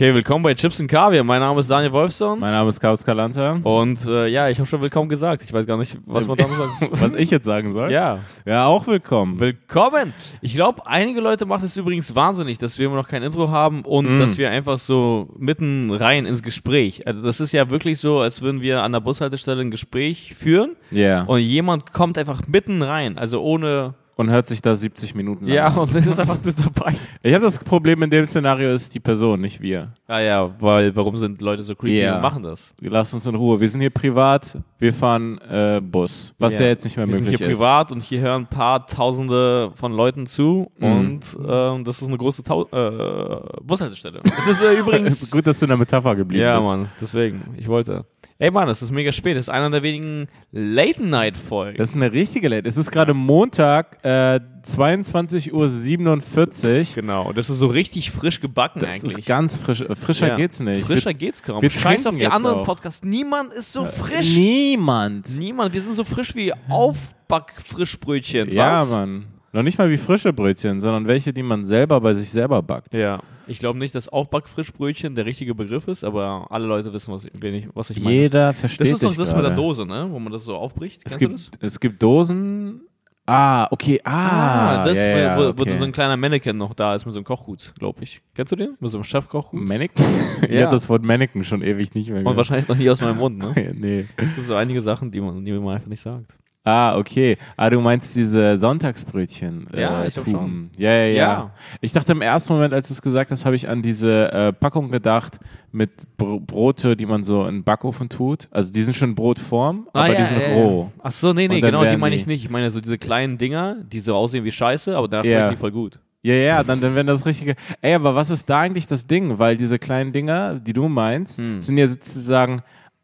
Okay, willkommen bei Chips und Kaviar. Mein Name ist Daniel Wolfson. Mein Name ist Chaos Kalanta. Und äh, ja, ich habe schon willkommen gesagt. Ich weiß gar nicht, was man da sagen Was ich jetzt sagen soll? Ja. Ja, auch willkommen. Willkommen! Ich glaube, einige Leute macht es übrigens wahnsinnig, dass wir immer noch kein Intro haben und Mm. dass wir einfach so mitten rein ins Gespräch. Also das ist ja wirklich so, als würden wir an der Bushaltestelle ein Gespräch führen Ja. und jemand kommt einfach mitten rein, also ohne. Und hört sich da 70 Minuten lang Ja, an. und das ist einfach nur dabei. Ich habe das Problem in dem Szenario ist die Person, nicht wir. Ja, ja, weil warum sind Leute so creepy Ja. und machen das? Lass uns in Ruhe. Wir sind hier privat, wir fahren äh, Bus. Was ja. jetzt nicht mehr wir sind möglich hier ist. privat und hier hören ein paar Tausende von Leuten zu Mhm. und ähm, das ist eine große Tau äh, Bushaltestelle. Es ist äh, übrigens ist gut, dass du in der Metapher geblieben Ja, bist. Mann, deswegen. Ich wollte. Ey, Mann, es ist mega spät. Es ist einer der wenigen Late-Night-Folgen. Das ist eine richtige Late. Es ist gerade Montag, äh, 22.47 Uhr. Genau. Und das ist so richtig frisch gebacken Das eigentlich. ist ganz frisch. äh, Frischer Ja. geht's nicht. Frischer geht's kaum. wir Scheiß auf die anderen auch. Podcasts. Niemand ist so frisch. Niemand. Niemand. Wir sind so frisch wie Aufbackfrischbrötchen. Ja? Mann. Noch nicht mal wie frische Brötchen, sondern welche, die man selber bei sich selber backt. Ja. Ich glaube nicht, dass Aufbackfrischbrötchen der richtige Begriff ist, aber alle Leute wissen, was, ich, was ich meine. Jeder versteht Das ist doch das mit der. Dose, ne? Wo man das so aufbricht. Es Kennst du gibt, das? es gibt Dosen. Ah, okay. Ah, Ah, das, ja, ja, wo, wo okay. so ein kleiner Mannequin noch da ist mit so einem Kochhut, glaube ich. Kennst du den? Mit so einem Chefkochhut? Mannequin? ich Ja. habe das Wort Mannequin schon ewig nicht mehr Und gehört. wahrscheinlich noch nie aus meinem Mund, ne? nee. Es gibt so einige Sachen, die man, die man einfach nicht sagt. Ah, okay. Ah, du meinst diese Sonntagsbrötchen. Ja, äh, ich Tuben. schon. Ja, ja, ja, Ja. Ich dachte im ersten Moment, als du es gesagt hast, habe ich an diese äh, Packung gedacht mit Br Brote, die man so in Backofen tut. Also die sind schon Brotform, aber Ah, ja, die sind ja, roh. Ach so, nee, nee, genau, die werden meine ich nicht. Ich meine so diese kleinen Dinger, die so aussehen wie Scheiße, aber danach schmecken die voll gut. Ja, ja, dann, dann wären das richtige. Ey, aber was ist da eigentlich das Ding? Weil diese kleinen Dinger, die du meinst, Hm. sind ja sozusagen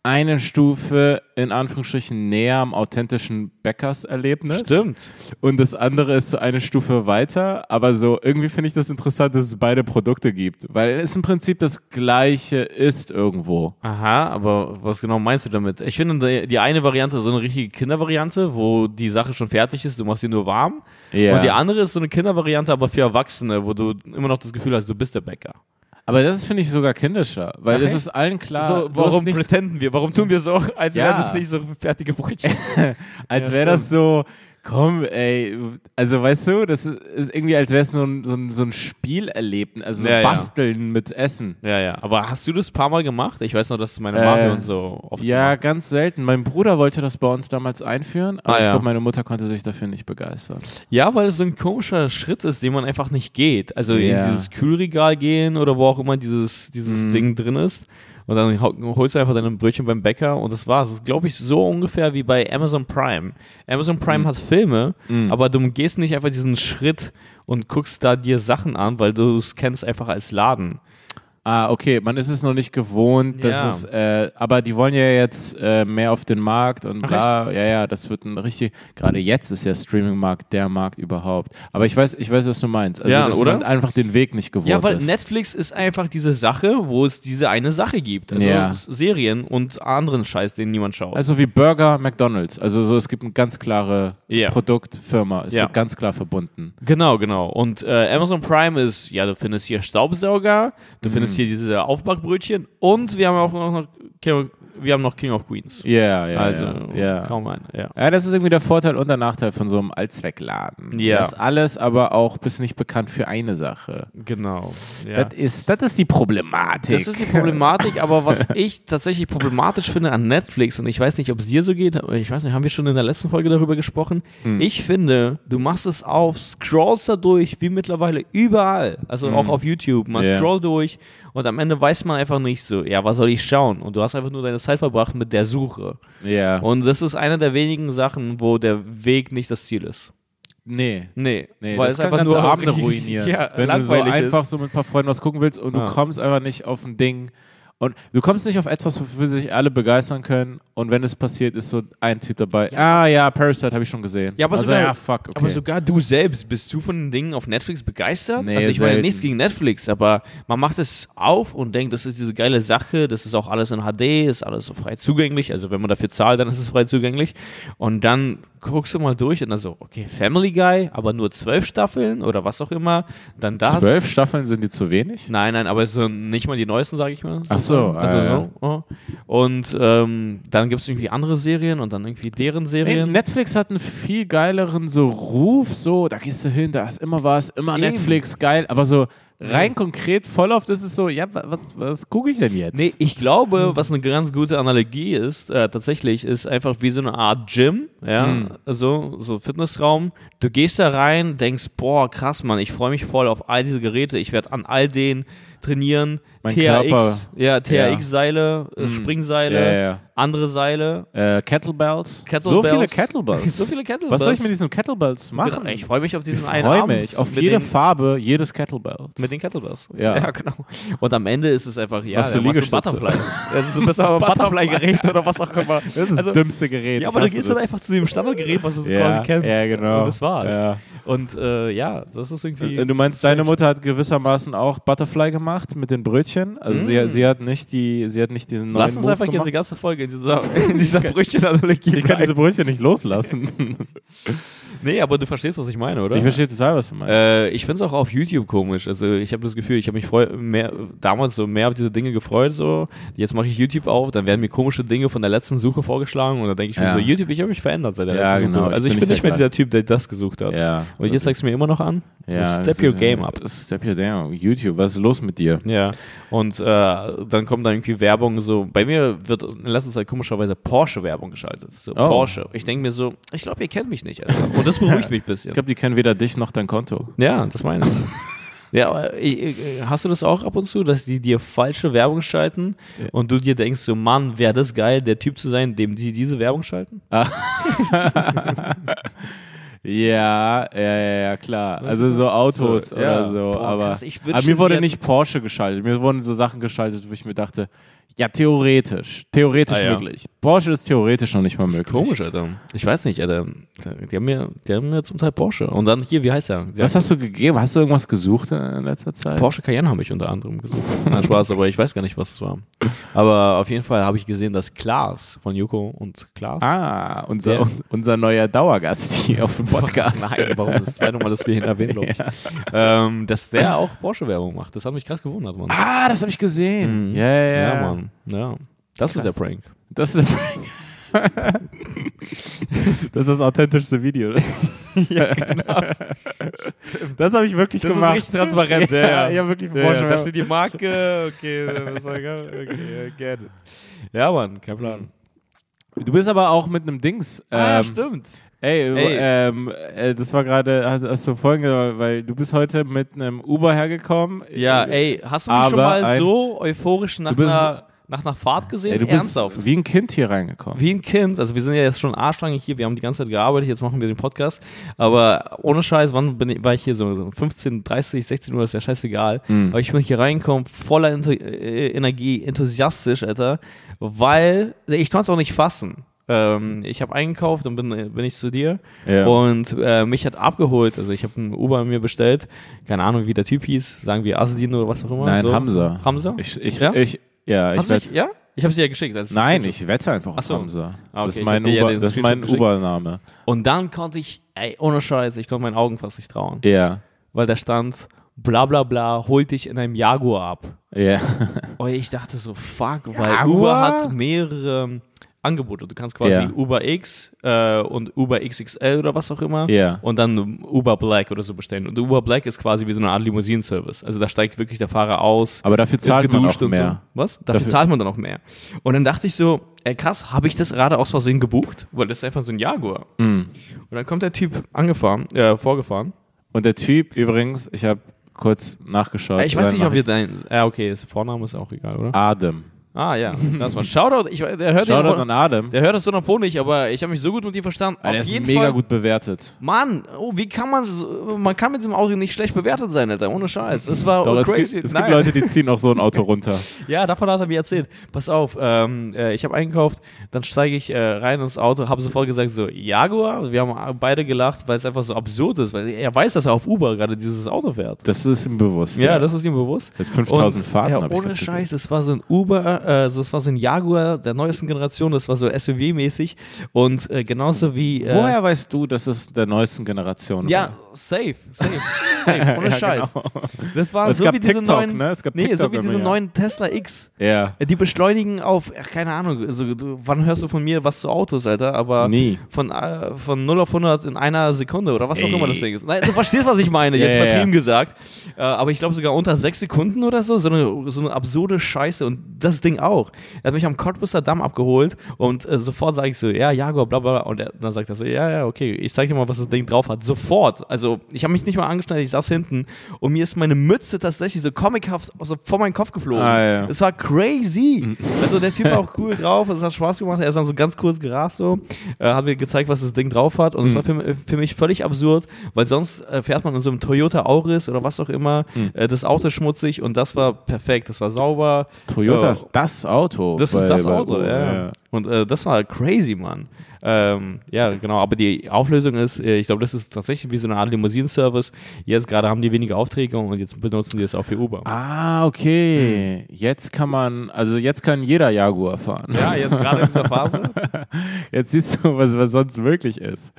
eine Stufe in Anführungsstrichen näher am authentischen Bäckerserlebnis. Stimmt. Und das andere ist so eine Stufe weiter. Aber so irgendwie finde ich das interessant, dass es beide Produkte gibt. Weil es im Prinzip das gleiche ist irgendwo. Aha, aber was genau meinst du damit? Ich finde die, eine Variante so eine richtige Kindervariante, wo die Sache schon fertig ist, du machst sie nur warm. Ja. Und die andere ist so eine Kindervariante, aber für Erwachsene, wo du immer noch das Gefühl hast, du bist der Bäcker. Aber das ist, finde ich, sogar kindischer. Weil es ist allen klar, so, warum pretenden wir? Warum tun wir so, als Ja. wären das nicht so fertige Brötchen? Als Ja, wäre das so, komm, ey, also weißt du, das ist, irgendwie, als wäre es so ein, so ein, so ein Spielerlebnis, also so Ja, ja. Basteln mit Essen. ja, ja. Aber hast du das ein paar Mal gemacht? Ich weiß noch, dass meine Äh, und so oft Ja, gemacht. ganz selten. Mein Bruder wollte das bei uns damals einführen, aber Ah, ich ja. glaube, meine Mutter konnte sich dafür nicht begeistern. Ja, weil es so ein komischer Schritt ist, den man einfach nicht geht. Also in dieses Kühlregal gehen oder wo auch immer dieses, dieses Mhm. Ding drin ist. Und dann holst du einfach deine Brötchen beim Bäcker und das war's. Das ist, glaube ich, so ungefähr wie bei Amazon Prime. Amazon Prime Mhm. hat Filme, Mhm. aber du gehst nicht einfach diesen Schritt und guckst da dir Sachen an, weil du es kennst einfach als Laden. Ah, okay, man ist es noch nicht gewohnt, dass Ja. es, äh, aber die wollen ja jetzt äh, mehr auf den Markt und bla, ja, ja, das wird ein richtig, gerade jetzt ist ja Streaming-Markt der Markt überhaupt. Aber ich weiß, ich weiß, was du meinst. Also, Ja, dass oder? man einfach den Weg nicht gewohnt Ja, weil ist. Netflix ist einfach diese Sache, wo es diese eine Sache gibt. Also Ja. Serien und anderen Scheiß, den niemand schaut. Also wie Burger, McDonalds. Also so, es gibt eine ganz klare Ja. Produktfirma, ist Ja. so ganz klar verbunden. Genau, genau. Und äh, Amazon Prime ist, ja, du findest hier Staubsauger, du findest hier diese Aufbackbrötchen und wir haben auch noch, King- wir haben noch King of Queens. Ja, ja, also ja. kaum ein, ja. Ja, das ist irgendwie der Vorteil und der Nachteil von so einem Allzweckladen. Ja. Das alles aber auch bist nicht bekannt für eine Sache. Genau. Ja. Das, ist, das ist die Problematik. Das ist die Problematik, aber was ich tatsächlich problematisch finde an Netflix, und ich weiß nicht, ob es dir so geht, aber ich weiß nicht, haben wir schon in der letzten Folge darüber gesprochen? Hm. Ich finde, du machst es auf, scrollst da durch, wie mittlerweile überall, also auch auf YouTube, man Hm. Ja. scroll durch und am Ende weiß man einfach nicht so, ja, was soll ich schauen? Und du hast einfach nur deine Zeit verbracht mit der Suche. ja. Und das ist eine der wenigen Sachen, wo der Weg nicht das Ziel ist. nee. Nee, Nee, weil das es kann einfach ganze nur Abende ruinieren. Ja, Wenn du so einfach ist. so mit ein paar Freunden was gucken willst und Ja. du kommst einfach nicht auf ein Ding Und du kommst nicht auf etwas, wofür sich alle begeistern können. Und wenn es passiert, ist so ein Typ dabei. ah ja, Parasite habe ich schon gesehen. Ja, aber also, sogar- ja, fuck, okay. Aber sogar du selbst, bist du von den Dingen auf Netflix begeistert? Nee, also ich meine selten. nichts gegen Netflix, aber man macht es auf und denkt, das ist diese geile Sache, das ist auch alles in HD, ist alles so frei zugänglich. Also wenn man dafür zahlt, dann ist es frei zugänglich. Und dann guckst du mal durch und dann so, okay, Family Guy, aber nur zwölf Staffeln oder was auch immer. Dann das. Zwölf Staffeln sind die zu wenig? Nein, nein, aber so nicht mal die neuesten, sage ich mal. Ach so, also, ah, ja. so, oh. Und ähm, dann gibt es irgendwie andere Serien und dann irgendwie deren Nee, Serien. Netflix hat einen viel geileren so Ruf, so, da gehst du hin, da ist immer was, immer Eben. Netflix, geil, aber so rein konkret, voll oft ist es so, ja, wa- was, was gucke ich denn jetzt? Nee, ich glaube, was eine ganz gute Analogie ist, äh, tatsächlich, ist einfach wie so eine Art Gym, ja, Mhm. so, so Fitnessraum. Du gehst da rein, denkst, boah, krass, Mann, ich freue mich voll auf all diese Geräte, ich werde an all denen trainieren. Mein TRX, Körper. ja, TRX-Seile, äh, Mhm. Springseile, ja, ja. Andere Seile. Äh, Kettlebells. Kettlebells. So viele Kettlebells. So viele Kettlebells. Was soll ich mit diesen Kettlebells machen? Genau, Ich freue mich auf Ich diesen einen freue Abend mich auf jede Farbe jedes Kettlebells. mit den Kettlebells. Ja. genau. Und am Ende ist es einfach, ja, Machst du machst Liegestütze? Butterfly. Das ist so ein bisschen Butterfly-Gerät oder was auch immer. das ist Also- das dümmste Gerät. Ja, Ich aber du gehst dann einfach zu dem Standardgerät, was du so Ja, quasi kennst. ja, genau. Und das war's. Ja. Und äh, ja, das ist irgendwie. Äh, Du meinst, deine Mutter hat gewissermaßen auch Butterfly gemacht mit den Brötchen? Also sie, Mm. sie hat nicht die, sie hat nicht diesen neuen Lass uns Move einfach jetzt gemacht? die ganze Folge in dieser, in dieser Brötchenanalogie Ich kann diese. Brötchen nicht loslassen. Nee, aber du verstehst, was ich meine, oder? ich verstehe total, was du meinst. Äh, ich finde es auch auf YouTube komisch. Also ich habe das Gefühl, ich habe mich freu mehr, damals so mehr auf diese Dinge gefreut. So Jetzt mache ich YouTube auf, dann werden mir komische Dinge von der letzten Suche vorgeschlagen und dann denke ich mir Ja. so, YouTube, ich habe mich verändert seit der Ja, letzten genau, Suche. Also ich bin bin nicht mehr dieser Typ, der das gesucht hat. ja. Und jetzt zeigst du mir immer noch an. ja, so, step das your game äh, up. Step your game up. YouTube, was ist los mit dir? Ja, und äh, dann kommt da irgendwie Werbung so, bei mir wird in letzter Zeit komischerweise Porsche-Werbung geschaltet. So, Oh. Porsche. Ich denke mir so, ich glaube, ihr kennt mich nicht. Alter. Und das beruhigt mich ein bisschen. Ich glaube, die kennen weder dich noch dein Konto. Ja, das meine ich. Ja, aber äh, äh, hast du das auch ab und zu, dass die dir falsche Werbung schalten Ja. und du dir denkst, so Mann, wäre das geil, der Typ zu sein, dem sie diese Werbung schalten? Ja, ja, ja, ja, klar. Also so? Autos So, oder ja. so. Boah, aber, krass, aber mir wurde nicht Porsche geschaltet. Mir wurden so Sachen geschaltet, wo ich mir dachte, ja, theoretisch. Theoretisch Ah, ja. möglich. Porsche ist theoretisch noch nicht mal möglich. komisch, Alter. Ich weiß nicht, Alter. Die haben mir, die haben mir zum Teil Porsche. Und dann hier, wie heißt er? Was hast du gegeben? Hast du irgendwas gesucht in letzter Zeit? Porsche Cayenne habe ich unter anderem gesucht. Nein, Spaß, aber ich weiß gar nicht, was es war. Aber auf jeden Fall habe ich gesehen, dass Klaas von Joko und Klaas. Ah, unser, Der- un- unser neuer Dauergast hier auf dem Podcast. Nein, warum? Das zweite Mal, dass wir ihn erwähnen, glaube ich. ähm, dass der auch Porsche-Werbung macht. Das hat mich krass gewundert, Mann. Ah, das habe ich gesehen. Mhm. Ja, ja, ja. Ja, Mann. Ja. Das ist der Prank. Das ist, das ist das authentischste Video. ja, genau. Das habe ich wirklich gemacht. transparent, ja, ja, wirklich Ja, ja, das ist die Marke. Okay, das war geil. Okay, get it. Ja, Mann, kein Plan. Du bist aber auch mit einem Dings. ah, ähm, stimmt. Ey, Ey. Ähm, äh, das war gerade, hast, hast du vorhin gesagt, weil du bist heute mit einem Uber hergekommen. Ja, Äh, ey, hast du mich schon mal so euphorisch nach, bist- einer, nach einer Fahrt gesehen? Ey, du bist Ernsthaft. wie ein Kind hier reingekommen. Wie ein Kind, also wir sind ja jetzt schon arschlange hier, wir haben die ganze Zeit gearbeitet, jetzt machen wir den Podcast, aber ohne Scheiß, wann bin ich, war ich hier so 15, 30, 16 Uhr, ist ja scheißegal, Mhm. aber ich bin hier reingekommen, voller Inter äh, Energie, enthusiastisch, Alter, weil ich konnte es auch nicht fassen. Ähm, ich habe eingekauft und bin, bin ich zu dir Ja. und äh, mich hat abgeholt, also ich habe einen Uber mir bestellt, keine Ahnung wie der Typ hieß, sagen wir Asdin oder was auch immer. Nein, so. Hamza. Hamza? Ich, ich, Ja? ich, ja, ich Hast wett, ja? Ich habe sie ja geschickt. Nein, ich wette einfach auf so. Hamza. Ah, Das okay, ist ich mein, ja Uber, den das ist mein. Ubername. Und dann konnte ich, ey, ohne Scheiß, ich konnte meinen Augen fast nicht trauen. Ja. Weil da stand, bla bla bla, holt dich in einem Jaguar ab. Ja. Und ich dachte so, fuck, weil Jaguar? Uber hat mehrere Angebote. Du kannst quasi Ja. Uber X äh, und Uber XXL oder was auch immer Ja. und dann Uber Black oder so bestellen. Und Uber Black ist quasi wie so eine Art Limousinenservice. Also da steigt wirklich der Fahrer aus, Aber dafür ist zahlt man auch mehr. so. Was? Dafür, Dafür- zahlt man dann auch mehr. Und dann dachte ich so, ey krass, habe ich das gerade aus Versehen gebucht? Weil das ist einfach so ein Jaguar. Mhm. Und dann kommt der Typ angefahren, äh, vorgefahren. Und der Typ übrigens, ich habe kurz nachgeschaut. ich weiß nicht, ob wir dein. Ja, okay, Vorname ist auch egal, oder? Adem. Ah ja, krass mal. Shoutout, ich, der hört Shoutout den, an Adam. der hört das so noch nicht, aber ich habe mich so gut mit dir verstanden. Ah, der ist mega Fall, gut bewertet. Mann, oh, wie kann man so, man kann mit diesem Auto nicht schlecht bewertet sein, Alter, ohne Scheiß. Es war Doch, es, crazy. gibt, es gibt Leute, die ziehen auch so ein Auto runter. Ja, davon hat er mir erzählt. Pass auf, ähm, äh, ich habe eingekauft, dann steige ich äh, rein ins Auto, habe sofort gesagt so, Jaguar? Wir haben beide gelacht, weil es einfach so absurd ist, weil er weiß, dass er auf Uber gerade dieses Auto fährt. Das ist ihm bewusst. Ja, das ist ihm bewusst. Mit 5000 Und, Fahrten ja, habe ich ohne. Scheiß, das war so ein Uber, also das war so ein Jaguar der neuesten Generation, das war so SUV-mäßig und äh, genauso wie äh, Woher weißt du, dass es der neuesten Generation ja, war? safe, safe, safe, ohne Ja, Scheiß. genau. Das war Es so wie diese TikTok, neuen, ne? Es gab nee, so wie diese ja. neuen Tesla X. Ja. Die beschleunigen auf, ach, keine Ahnung, also, du, wann hörst du von mir was zu Autos, Alter? Aber Nie. von, äh, von 0 auf 100 in einer Sekunde oder was auch Ey. immer das Ding ist. Nein, du verstehst, was ich meine, jetzt Ja, ja, übertrieben ja. gesagt. Äh, aber ich glaube sogar unter 6 Sekunden oder so, so eine, so eine absurde Scheiße und das Ding auch. Er hat mich am Cottbusser Damm abgeholt und äh, sofort sage ich so, ja, Jaguar, bla bla bla. Und er, dann sagt er so, ja, ja, okay, ich zeig dir mal, was das Ding drauf hat. Sofort. Also ich habe mich nicht mal angeschnallt, ich saß hinten und mir ist meine Mütze tatsächlich so comichaft so vor meinen Kopf geflogen. Ah, ja. Es war crazy. Also der Typ war auch cool drauf, es hat Spaß gemacht. Er ist dann so ganz kurz gerast so, äh, hat mir gezeigt, was das Ding drauf hat und es war für, für mich völlig absurd, weil sonst äh, fährt man in so einem Toyota Auris oder was auch immer, äh, das Auto schmutzig und das war perfekt, das war sauber. Toyota Ja. ist das Auto. Das bei- ist das Auto, ja. Und äh, das war crazy, Mann. Ähm, ja, genau, aber die Auflösung ist, äh, ich glaube, das ist tatsächlich wie so eine Art Limousinenservice. Jetzt gerade haben die wenige Aufträge und jetzt benutzen die es auch für Uber. Ah, okay. Jetzt kann man, also jetzt kann jeder Jaguar fahren. Ja, jetzt gerade in dieser Phase. Jetzt siehst du, was, was sonst möglich ist.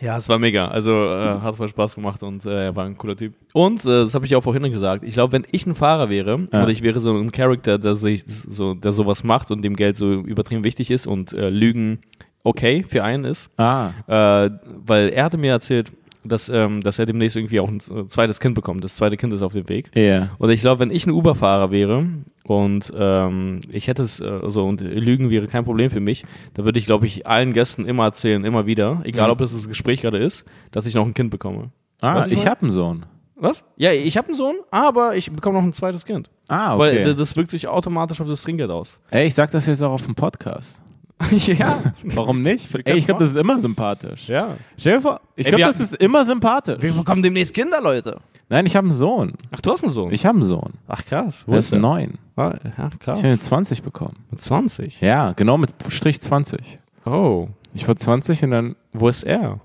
Ja, es war mega. Also äh, hat voll Spaß gemacht und äh, er war ein cooler Typ. Und äh, das habe ich auch vorhin gesagt. Ich glaube, wenn ich ein Fahrer wäre Ja. und ich wäre so ein Charakter, der sich so, der sowas macht und dem Geld so übertrieben wichtig ist und äh, Lügen okay für einen ist, Ah, äh, weil er hatte mir erzählt, dass, ähm, dass er demnächst irgendwie auch ein z- zweites Kind bekommt. Das zweite Kind ist auf dem Weg. ja. Und ich glaube, wenn ich ein Uber-Fahrer wäre und ähm, ich hätte es äh, so und Lügen wäre kein Problem für mich, dann würde ich, glaube ich, allen Gästen immer erzählen, immer wieder, egal Mhm. ob das das Gespräch gerade ist, dass ich noch ein Kind bekomme. Ah, ich was? habe einen Sohn. Was? Ja, ich habe einen Sohn, aber ich bekomme noch ein zweites Kind. Ah, Weil okay. d- das wirkt sich automatisch auf das Trinkgeld aus. Ey, ich sag das jetzt auch auf dem Podcast. ja. Warum nicht? Ey, ich glaube, das ist immer sympathisch. Ja. Stell dir vor, ich glaube, das ist immer sympathisch. Wir bekommen demnächst Kinder, Leute. Nein, ich habe einen Sohn. Ach, du hast einen Sohn? Ich habe einen Sohn. Ach, krass. Wo Er ist ist der? neun. Ja, krass. Ich habe 20 bekommen. Mit 20. Ja, genau mit Strich 20. Oh. Ich war 20 und dann. Wo ist er?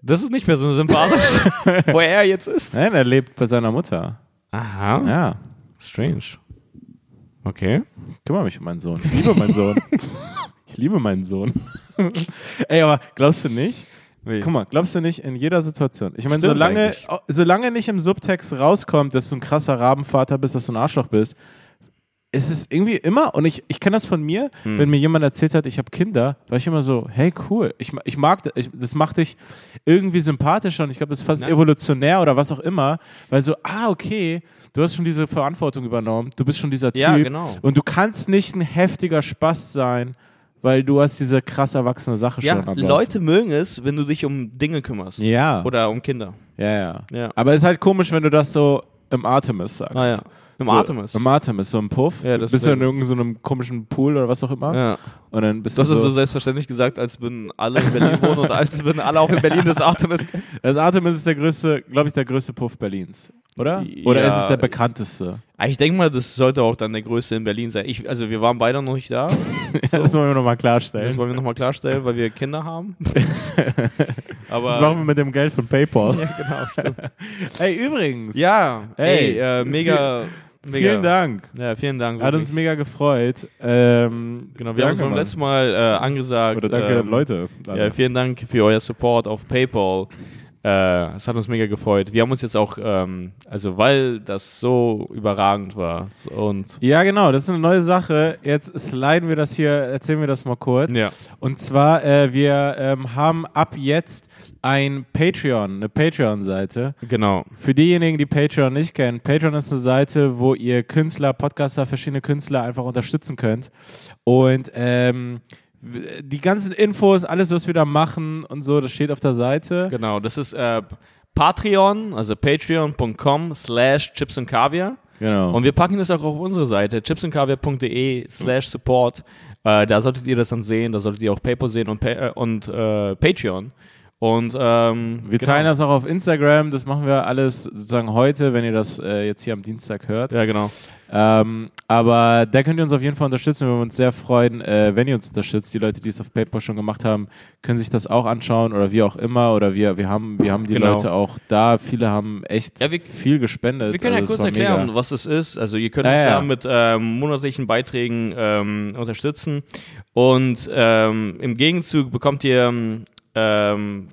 Das ist nicht mehr so sympathisch, wo er jetzt ist. Nein, er lebt bei seiner Mutter. Aha. Ja. Strange. Okay. Ich kümmere mich um meinen Sohn. Ich liebe meinen Sohn. ich liebe meinen Sohn. Ey, aber glaubst du nicht? Guck mal, glaubst du nicht in jeder Situation? Ich meine, solange, eigentlich. solange nicht im Subtext rauskommt, dass du ein krasser Rabenvater bist, dass du ein Arschloch bist, ist es irgendwie immer, und ich, ich kenne das von mir, Hm. wenn mir jemand erzählt hat, ich habe Kinder, war ich immer so, hey, cool, ich, ich mag das, ich, das macht dich irgendwie sympathischer und ich glaube, das ist fast Ja. evolutionär oder was auch immer, weil so, ah, okay, du hast schon diese Verantwortung übernommen, du bist schon dieser Typ Ja, genau. und du kannst nicht ein heftiger Spaß sein, weil du hast diese krass erwachsene Sache Ja, schon am Laufen. Leute mögen es, wenn du dich um Dinge kümmerst. Ja. Oder um Kinder. Ja, ja. Ja. Aber es ist halt komisch, wenn du das so im Artemis sagst. Ah ja. Im so, Artemis. Im Artemis, so im Puff. Ja, du das bist ist du in irgendeinem komischen Pool oder was auch immer. Ja. Und dann bist Du hast du es so so. selbstverständlich gesagt, als würden alle in Berlin wohnen und als würden alle auch in Berlin das Artemis. Das Artemis ist der größte, glaube ich, der größte Puff Berlins. Oder? Oder Ja. ist es der bekannteste? Ah, Ich denke mal, das sollte auch dann der größte in Berlin sein. Ich, also wir waren beide noch nicht da. Ja, das wollen wir nochmal klarstellen. Das wollen wir nochmal klarstellen, weil wir Kinder haben. Aber Das machen wir mit dem Geld von PayPal. ja, genau, stimmt. Ey, übrigens. Ja, Ey, ey, äh, mega, mega. Vielen Dank. Ja, vielen Dank. Hat uns mega gefreut. Ähm, Genau, wir haben danke, beim letzten Mal äh, angesagt. Oder danke, ähm, Leute. Ja, vielen Dank für euer Support auf PayPal. Äh, es hat uns mega gefreut. Wir haben uns jetzt auch, ähm, also weil das so überragend war und Ja, genau, das ist eine neue Sache. Jetzt sliden wir das hier, erzählen wir das mal kurz. Ja. Und zwar, äh, wir ähm, haben ab jetzt ein Patreon, eine Patreon-Seite. genau. Für diejenigen, die Patreon nicht kennen, Patreon ist eine Seite, wo ihr Künstler, Podcaster, verschiedene Künstler einfach unterstützen könnt. Und ähm, die ganzen Infos, alles, was wir da machen und so, das steht auf der Seite. Genau, das ist äh, Patreon, also patreon.com slash chips und Kaviar. Genau. Und wir packen das auch auf unsere Seite, chipsandkaviar.de slash support. Äh, da solltet ihr das dann sehen, da solltet ihr auch PayPal sehen und, äh, und äh, Patreon. Und ähm, wir genau. teilen das auch auf Instagram, das machen wir alles sozusagen heute, wenn ihr das äh, jetzt hier am Dienstag hört. Ja, genau. Ähm, aber da könnt ihr uns auf jeden Fall unterstützen. Wir würden uns sehr freuen, äh, wenn ihr uns unterstützt. Die Leute, die es auf PayPal schon gemacht haben, können sich das auch anschauen oder wie auch immer. Oder wir, wir, haben, wir haben die Genau. Leute auch da. Viele haben echt Ja, wir- viel gespendet. Wir können ja Also es kurz erklären, mega. was es ist. Also ihr könnt Ja, uns ja, ja. mit ähm, monatlichen Beiträgen ähm, unterstützen und ähm, im Gegenzug bekommt ihr ähm,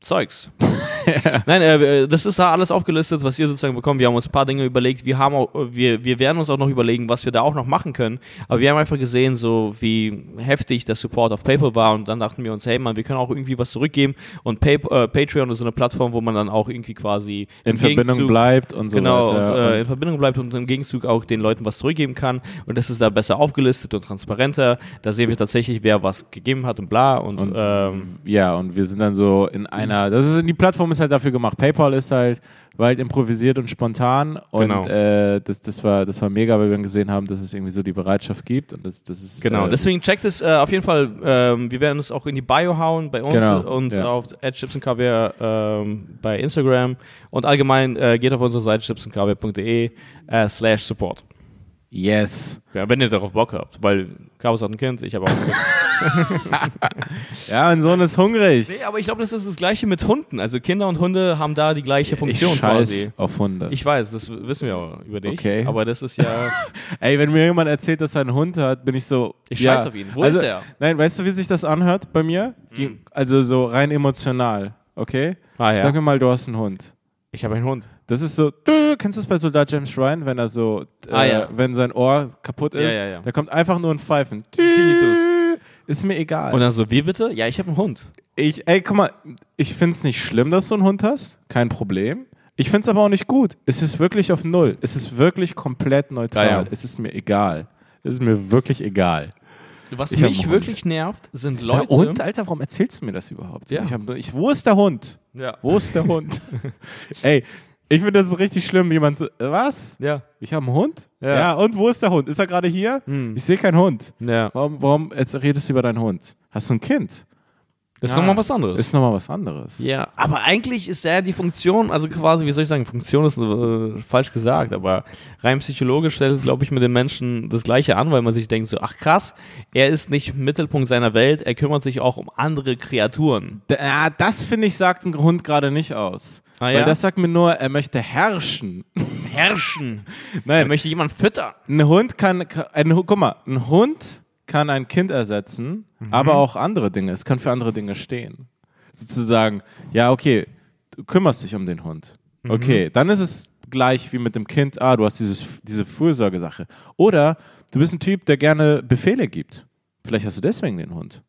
Zeugs. Nein, äh, das ist da alles aufgelistet, was ihr sozusagen bekommt. Wir haben uns ein paar Dinge überlegt. Wir, haben auch, wir, wir werden uns auch noch überlegen, was wir da auch noch machen können. Aber wir haben einfach gesehen, so wie heftig der Support auf PayPal war. Und dann dachten wir uns, hey man, wir können auch irgendwie was zurückgeben. Und Pay, äh, Patreon ist so eine Plattform, wo man dann auch irgendwie quasi in Verbindung Gegenzug- bleibt und so genau, weiter. und, äh, in Verbindung bleibt und im Gegenzug auch den Leuten was zurückgeben kann. Und das ist da besser aufgelistet und transparenter. Da sehen wir tatsächlich, wer was gegeben hat und bla. Und, Und- ähm, ja, und wir sind dann so in einer, das ist, die Plattform ist halt dafür gemacht. PayPal ist halt, war halt improvisiert und spontan und Genau. äh, das, das, war, das war mega, weil wir dann gesehen haben, dass es irgendwie so die Bereitschaft gibt und das, das ist Genau, äh, deswegen checkt es äh, auf jeden Fall. Ähm, wir werden es auch in die Bio hauen bei uns Genau, und ja. auf @chipsandkaviar ähm, bei Instagram und allgemein äh, geht auf unsere Seite chipsandkaviar.de äh, slash support. Yes. Ja, wenn ihr darauf Bock habt, weil Chaos hat ein Kind, ich habe auch ein Kind. Ja, mein Sohn ist hungrig. nee, aber ich glaube, das ist das gleiche mit Hunden. Also Kinder und Hunde haben da die gleiche Funktion ich scheiß quasi. auf Hunde. Ich weiß, das wissen wir auch über dich. Okay. Aber das ist ja. Ey, wenn mir jemand erzählt, dass er einen Hund hat, bin ich so. Ich ja. scheiß auf ihn. Wo also, ist er? Nein, weißt du, wie sich das anhört bei mir? Die- Also so rein emotional, okay? Ah, ja. Sag mir mal, du hast einen Hund. Ich habe einen Hund. Das ist so, du, kennst du das bei Soldat James Ryan, wenn er so, äh, Ah, ja. wenn sein Ohr kaputt Ja, ist, ja, ja. da kommt einfach nur ein Pfeifen. Tinnitus. Ist mir egal. Und dann so, wie bitte? Ja, ich habe einen Hund. ich, ey, guck mal, ich find's nicht schlimm, dass du einen Hund hast, kein Problem. Ich find's aber auch nicht gut. Es ist wirklich auf Null. Es ist wirklich komplett neutral. Ja, ja. Es ist mir egal. Es ist mir wirklich egal. Was Ich mich wirklich nervt, sind Der Leute. Hund, Alter, warum erzählst du mir das überhaupt? Ja. Ich hab, ich, wo ist der Hund? Ja. Wo ist der Hund? ey, ich finde das ist richtig schlimm, jemand so, äh, was? Ja. Ich habe einen Hund? Ja. und wo ist der Hund? Ist er gerade hier? Hm. Ich sehe keinen Hund. Ja. Warum, warum jetzt redest du über deinen Hund? Hast du ein Kind? Das ist Ah. nochmal was anderes. Ist nochmal was anderes. ja, aber eigentlich ist ja die Funktion, also quasi, wie soll ich sagen, Funktion ist äh, falsch gesagt, aber rein psychologisch stellt es, glaube ich, mit den Menschen das Gleiche an, weil man sich denkt so, ach krass, er ist nicht Mittelpunkt seiner Welt, er kümmert sich auch um andere Kreaturen. D ah, das finde ich, sagt ein Hund gerade nicht aus. Ah, Weil ja? das sagt mir nur, er möchte herrschen. Herrschen. Er Nein, möchte jemand füttern. ein Hund kann, ein, guck mal, ein Hund kann ein Kind ersetzen, Mhm. aber auch andere Dinge. Es kann für andere Dinge stehen. Sozusagen, ja, okay, du kümmerst dich um den Hund. Mhm. Okay, dann ist es gleich wie mit dem Kind, ah, du hast dieses, diese Fürsorgesache. Oder du bist ein Typ, der gerne Befehle gibt. Vielleicht hast du deswegen den Hund.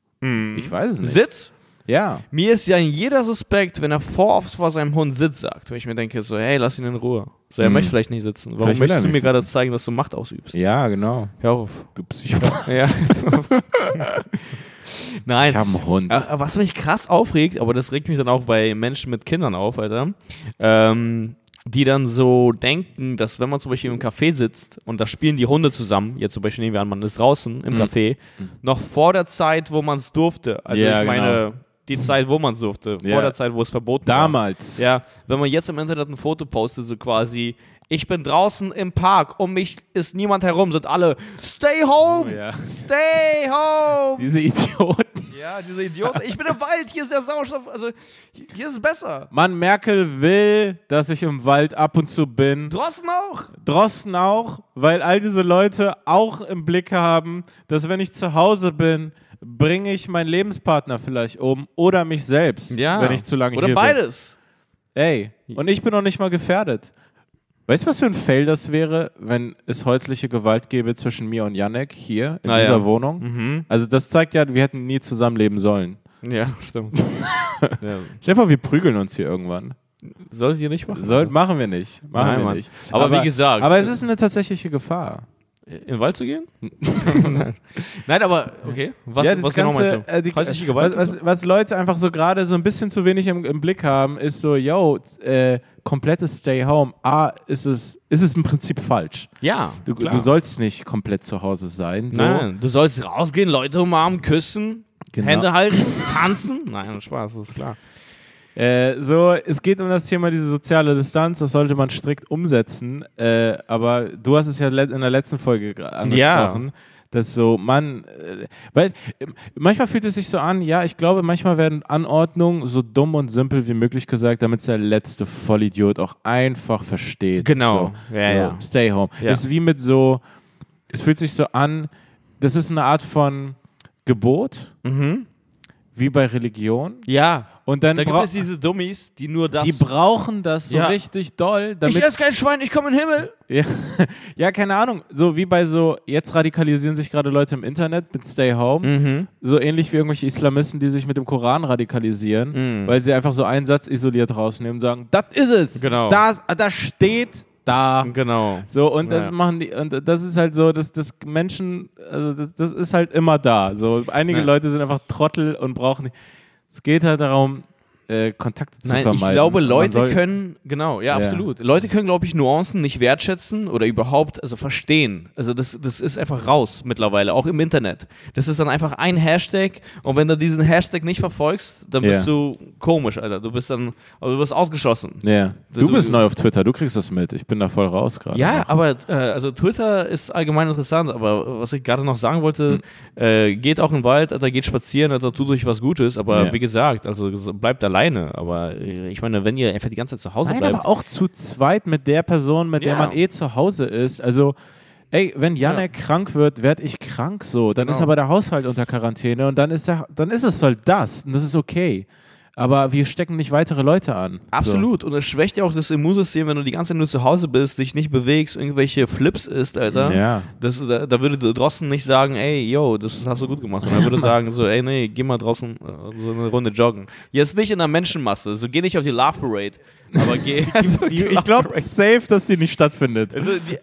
Ich weiß es nicht. Sitz. Ja. Mir ist ja jeder suspekt, wenn er vor oft vor seinem Hund Sitz sagt. Weil ich mir denke so, hey, lass ihn in Ruhe. So, er Hm. möchte vielleicht nicht sitzen. Warum Vielleicht möchtest du mir gerade zeigen, dass du Macht ausübst? Ja, genau. Hör auf. Du Psychopath. Ja. Nein. Ich habe einen Hund. Äh, Was mich krass aufregt, aber das regt mich dann auch bei Menschen mit Kindern auf, Alter, ähm, die dann so denken, dass wenn man zum Beispiel im Café sitzt und da spielen die Hunde zusammen, jetzt zum Beispiel nehmen wir an, man ist draußen im Mhm. Café, noch vor der Zeit, wo man es durfte. Also Ja, ich meine, genau. Die Zeit, wo man es durfte, Ja. vor der Zeit, wo es verboten war. Damals. Ja, wenn man jetzt im Internet ein Foto postet, so quasi, ich bin draußen im Park, um mich ist niemand herum, sind alle Stay home! Oh, ja. Stay home! Diese Idioten. Ja, diese Idioten. Ich bin im Wald, hier ist der Sauerstoff, also hier ist es besser. Mann, Merkel will, dass ich im Wald ab und zu bin. Draußen auch. Drosten auch, weil all diese Leute auch im Blick haben, dass wenn ich zu Hause bin, bringe ich meinen Lebenspartner vielleicht um oder mich selbst, Ja. wenn ich zu lange Oder hier beides. bin. Ey, und ich bin noch nicht mal gefährdet. Weißt du, was für ein Fail das wäre, wenn es häusliche Gewalt gäbe zwischen mir und Janek hier in Ah, dieser ja. Wohnung? Mhm. Also das zeigt ja, wir hätten nie zusammenleben sollen. Ja, stimmt. ja. Stell dir vor, wir prügeln uns hier irgendwann. Solltet ihr nicht machen. Soll, machen wir nicht. Machen Nein, wir Mann. nicht. Aber wie gesagt- Aber es ist eine tatsächliche Gefahr. In den Wald zu gehen? Nein, aber okay. Was, ja, das was genau meinst du? äh, die, Häusliche Gewalt? was, was, was Leute einfach so gerade so ein bisschen zu wenig im, im Blick haben, ist so, yo, äh, komplettes Stay Home. A, ist es, ist es im Prinzip falsch. ja, Du, klar. du sollst nicht komplett zu Hause sein. So. Nein, du sollst rausgehen, Leute umarmen, küssen, Genau. Hände halten, tanzen. Nein, Spaß, das ist klar. Äh, so, es geht um das Thema diese soziale Distanz, das sollte man strikt umsetzen. Äh, aber du hast es ja in der letzten Folge angesprochen. Dass so, man, äh, weil manchmal fühlt es sich so an, ja, ich glaube, manchmal werden Anordnungen so dumm und simpel wie möglich gesagt, damit es der letzte Vollidiot auch einfach versteht. Genau. So, Ja, so, ja. Stay home. Ja. Ist wie mit so, es fühlt sich so an, das ist eine Art von Gebot, Mhm. Wie bei Religion. Ja, Und dann da gibt es diese Dummies, die nur das. die brauchen das so Ja. richtig doll, ich damit. esse kein Schwein, ich komme in den Himmel. Ja, ja, keine Ahnung. So wie bei so, jetzt radikalisieren sich gerade Leute im Internet mit Stay Home. Mhm. So ähnlich wie irgendwelche Islamisten, die sich mit dem Koran radikalisieren, Mhm. weil sie einfach so einen Satz isoliert rausnehmen und sagen, das ist es. Genau. Das, das steht da. Genau. So, und das Ja. machen die, und das ist halt so, dass das Menschen, also das, das ist halt immer da. So, einige Ja. Leute sind einfach Trottel und brauchen. Es geht halt darum, äh, Kontakte zu Nein, vermeiden. ich glaube, Leute können, genau, ja, Ja. absolut. Leute können, glaube ich, Nuancen nicht wertschätzen oder überhaupt, also verstehen. Also das, das ist einfach raus mittlerweile, auch im Internet. Das ist dann einfach ein Hashtag und wenn du diesen Hashtag nicht verfolgst, dann bist Ja. du komisch, Alter. Du bist dann, also du wirst ausgeschlossen. Ja. Du, Du- bist du- neu auf Twitter, du kriegst das mit. Ich bin da voll raus gerade. Ja, aber äh, also Twitter ist allgemein interessant, aber was ich gerade noch sagen wollte, Hm. äh, geht auch in den Wald, Alter, geht spazieren, Alter, tut euch was Gutes, aber Ja. wie gesagt, also bleibt alleine. Aber äh, ich meine, wenn ihr einfach die ganze Zeit zu Hause Nein, bleibt. aber auch zu zweit mit der Person, mit der Ja. man eh zu Hause ist. Also, ey, wenn Janek krank wird, werde ich krank so. Dann Genau. ist aber der Haushalt unter Quarantäne und dann ist, er, dann ist es halt das. Und das ist okay. Aber wir stecken nicht weitere Leute an. Absolut. Und es schwächt ja auch das Immunsystem, wenn du die ganze Zeit nur zu Hause bist, dich nicht bewegst, irgendwelche Flips isst, Alter. So. Ja. Das, da, da würde Drosten nicht sagen, ey, yo, das hast du gut gemacht, sondern er würde sagen so, ey, nee, geh mal draußen äh, so eine Runde joggen. Jetzt nicht in der Menschenmasse, so geh nicht auf die Love Parade, aber geh. Die, ich glaube safe, dass sie nicht stattfindet. Also, die,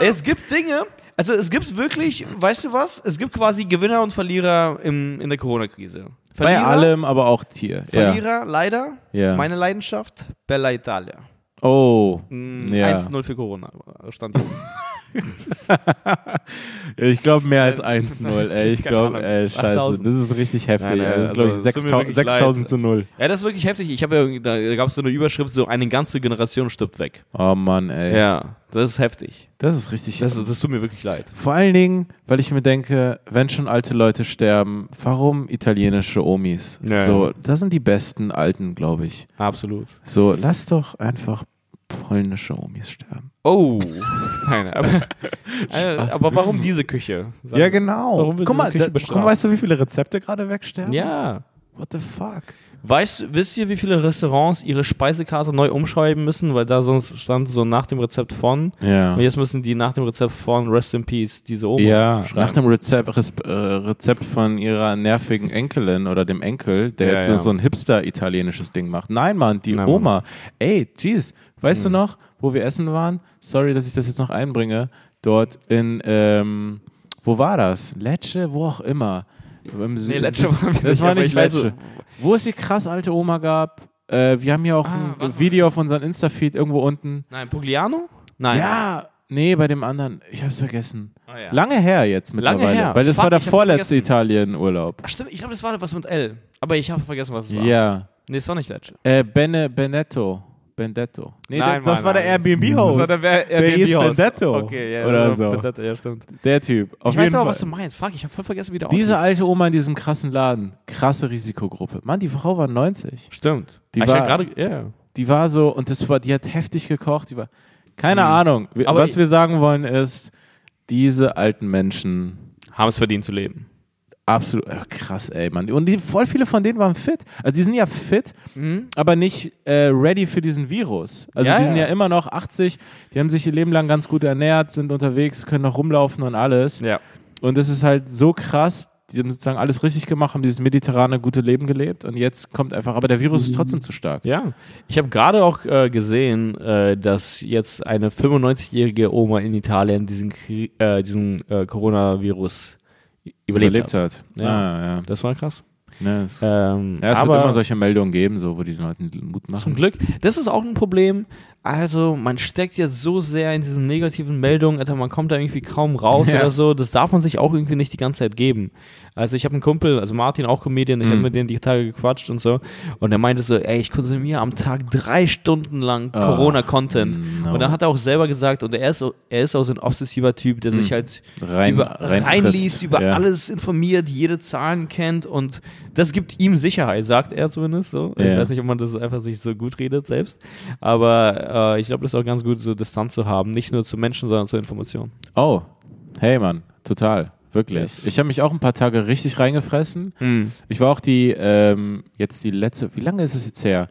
es gibt Dinge, also es gibt wirklich, weißt du was? Es gibt quasi Gewinner und Verlierer im, in der Corona-Krise. Bei Verlierer, allem, aber auch Tier. Ja. Verlierer, leider. Ja. Meine Leidenschaft, Bella Italia. Oh. Mm, Ja. 1-0 für Corona. Stand. Ich glaube mehr als 1-0, ey. Ich glaube, ey, scheiße. 8000. Das ist richtig heftig. Nein, nein. Das ist, glaube ich, also, mir 6000 wirklich 6000 leid. zu 0. ja, das ist wirklich heftig. Ich habe ja, da gab es so eine Überschrift, so eine ganze Generation stirbt weg. Oh Mann, ey. Ja, das ist heftig. Das ist richtig Das, das tut mir wirklich leid. Vor allen Dingen, weil ich mir denke, wenn schon alte Leute sterben, warum italienische Omis? Ja, so, das sind die besten Alten, glaube ich. Absolut. So, lass doch einfach polnische Omis sterben. Oh, nein, aber, äh, aber warum diese Küche? Sag- ja, genau. Warum guck mal, da, guck, weißt du, wie viele Rezepte gerade wegsterben? Ja. What the fuck? Weißt, wisst ihr, wie viele Restaurants ihre Speisekarte neu umschreiben müssen, weil da sonst stand so nach dem Rezept von. Ja. Und jetzt müssen die nach dem Rezept von Rest in Peace diese Oma Ja, schreiben. nach dem Rezept, äh, Rezept von ihrer nervigen Enkelin oder dem Enkel, der Ja, jetzt so, ja. so ein hipster-italienisches Ding macht. Nein, Mann, die Nein, Mann. Oma. Ey, jeez, weißt Hm. du noch, wo wir essen waren? Sorry, dass ich das jetzt noch einbringe. Dort in, ähm, wo war das? Lecce, wo auch immer. Nee, letzte wir Das war nicht Lecce. Wo es die krass alte Oma gab. Äh, wir haben hier auch Ah, ein. Video auf unserem Insta-Feed irgendwo unten. Nein, Pugliano? Nein. Ja, nee, bei dem anderen. Ich hab's vergessen. Ah, ja. Lange her jetzt Lange mittlerweile. her. Weil das Fuck, war der vorletzte. Italien-Urlaub. Ach, stimmt, ich glaube, das war was mit L. Aber ich habe vergessen, was es war. Ja. Nee, es war nicht Lecce. Äh, Bene, Benetto. Benedetto. Nee, Nein, das Mann, war der. Airbnb-Host. Das war der Airbnb-Haus. Benedetto. Okay, ja, Oder so. Benedetto, ja, stimmt. Der Typ. Auf ich weiß aber, Fall. was du meinst. Fuck, ich habe voll vergessen, wie der Diese aussieht. alte Oma in diesem krassen Laden. Krasse Risikogruppe. Mann, die Frau war 90. Stimmt. Die Ah, ich war- gerade, ja. Die war so, und das war, die hat heftig gekocht. Die war, keine Mhm. Ahnung. Aber was wir sagen wollen ist, diese alten Menschen Haben es verdient zu leben. Absolut, ach, krass, ey, Mann. Und die, voll viele von denen waren fit. Also die sind ja fit, aber nicht äh, ready für diesen Virus. Also Ja, die sind ja. ja immer noch 80, die haben sich ihr Leben lang ganz gut ernährt, sind unterwegs, können noch rumlaufen und alles. Ja. Und es ist halt so krass, die haben sozusagen alles richtig gemacht, haben dieses mediterrane, gute Leben gelebt und jetzt kommt einfach, aber der Virus ist trotzdem zu stark. Ja, ich habe gerade auch äh, gesehen, äh, dass jetzt eine 95-jährige Oma in Italien diesen, Krie- äh, diesen äh, Coronavirus überlebt, hat. hat. Ja. Ah, ja. Das war krass. Ja, es, Ähm, ja, es aber wird immer solche Meldungen geben, so, wo die Leute Mut zum machen. Glück, das ist auch ein Problem. Also, man steckt jetzt so sehr in diesen negativen Meldungen, Alter, man kommt da irgendwie kaum raus Ja. oder so. Das darf man sich auch irgendwie nicht die ganze Zeit geben. Also, ich habe einen Kumpel, also Martin, auch Comedian, ich Mhm. habe mit denen die Tage gequatscht und so. Und er meinte so, ey, ich konsumiere am Tag drei Stunden lang Oh, Corona-Content. no. Und dann hat er auch selber gesagt, und er ist, er ist auch so ein obsessiver Typ, der sich Mhm. halt Rein, über, rein reinliest, über ja. alles informiert, jede Zahlen kennt und das gibt ihm Sicherheit, sagt er zumindest so. Ich Ja. weiß nicht, ob man das einfach sich so gut redet selbst, aber äh, ich glaube, das ist auch ganz gut, so Distanz zu haben, nicht nur zu Menschen, sondern zur Information. Oh, hey Mann, total. Wirklich. Ich habe mich auch ein paar Tage richtig reingefressen. Ich war auch die, ähm, jetzt die letzte, wie lange ist es jetzt her?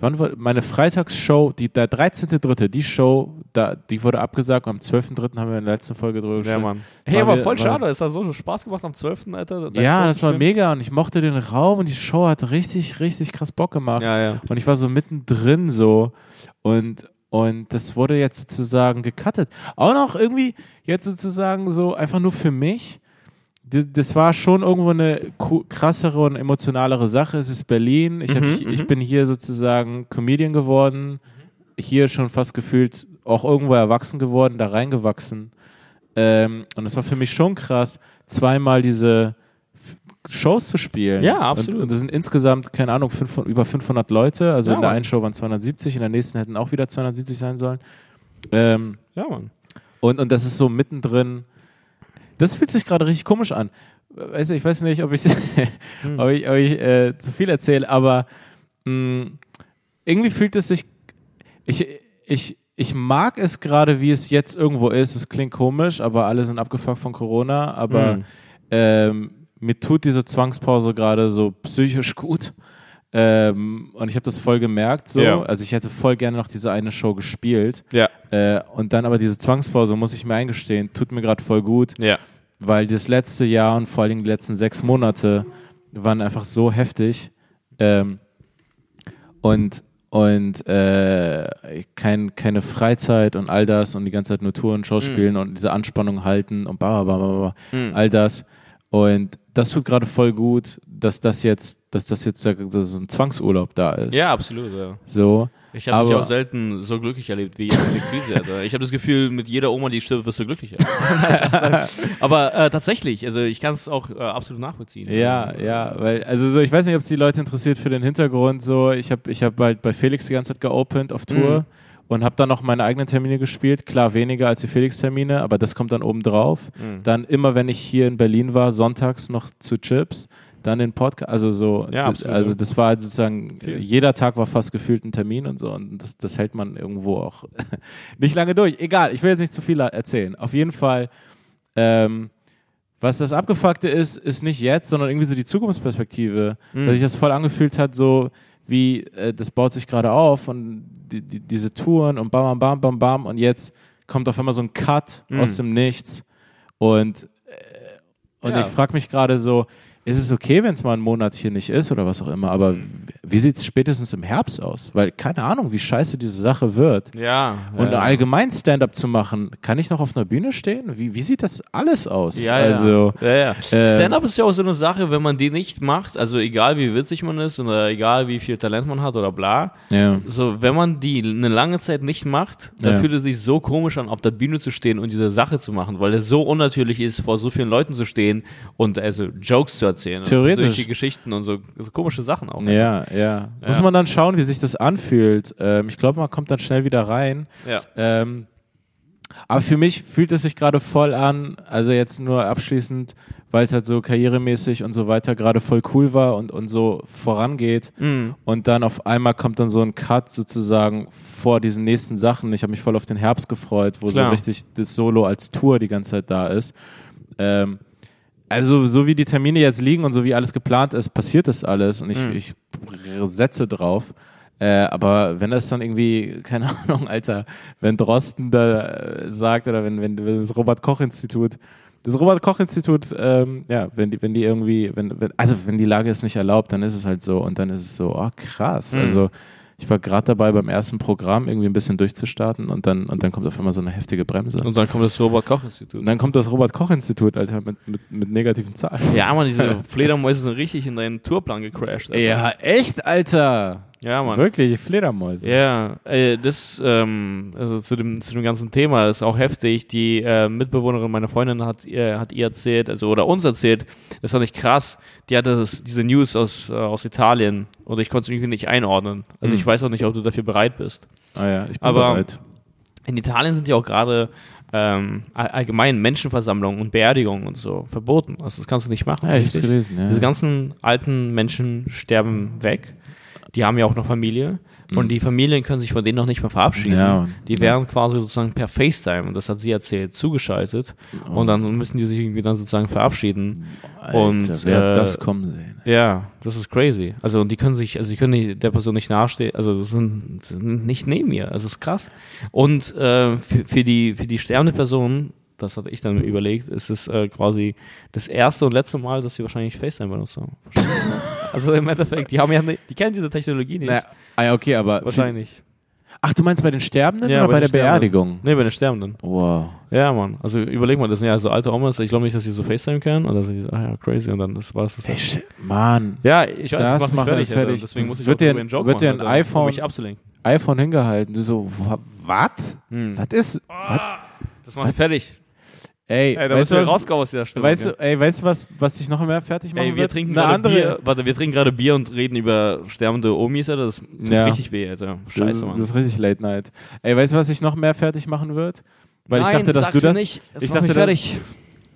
Wann war meine Freitagsshow, die, der 13.3., die Show, da, die wurde abgesagt. Am 12.3. haben wir in der letzten Folge drüber Ja, gesprochen. Mann. Hey, War aber wir- voll schade, ist das so Spaß gemacht am 12., Alter? Ja, Show das war mega und ich mochte den Raum und die Show hat richtig, richtig krass Bock gemacht. Ja, ja. Und ich war so mittendrin so und, und das wurde jetzt sozusagen gecuttet. Auch noch irgendwie jetzt sozusagen so einfach nur für mich. Das war schon irgendwo eine krassere und emotionalere Sache. Es ist Berlin. Ich, hab, Mhm, ich, ich bin hier sozusagen Comedian geworden. Hier schon fast gefühlt auch irgendwo erwachsen geworden, da reingewachsen. Ähm, und es war für mich schon krass, zweimal diese Shows zu spielen. Ja, absolut. Und, und das sind insgesamt, keine Ahnung, 500, über 500 Leute. Also Ja, in der einen Show waren 270, in der nächsten hätten auch wieder 270 sein sollen. Ähm, Ja, Mann. und, und das ist so mittendrin. Das fühlt sich gerade richtig komisch an. Du, ich weiß nicht, ob ich, ob ich, ob ich äh, zu viel erzähle, aber mh, irgendwie fühlt es sich. Ich, ich, ich mag es gerade, wie es jetzt irgendwo ist. Es klingt komisch, aber alle sind abgefuckt von Corona. Aber Mhm. ähm, mir tut diese Zwangspause gerade so psychisch gut. Ähm, und ich habe das voll gemerkt. So. Ja. Also ich hätte voll gerne noch diese eine Show gespielt. Ja, Äh, und dann aber diese Zwangspause, muss ich mir eingestehen, tut mir gerade voll gut, ja. Weil das letzte Jahr und vor allen Dingen die letzten sechs Monate waren einfach so heftig. Ähm, und und äh, kein, keine Freizeit und all das und die ganze Zeit nur Touren, Shows spielen und diese Anspannung halten und bla bla bla bla, Mhm. all das. Und das tut gerade voll gut, dass das jetzt, dass das jetzt so so ein Zwangsurlaub da ist. Ja, absolut. Ja. So. Ich habe mich auch selten so glücklich erlebt wie jetzt in der Krise. Alter. Ich habe das Gefühl, mit jeder Oma, die stirbt, wirst du glücklicher. Aber äh, tatsächlich, also ich kann es auch äh, absolut nachvollziehen. Ja, ja, weil, also so, ich weiß nicht, ob es die Leute interessiert für den Hintergrund. So, ich habe ich hab halt bei Felix die ganze Zeit geopend auf Tour Mhm. und habe dann noch meine eigenen Termine gespielt. Klar, weniger als die Felix-Termine, aber das kommt dann oben drauf. Mhm. Dann immer, wenn ich hier in Berlin war, sonntags noch zu Chips, dann den Podcast, also so, Ja, das, also das war halt sozusagen, Viel. jeder Tag war fast gefühlt ein Termin und so und das, das hält man irgendwo auch nicht lange durch. Egal, ich will jetzt nicht zu viel erzählen. Auf jeden Fall, ähm, was das Abgefuckte ist, ist nicht jetzt, sondern irgendwie so die Zukunftsperspektive. Mhm. Dass sich das voll angefühlt hat, so wie äh, das baut sich gerade auf und die, die, diese Touren und bam, bam, bam, bam, bam und jetzt kommt auf einmal so ein Cut Mhm. aus dem Nichts und, äh, und Ja. ich frage mich gerade so, ist es okay, wenn es mal einen Monat hier nicht ist oder was auch immer, aber wie sieht es spätestens im Herbst aus? Weil keine Ahnung, wie scheiße diese Sache wird. Ja. Und ja. allgemein Stand-up zu machen, kann ich noch auf einer Bühne stehen? Wie, wie sieht das alles aus? Ja, also, ja. ja, ja. ähm, Stand-up ist ja auch so eine Sache, wenn man die nicht macht, also egal wie witzig man ist oder egal wie viel Talent man hat oder bla, ja. so wenn man die eine lange Zeit nicht macht, dann fühlt es sich so komisch an, auf der Bühne zu stehen und diese Sache zu machen, weil es so unnatürlich ist, vor so vielen Leuten zu stehen und also Jokes zu erzählen. Theoretisch. Und solche Geschichten und so, so komische Sachen auch. Ja, ja. Muss Ja. man dann schauen, wie sich das anfühlt. Ähm, ich glaube, man kommt dann schnell wieder rein. Ja. Ähm, aber für mich fühlt es sich gerade voll an, also jetzt nur abschließend, weil es halt so karrieremäßig und so weiter gerade voll cool war und, und so vorangeht. Mhm. Und dann auf einmal kommt dann so ein Cut sozusagen vor diesen nächsten Sachen. Ich habe mich voll auf den Herbst gefreut, wo so Klar. richtig das Solo als Tour die ganze Zeit da ist. Ähm, also so wie die Termine jetzt liegen und so wie alles geplant ist, passiert das alles und ich, Mhm. ich setze drauf. Äh, aber wenn das dann irgendwie, keine Ahnung, Alter, wenn Drosten da äh, sagt oder wenn, wenn, wenn das Robert-Koch-Institut Das Robert-Koch-Institut, ähm, ja, wenn die, wenn die irgendwie, wenn, wenn, also wenn die Lage es nicht erlaubt, dann ist es halt so und dann ist es so, oh krass. Mhm. Also ich war gerade dabei, beim ersten Programm irgendwie ein bisschen durchzustarten und dann, und dann kommt auf einmal so eine heftige Bremse. Und dann kommt das Robert-Koch-Institut. Und dann kommt das Robert-Koch-Institut, Alter, mit, mit, mit negativen Zahlen. Ja, Mann, diese Fledermäuse sind richtig in deinen Tourplan gecrashed. Alter. Ja, echt, Alter. Ja Mann. Wirklich, Fledermäuse. Ja, äh, das, ähm, also zu dem, zu dem ganzen Thema, ist auch heftig. Die äh, Mitbewohnerin meiner Freundin hat, äh, hat ihr erzählt, also oder uns erzählt, das fand ich krass. Die hatte das, diese News aus, äh, aus Italien oder ich konnte es irgendwie nicht einordnen. Also Hm. ich weiß auch nicht, ob du dafür bereit bist. Ah ja, ich bin Aber- bereit. In Italien sind ja auch gerade ähm, all- allgemein Menschenversammlungen und Beerdigungen und so verboten. Also das kannst du nicht machen. Ja, ich hab's gelesen, ja. Diese ganzen alten Menschen sterben weg. Die haben ja auch noch Familie. Und die Familien können sich von denen noch nicht mehr verabschieden. Mhm. Ja, die ja. werden quasi sozusagen per FaceTime, und das hat sie erzählt, zugeschaltet. Oh. Und dann müssen die sich irgendwie dann sozusagen verabschieden. Alter, und, wer äh, das kommen sehen? Ja, das ist crazy. Also und die können sich, also die können nicht, der Person nicht nahestehen, also das sind, sind nicht neben ihr. Also das ist krass. Und äh, für, für die für die sterbende Person, das hatte ich dann überlegt, ist es äh, quasi das erste und letzte Mal, dass sie wahrscheinlich FaceTime benutzt haben. also im Endeffekt, die haben ja, nicht, die kennen diese Technologie nicht. Naja, ah ja, okay, aber. wahrscheinlich. Ach, du meinst bei den Sterbenden Ja, oder bei, bei der den Sterbenden. Beerdigung? Nee, bei den Sterbenden. Wow. Ja, Mann. Also überleg mal, das sind ja so alte Omas. Ich glaube nicht, dass sie so FaceTime können. Und dann sind die so, ah ja, crazy. Und dann das war's. Das Ey, sch- Mann, ja, ich weiß, Das das, macht mich fertig. Fertig. Deswegen muss ich Wird auch dir einen Joke wird dir machen, ein Alter, iPhone- um mich abzulenken. iPhone hingehalten. Du so, was? Hm. Was ist? Was? Das macht mich fertig. Ey, Ey, da weißt du, was, rauskommen aus dieser Stimmung. weißt du, ey, weißt du, was, was dich noch mehr fertig machen Ey, wir wird? trinken Eine andere. Bier. Warte, wir trinken gerade Bier und reden über sterbende Omis, Alter. Das tut Ja. richtig weh, Alter. das, Scheiße, ist, Mann. das ist richtig Late Night. Ey, weißt du, was dich noch mehr fertig machen wird? Weil Nein, ich dachte, dass du das. Nicht. Das ich dachte, mich fertig.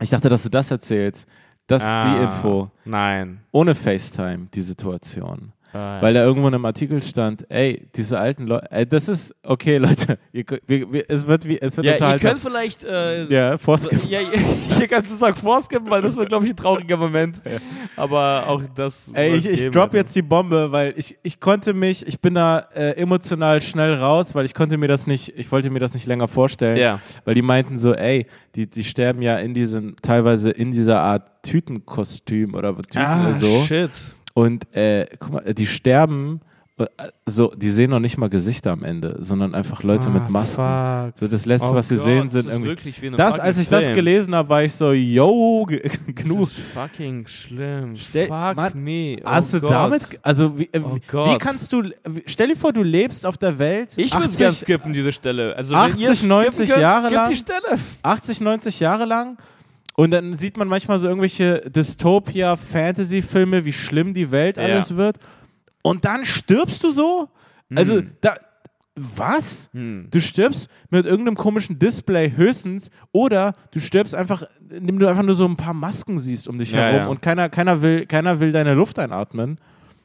Ich dachte, dass du das erzählst. Das ist die Ah, Info. Nein. Ohne FaceTime, die Situation. Ah, Weil da irgendwo in einem Artikel stand, ey, diese alten Leute, ey, das ist, okay, Leute, ihr, wir, wir, es wird, wie, es wird ja, ihr unterhaltsam. könnt vielleicht. Äh, ja, vorskippen. Ja, hier kannst du sagen vorskippen, weil das wird, glaube ich, ein trauriger Moment. Aber auch das. Ey, ich, ich drop jetzt die Bombe, weil ich, ich konnte mich, ich bin da äh, emotional schnell raus, weil ich konnte mir das nicht, ich wollte mir das nicht länger vorstellen, Ja. weil die meinten so, ey, die, die sterben ja in diesem, teilweise in dieser Art Tütenkostüm oder Tüten Ah, so. shit. Und äh, guck mal, die sterben, äh, so, die sehen noch nicht mal Gesichter am Ende, sondern einfach Leute mit Masken. Ah, Fuck. So das letzte, Oh was sie Gott, sehen, das sind ist irgendwie. Das, als ich das Film. gelesen habe, war ich so, yo, ge- genug. Das ist fucking schlimm. Stell- Fuck Mann, me. Oh Hast du Gott. damit, ge- also wie, äh, Oh wie, kannst du, stell dir vor, du lebst auf der Welt, Ich würde 80, gern skippen, diese Stelle. Also, wenn 80, ihr skippen 90 könnt, Jahre lang? die Stelle. 80, 90 Jahre lang und dann sieht man manchmal so irgendwelche Dystopia-Fantasy-Filme, wie schlimm die Welt Ja. alles wird und dann stirbst du so? Also, Hm. da, was? Hm. Du stirbst mit irgendeinem komischen Display höchstens oder du stirbst einfach, indem du einfach nur so ein paar Masken siehst um dich Ja, herum ja. und keiner, keiner, will, keiner will deine Luft einatmen.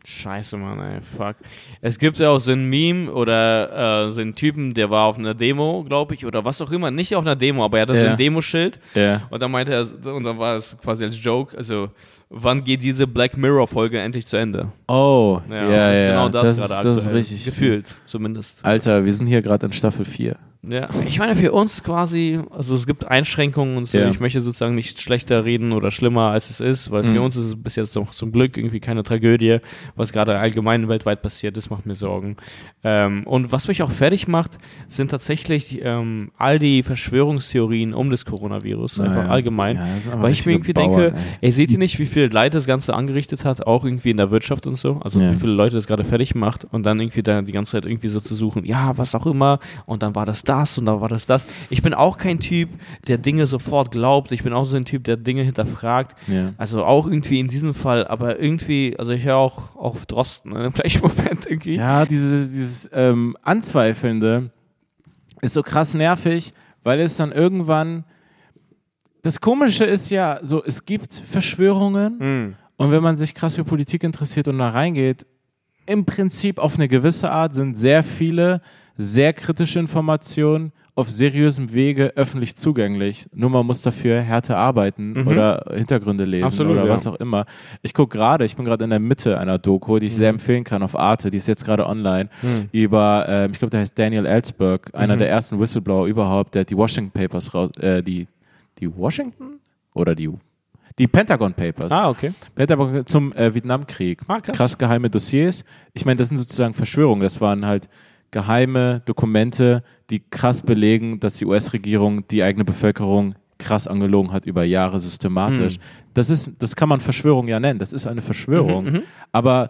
Scheiße, Mann, ey, fuck. Es gibt ja auch so ein Meme oder äh, so einen Typen, der war auf einer Demo, glaube ich, oder was auch immer. Nicht auf einer Demo, aber er hatte so Ja. ein Demoschild. Ja. Und dann meinte er, und dann war es quasi als Joke, also, wann geht diese Black Mirror-Folge endlich zu Ende? Oh, ja, Ja, ja, das ist genau das, das, gerade ist, das ist richtig. Gefühlt, zumindest. Alter, wir sind hier gerade in Staffel 4. Ja, ich meine für uns quasi, also es gibt Einschränkungen und so. Ja. Ich möchte sozusagen nicht schlechter reden oder schlimmer als es ist, weil Mhm. für uns ist es bis jetzt noch zum Glück irgendwie keine Tragödie, was gerade allgemein weltweit passiert, das macht mir Sorgen. Ähm, und was mich auch fertig macht, sind tatsächlich ähm, all die Verschwörungstheorien um das Coronavirus, einfach allgemein. Ja, sind aber Weil ich mir irgendwie richtige denke, Bauern, ey, seht ihr nicht, wie viel Leid das Ganze angerichtet hat, auch irgendwie in der Wirtschaft und so? Also Ja. wie viele Leute das gerade fertig macht und dann irgendwie da die ganze Zeit irgendwie so zu suchen, ja, was auch immer, und dann war das das und dann war das das. Ich bin auch kein Typ, der Dinge sofort glaubt. Ich bin auch so ein Typ, der Dinge hinterfragt. Ja. Also auch irgendwie in diesem Fall, aber irgendwie, also ich höre auch, auch auf Drosten ne, im gleichen Moment irgendwie. Ja, diese, dieses ähm, Anzweifelnde ist so krass nervig, weil es dann irgendwann. Das Komische ist ja so, es gibt Verschwörungen Hm. und wenn man sich krass für Politik interessiert und da reingeht, im Prinzip auf eine gewisse Art sind sehr viele sehr kritische Informationen auf seriösem Wege öffentlich zugänglich. Nur man muss dafür härter arbeiten Mhm. oder Hintergründe lesen Absolut, oder ja. was auch immer. Ich gucke gerade, ich bin gerade in der Mitte einer Doku, die ich sehr Mhm. empfehlen kann auf Arte, die ist jetzt gerade online, Hm. über, ähm, ich glaube, der heißt Daniel Ellsberg, einer Mhm. der ersten Whistleblower überhaupt, der hat die Washington Papers raus, äh, die, die Washington? oder die die Pentagon Papers. Ah, okay. Pentagon zum äh, Vietnamkrieg. Ah, krass. krass geheime Dossiers. Ich meine, das sind sozusagen Verschwörungen. Das waren halt geheime Dokumente, die krass belegen, dass die US-Regierung die eigene Bevölkerung krass angelogen hat über Jahre systematisch. Mhm. Das ist, das kann man Verschwörung ja nennen. Das ist eine Verschwörung. Aber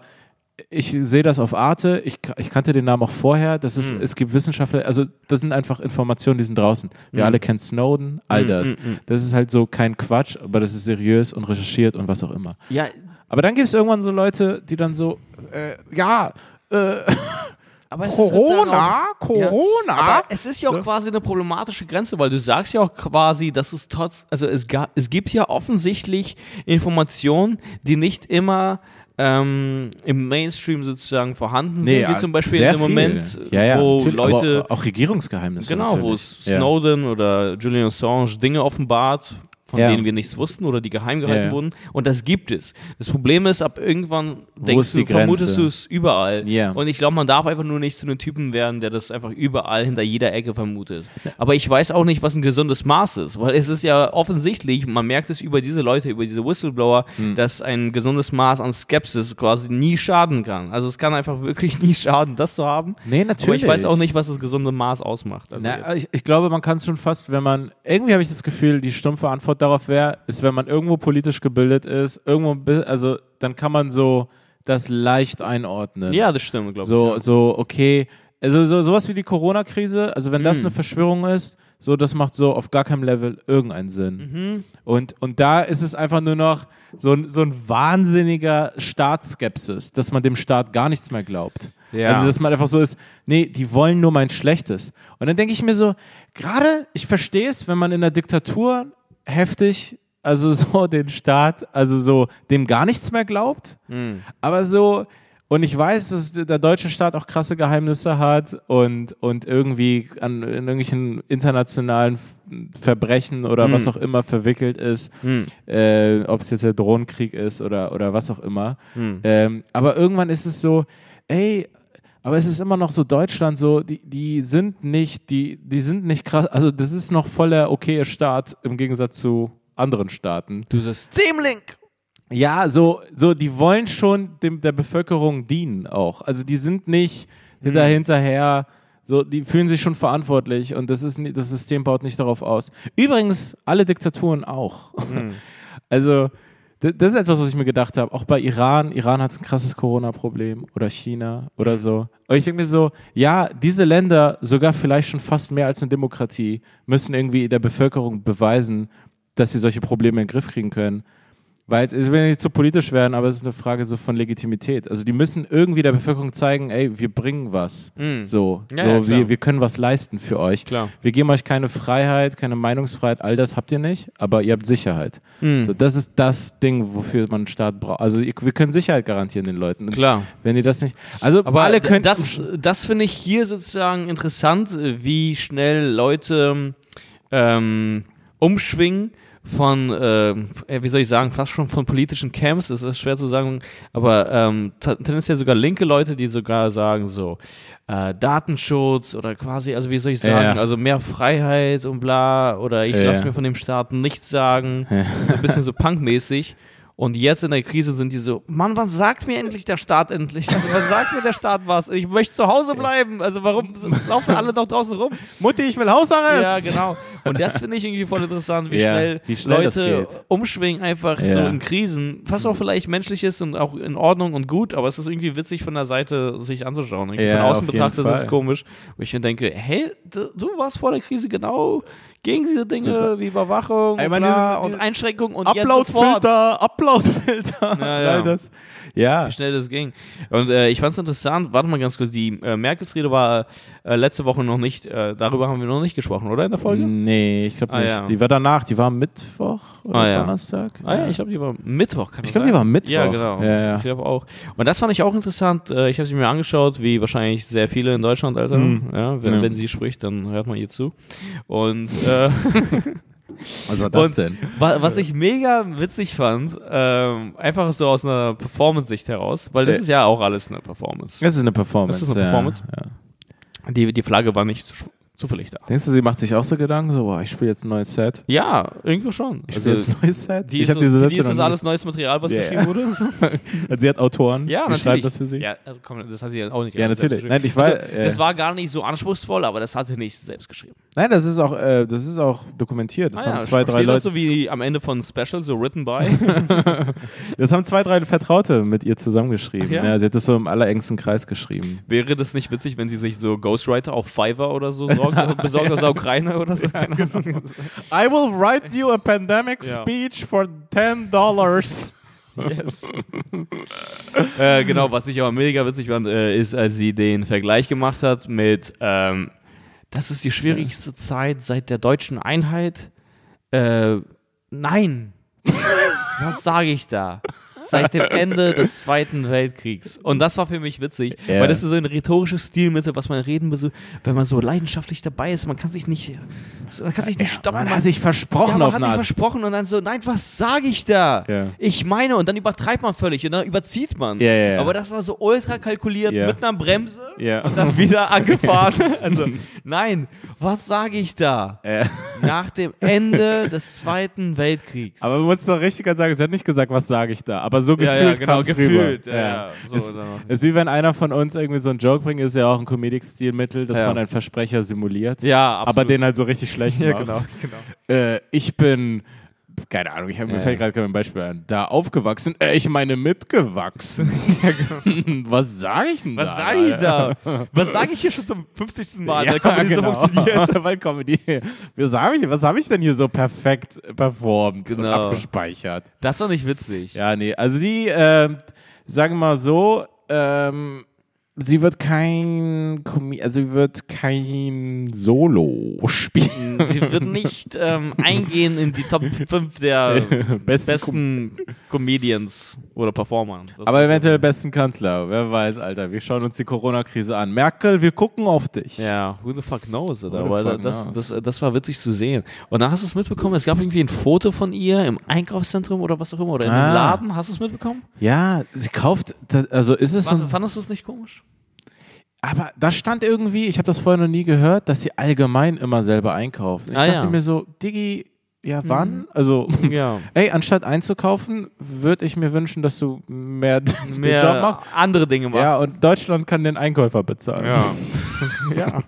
ich sehe das auf Arte, ich, ich kannte den Namen auch vorher, das ist, Mhm. es gibt Wissenschaftler, also das sind einfach Informationen, die sind draußen. Wir Mhm. alle kennen Snowden, all Mhm, das. mhm, mhm. Das ist halt so kein Quatsch, aber das ist seriös und recherchiert und was auch immer. Ja, Aber dann gibt es irgendwann so Leute, die dann so, äh, ja, äh, aber es ist sozusagen Corona, auch- Corona. Ja, aber es ist ja auch quasi eine problematische Grenze, weil du sagst ja auch quasi, dass es trotz, also es, ga, es gibt ja offensichtlich Informationen, die nicht immer ähm, im Mainstream sozusagen vorhanden sind, wie zum Beispiel im Moment, ja, ja, wo Leute auch Regierungsgeheimnisse. Genau, wo natürlich. Ja. Snowden oder Julian Assange Dinge offenbart, von Ja. denen wir nichts wussten oder die geheim gehalten Ja, wurden. Und das gibt es. Das Problem ist, ab irgendwann denkst du, vermutest du es überall. Ja. Und ich glaube, man darf einfach nur nicht zu einem Typen werden, der das einfach überall hinter jeder Ecke vermutet. Aber ich weiß auch nicht, was ein gesundes Maß ist, weil es ist ja offensichtlich, man merkt es über diese Leute, über diese Whistleblower, Hm. dass ein gesundes Maß an Skepsis quasi nie schaden kann. Also es kann einfach wirklich nie schaden, das zu haben. Nee, Aber natürlich. ich weiß auch nicht, was das gesunde Maß ausmacht. Also Na, ich, ich glaube, man kann es schon fast, wenn man, irgendwie habe ich das Gefühl, die stumpfe Antwort darauf wäre, ist, wenn man irgendwo politisch gebildet ist, irgendwo, also dann kann man so das leicht einordnen. Ja, das stimmt, glaube So, ich. Ja. so, okay. Also so, sowas wie die Corona-Krise, also wenn das Mhm. eine Verschwörung ist, so das macht so auf gar keinem Level irgendeinen Sinn. Mhm. Und, und da ist es einfach nur noch so, ein- so ein wahnsinniger Staatsskepsis, dass man dem Staat gar nichts mehr glaubt. Ja. Also dass man einfach so ist, nee, die wollen nur mein Schlechtes. Und dann denke ich mir so, gerade, ich verstehe es, wenn man in der Diktatur heftig, also so den Staat, also so dem gar nichts mehr glaubt. Mhm. Aber so, und ich weiß, dass der deutsche Staat auch krasse Geheimnisse hat und, und irgendwie an in irgendwelchen internationalen Verbrechen oder Mhm. was auch immer verwickelt ist, Mhm. äh, ob es jetzt der Drohnenkrieg ist oder, oder was auch immer. Mhm. Ähm, aber irgendwann ist es so, ey, aber es ist immer noch so Deutschland so, die, die sind nicht, die, die sind nicht krass, also das ist noch voll der okaye Staat im Gegensatz zu anderen Staaten. Du Systemlink! Ja, so, so, die wollen schon dem, der Bevölkerung dienen auch. Also die sind nicht hinter, hinterher, so, die fühlen sich schon verantwortlich und das ist das System baut nicht darauf aus. Übrigens, alle Diktaturen auch. Also, d- das ist etwas, was ich mir gedacht habe. Auch bei Iran. Iran hat ein krasses Corona-Problem oder China oder so. Und ich denke mir so, ja, diese Länder, sogar vielleicht schon fast mehr als eine Demokratie, müssen irgendwie der Bevölkerung beweisen, dass sie solche Probleme in den Griff kriegen können. Weil es, ich will nicht zu politisch werden, aber es ist eine Frage so von Legitimität. Also die müssen irgendwie der Bevölkerung zeigen, ey, wir bringen was. Mhm. So, Ja, so ja, wir, wir können was leisten für euch. Klar. Wir geben euch keine Freiheit, keine Meinungsfreiheit, all das habt ihr nicht, aber ihr habt Sicherheit. Mhm. So, das ist das Ding, wofür man einen Staat braucht. Also ihr, wir können Sicherheit garantieren den Leuten. Klar. Wenn ihr das nicht. Also Aber alle können. das, das finde ich hier sozusagen interessant, äh, wie schnell Leute ähm, umschwingen von, äh, wie soll ich sagen, fast schon von politischen Camps, das ist schwer zu sagen, aber ähm, tendenziell sogar linke Leute, die sogar sagen so, äh, Datenschutz oder quasi, also wie soll ich sagen, Ja. also mehr Freiheit und bla, oder ich Ja. lasse mir von dem Staat nichts sagen, so ein bisschen so punkmäßig. Und jetzt in der Krise sind die so, Mann, wann sagt mir endlich der Staat endlich? Also, wann sagt mir der Staat was? Ich möchte zu Hause bleiben. Also warum laufen alle noch draußen rum? Mutti, ich will Hausarrest! Ja, genau. Und das finde ich irgendwie voll interessant, wie Ja, schnell, wie schnell Leute umschwingen einfach Ja. so in Krisen, was auch vielleicht menschlich ist und auch in Ordnung und gut, aber es ist irgendwie witzig von der Seite sich anzuschauen. Ja, von außen betrachtet ist es komisch, wo ich mir denke, hey, du warst vor der Krise genau gegen diese Dinge wie Überwachung und, bla, und diese Einschränkung und. Uploadfilter, Uploadfilter. Ja, ja. Das. Ja. wie schnell das ging. Und äh, ich fand es interessant, warte mal ganz kurz, die äh, Merkels Rede war äh, letzte Woche noch nicht, äh, darüber haben wir noch nicht gesprochen, oder in der Folge? Nee, ich glaube Ah, nicht. ja. Die war danach, die war Mittwoch oder Ah. Donnerstag. Ah ja, ich glaube, die war Mittwoch. Kann Ich das glaub, die war Mittwoch. Ja, genau. Ja. Ich glaube auch. Und das fand ich auch interessant. Äh, Ich habe sie mir angeschaut, wie wahrscheinlich sehr viele in Deutschland, Alter. Mhm. Ja, wenn, wenn sie spricht, dann hört man ihr zu. Und äh, Was war das wa- was ich mega witzig fand, ähm, einfach so aus einer Performance-Sicht heraus, weil das Äh. ist ja auch alles eine Performance. Das ist eine Performance. Das ist eine ja, Performance? Ja. Die, die Flagge war nicht zu, zufällig da. Denkst du, sie macht sich auch so Gedanken? So, boah, ich spiele jetzt ein neues Set. Ja, irgendwo schon. Ich spiele jetzt ein neues Set. Also, die ich ist, habe diese Sätze die ist das alles neues Material, was Ja, geschrieben wurde? Also sie hat Autoren, Ja, die schreiben das für sie. Ja, also komm, das hat sie ja auch nicht Ja, natürlich. Nein, ich weiß. Also, äh, Das war gar nicht so anspruchsvoll, aber das hat sie nicht selbst geschrieben. Nein, das ist auch, äh, das ist auch dokumentiert. Das Ah haben ja, zwei, drei steht das Leute. so wie am Ende von Special, so written by. Das haben zwei, drei Vertraute mit ihr zusammengeschrieben. Ach ja? ja? sie hat das so im allerengsten Kreis geschrieben. Wäre das nicht witzig, wenn sie sich so Ghostwriter auf Fiverr oder so sorgt, besorgt aus der Ukraine oder so? Ahnung. I will write you a pandemic speech for 10 dollars. Yes. äh, genau, was ich aber mega witzig fand, äh, ist, als sie den Vergleich gemacht hat mit, ähm, das ist die schwierigste Zeit seit der deutschen Einheit. Äh, nein. was sage ich da? Seit dem Ende des Zweiten Weltkriegs. Und das war für mich witzig, Ja. weil das ist so ein rhetorisches Stilmittel, was man reden will, wenn man so leidenschaftlich dabei ist. Man kann sich nicht, man kann sich nicht stoppen. Man hat sich ja, versprochen man auf hat sich versprochen und dann so, nein, was sage ich da? Ja. Ich meine, und dann übertreibt man völlig und dann überzieht man. Ja, ja, ja. Aber das war so ultra kalkuliert Ja. mit einer Bremse Ja. und dann wieder angefahren. also, nein, was sage ich da? Äh, Nach dem Ende des Zweiten Weltkriegs. aber man muss doch richtig sagen, sie hat nicht gesagt, was sage ich da. Aber so ja, gefühlt ja, genau, kam's gefühlt. rüber. Ja, ja. So, ist, ist wie wenn einer von uns irgendwie so einen Joke bringt, ist ja auch ein Comedic-Stilmittel, dass Ja. man einen Versprecher simuliert. ja, absolut. aber den halt so richtig schlecht ja, macht. genau, genau. Äh, ich bin, keine Ahnung, ich hab, mir fällt gerade kein Beispiel ein. Da aufgewachsen, äh, ich meine mitgewachsen. Was sage ich denn Was da? sage ich da? Was sage ich hier schon zum 50. Mal? Ja, weil Comedy genau. so funktioniert. Weil Comedy. Was habe ich, was hab ich denn hier so perfekt performt und Genau. abgespeichert? Das war nicht witzig. Ja, nee, also sie, ähm, sagen wir mal so, ähm, sie wird kein, also sie wird kein Solo spielen. Sie wird nicht ähm, eingehen in die Top 5 der Besten besten Comedians oder Performer. Das Aber eventuell besten Kanzler, wer weiß, Alter. Wir schauen uns die Corona-Krise an. Merkel, wir gucken auf dich. Ja, who the fuck knows? The Aber fuck das, knows? das, das war witzig zu sehen. Und dann hast du es mitbekommen, es gab irgendwie ein Foto von ihr im Einkaufszentrum oder was auch immer, oder in Ah. einem Laden. Hast du es mitbekommen? Ja, sie kauft, also ist es ein- fandest du es nicht komisch? Aber da stand irgendwie, ich habe das vorher noch nie gehört, dass sie allgemein immer selber einkauft. Ich Ah, dachte ja. mir so, Diggi, ja wann? Also, Ja. ey, anstatt einzukaufen, würde ich mir wünschen, dass du mehr, den Mehr Job machst. andere Dinge machst. Ja, und Deutschland kann den Einkäufer bezahlen. Ja. ja.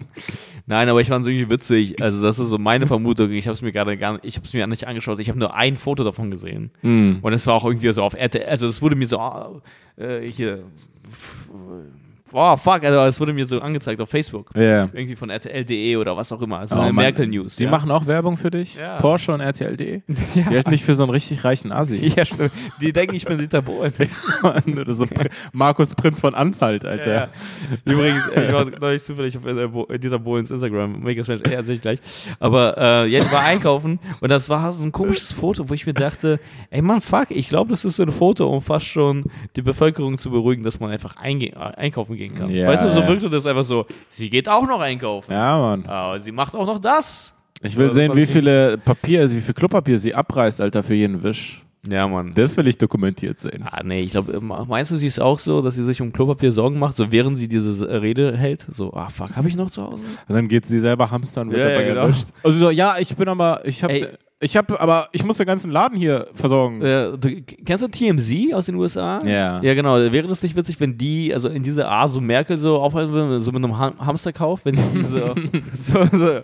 Nein, aber ich fand es irgendwie witzig. Also, das ist so meine Vermutung. Ich habe es mir gerade gar nicht, ich habe es mir nicht angeschaut. Ich habe nur ein Foto davon gesehen. Mhm. Und es war auch irgendwie so auf RTL. Also, es wurde mir so, äh, hier, oh fuck, also, es wurde mir so angezeigt auf Facebook. Ja. Irgendwie von RTL.de oder was auch immer. Also, Oh, eine Mann. Merkel News. Die ja. machen auch Werbung für dich? Ja. Porsche und RTL.de? ja. Die halten dich für so einen richtig reichen Asi. ja, stimmt. Die denken, ich bin Dieter Bohlen. So Pri Markus Prinz von Anhalt, Alter. Ja. Übrigens, ich war neulich zufällig auf äh, Dieter Bohlens Instagram. Mega strange. Ja, erzähl ich gleich. Aber äh, jetzt war einkaufen und das war so ein komisches Foto, wo ich mir dachte, ey Mann, fuck, ich glaube, das ist so ein Foto, um fast schon die Bevölkerung zu beruhigen, dass man einfach äh, einkaufen gehen kann. Ja, weißt du, so ja. wirkte das einfach so, sie geht auch noch einkaufen. Ja, Mann. Aber sie macht auch noch das. Ich will Ja, das sehen, wie viele Papier, also wie viel Klopapier sie abreißt, Alter, für jeden Wisch. Ja, Mann. Das will ich dokumentiert sehen. Ah, nee, ich glaube, meinst du, sie ist auch so, dass sie sich um Klopapier Sorgen macht, so während sie diese äh, Rede hält? So, ah, fuck, habe ich noch zu Hause? Und dann geht sie selber hamstern und wird Ja, ja, dabei genau. erwischt. Also so, ja, ich bin aber, ich habe, ich habe, aber ich muss den ganzen Laden hier versorgen. Äh, du, kennst du TMZ aus den USA? Ja. Ja, genau. Wäre das nicht witzig, wenn die, also in dieser Art so Merkel so aufhalten würden, so mit einem Ham Hamsterkauf, wenn die so, so, so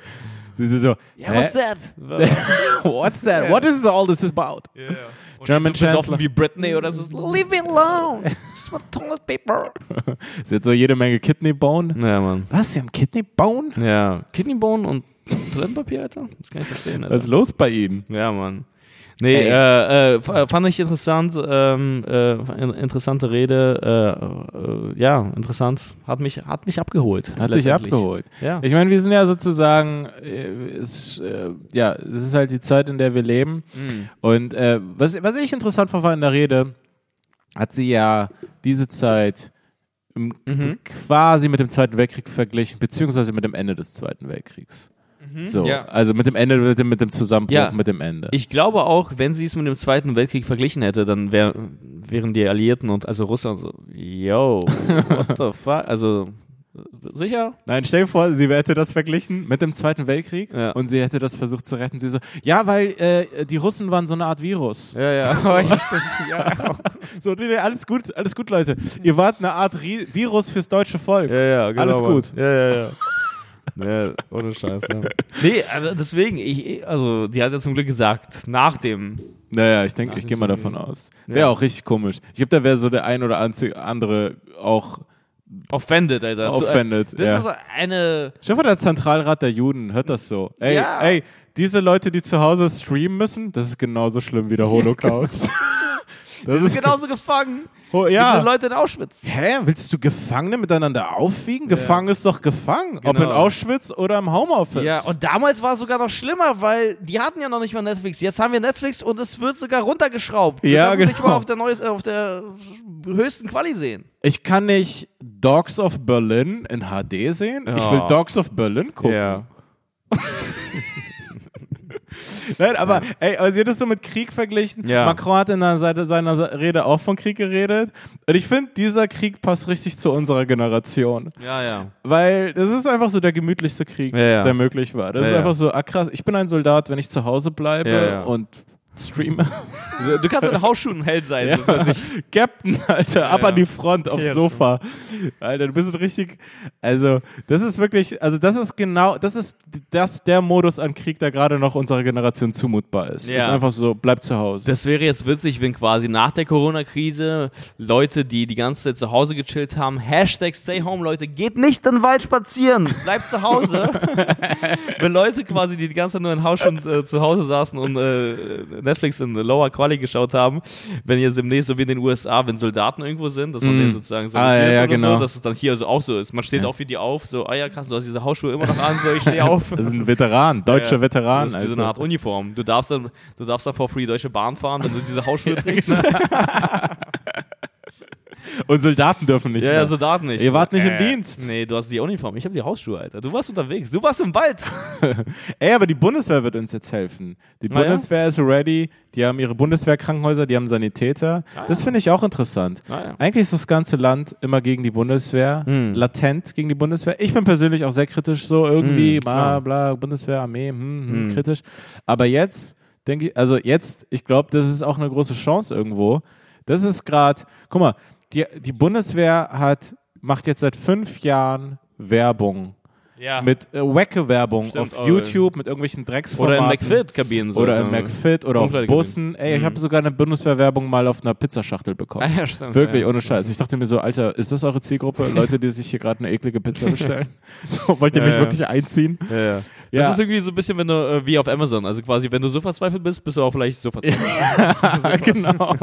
Sie sind so, hä? what's that? What's that? What is all this about? Und German so Chancellor. wie Britney oder so, leave me alone. Just want toilet paper. Sie hat so jede Menge Kidney Bone. Ja, Mann. Was, sie haben Kidney Bone? Ja. Kidneybone und Toilettenpapier, Alter? Das kann ich verstehen, Alter. Was ist los bei ihnen? Ja, Mann. Nee, äh, äh, fand ich interessant, ähm, äh, in- interessante Rede, äh, äh, ja, interessant, hat mich, hat mich abgeholt. Hat dich abgeholt. Ja. Ich meine, wir sind ja sozusagen, äh, es, äh, ja, es ist halt die Zeit, in der wir leben. Mhm. Und äh, was, was ich interessant fand in der Rede, hat sie ja diese Zeit im, Mhm. quasi mit dem Zweiten Weltkrieg verglichen, beziehungsweise mit dem Ende des Zweiten Weltkriegs. So, Mhm. Ja. also mit dem Ende, mit dem, mit dem Zusammenbruch, Ja. mit dem Ende. Ich glaube auch, wenn sie es mit dem Zweiten Weltkrieg verglichen hätte, dann wär, wären die Alliierten und also Russland so, yo, what the fuck, also Sicher? Nein, stell dir vor, sie hätte das verglichen mit dem Zweiten Weltkrieg Ja. und sie hätte das versucht zu retten. Sie so, ja, weil äh, die Russen waren so eine Art Virus. Ja, ja. Dachte, ja. So, nee, nee, alles gut, alles gut, Leute. Ihr wart eine Art Ri Virus fürs deutsche Volk. Ja, ja, genau. Alles gut. Ja, ja, ja. Ja, ohne Scheiß, ja. Nee, also deswegen, ich, also, die hat ja zum Glück gesagt, nach dem. Naja, ich denke, ich gehe mal davon aus. Wäre Ja. auch richtig komisch. Ich glaube, da wäre so der ein oder andere auch Offended, Alter. offended. Das ja. ist eine. Vor, der Zentralrat der Juden hört das so. Ey, Ja. ey, diese Leute, die zu Hause streamen müssen, das ist genauso schlimm wie der Holocaust. Das Das ist genauso gefangen Oh, wie die ja. Leute in Auschwitz. Hä, willst du Gefangene miteinander aufwiegen? Gefangen ist doch gefangen. Ob in Genau. Auschwitz oder im Homeoffice. Ja, und damals war es sogar noch schlimmer, weil die hatten ja noch nicht mal Netflix. Jetzt haben wir Netflix und es wird sogar runtergeschraubt. Ja, kannst es nicht genau. mal auf der, neues, äh, auf der höchsten Quali sehen. Ich kann nicht Dogs of Berlin in HD sehen. Ich Ja. will Dogs of Berlin gucken. Nein, aber ey, aber sie hat es so mit Krieg verglichen. Ja. Macron hat in seiner Sa- Rede auch von Krieg geredet. Und ich finde, dieser Krieg passt richtig zu unserer Generation. Ja, ja. Weil das ist einfach so der gemütlichste Krieg, Ja, ja. der möglich war. Das Ja, ist ja. einfach so, ah krass, ich bin ein Soldat, wenn ich zu Hause bleibe Ja, ja. und streame. Du, kannst in Hausschuhen-Held sein. Ja. so. Captain, Alter, ab Ja. an die Front aufs Ja, Sofa. Alter, du bist ein richtig. Also, das ist wirklich, also das ist genau, das ist das der Modus an Krieg, der gerade noch unserer Generation zumutbar ist. Ja. Ist einfach so, bleib zu Hause. Das wäre jetzt witzig, wenn quasi nach der Corona-Krise Leute, die die ganze Zeit zu Hause gechillt haben, Hashtag Stay Home, Leute, geht nicht in den Wald spazieren, bleibt zu Hause. wenn Leute quasi, die die ganze Zeit nur in Hausschuhen äh, zu Hause saßen und äh, Netflix in Lower Quali geschaut haben, wenn jetzt demnächst so wie in den USA, wenn Soldaten irgendwo sind, dass man Mm. denen sozusagen so Ah, ja, ja, genau. so, dass es dann hier so auch so ist. Man steht auch wie die auf, so, ah ja krass, du hast diese Hausschuhe immer noch an, so ich stehe auf. Das ist ein Veteran, deutscher Ja, Veteran. Das ist wie so Alter. eine Art Uniform. Du darfst dann, du darfst dann for free Deutsche Bahn fahren, wenn du diese Hausschuhe trägst. Und Soldaten dürfen nicht. ja, mehr. ja, Soldaten nicht. Ihr wart nicht im Äh, Dienst. Nee, du hast die Uniform. Ich habe die Hausschuhe, Alter. Du warst unterwegs. Du warst im Wald. Ey, aber die Bundeswehr wird uns jetzt helfen. Die Ah, ja? Bundeswehr ist ready, die haben ihre Bundeswehrkrankenhäuser, die haben Sanitäter. Ah, Das ja. finde ich auch interessant. Ah, ja. Eigentlich ist das ganze Land immer gegen die Bundeswehr, Hm. latent gegen die Bundeswehr. Ich bin persönlich auch sehr kritisch, so irgendwie, Hm, bla bla, Bundeswehr, Armee, hm, hm, Hm. kritisch. Aber jetzt denke ich, also jetzt, ich glaube, das ist auch eine große Chance irgendwo. Das ist gerade, guck mal, die, die Bundeswehr hat, macht jetzt seit fünf Jahren Werbung. Ja. Mit äh, Wacke-Werbung Stimmt, auf oh, YouTube, mit irgendwelchen oder Drecksformaten. in McFit-Kabinen. So. Oder in McFit oder auf. Bussen. Ey, ich Mhm. habe sogar eine Bundeswehrwerbung mal auf einer Pizzaschachtel bekommen. Ah, ja, stimmt. Wirklich, ja. ohne Scheiß. Ich dachte mir so, Alter, ist das eure Zielgruppe? Leute, die sich hier gerade eine eklige Pizza bestellen? so, wollt ihr Ja, mich ja. wirklich einziehen? Ja, ja. Ja. Das ist irgendwie so ein bisschen, wenn du, äh, wie auf Amazon. Also quasi, wenn du so verzweifelt bist, bist du auch vielleicht so verzweifelt. genau.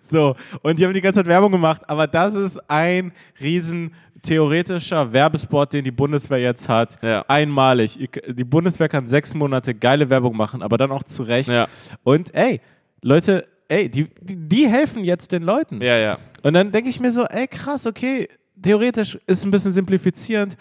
so, und die haben die ganze Zeit Werbung gemacht, aber das ist ein riesen theoretischer Werbespot, den die Bundeswehr jetzt hat. Ja. Einmalig. Die Bundeswehr kann sechs Monate geile Werbung machen, aber dann auch zu Recht. Ja. Und ey, Leute, ey, die, die, die helfen jetzt den Leuten. ja, ja. Und dann denke ich mir so, ey, krass, okay, theoretisch ist ein bisschen simplifizierend,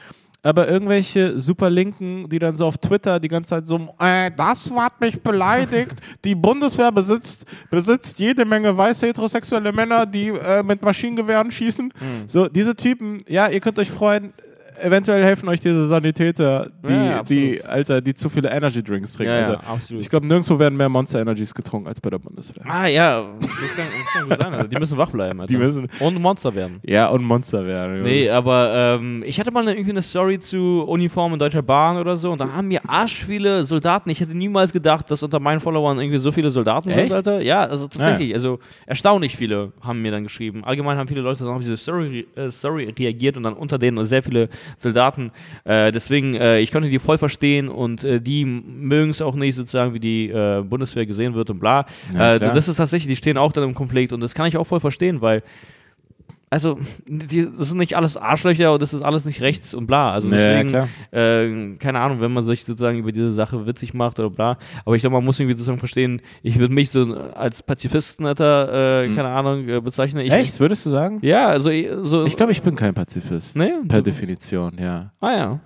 aber irgendwelche super Linken, die dann so auf Twitter die ganze Zeit so, äh, das hat mich beleidigt. die Bundeswehr besitzt, besitzt jede Menge weiße heterosexuelle Männer, die äh, mit Maschinengewehren schießen. So, diese Typen, ja, ihr könnt euch freuen. Eventuell helfen euch diese Sanitäter, die, Ja, die, Alter, die zu viele Energy Drinks trinken. Ja, ja, absolut. Ich glaube, nirgendwo werden mehr Monster Energies getrunken als bei der Bundeswehr. Ah, ja. Das kann, das kann gut sein. Alter. Die müssen wach bleiben. Alter. Die müssen- Und Monster werden. Ja, und Monster werden. Nee, aber ähm, ich hatte mal eine, irgendwie eine Story zu Uniformen in Deutscher Bahn oder so und da haben mir arsch viele Soldaten. Ich hätte niemals gedacht, dass unter meinen Followern irgendwie so viele Soldaten Echt? sind, Alter. Ja, also tatsächlich. Also erstaunlich viele haben mir dann geschrieben. Allgemein haben viele Leute dann auf diese Story, äh, Story reagiert und dann unter denen sehr viele Soldaten. Äh, deswegen, äh, ich konnte die voll verstehen und äh, die mögen es auch nicht sozusagen, wie die äh, Bundeswehr gesehen wird und bla. Ja, äh, das ist tatsächlich, die stehen auch dann im Konflikt und das kann ich auch voll verstehen, weil also, die, das sind nicht alles Arschlöcher und das ist alles nicht rechts und bla. Also deswegen, klar. äh, keine Ahnung, wenn man sich sozusagen über diese Sache witzig macht oder bla. Aber ich glaube, man muss irgendwie sozusagen verstehen, ich würde mich so als Pazifisten, Alter, äh, keine Ahnung, äh, bezeichnen. Ich, Hm. Echt, würdest du sagen? Ja, also ich- so. Ich glaube, ich bin kein Pazifist. Nee? Per Definition, ja. Ah ja.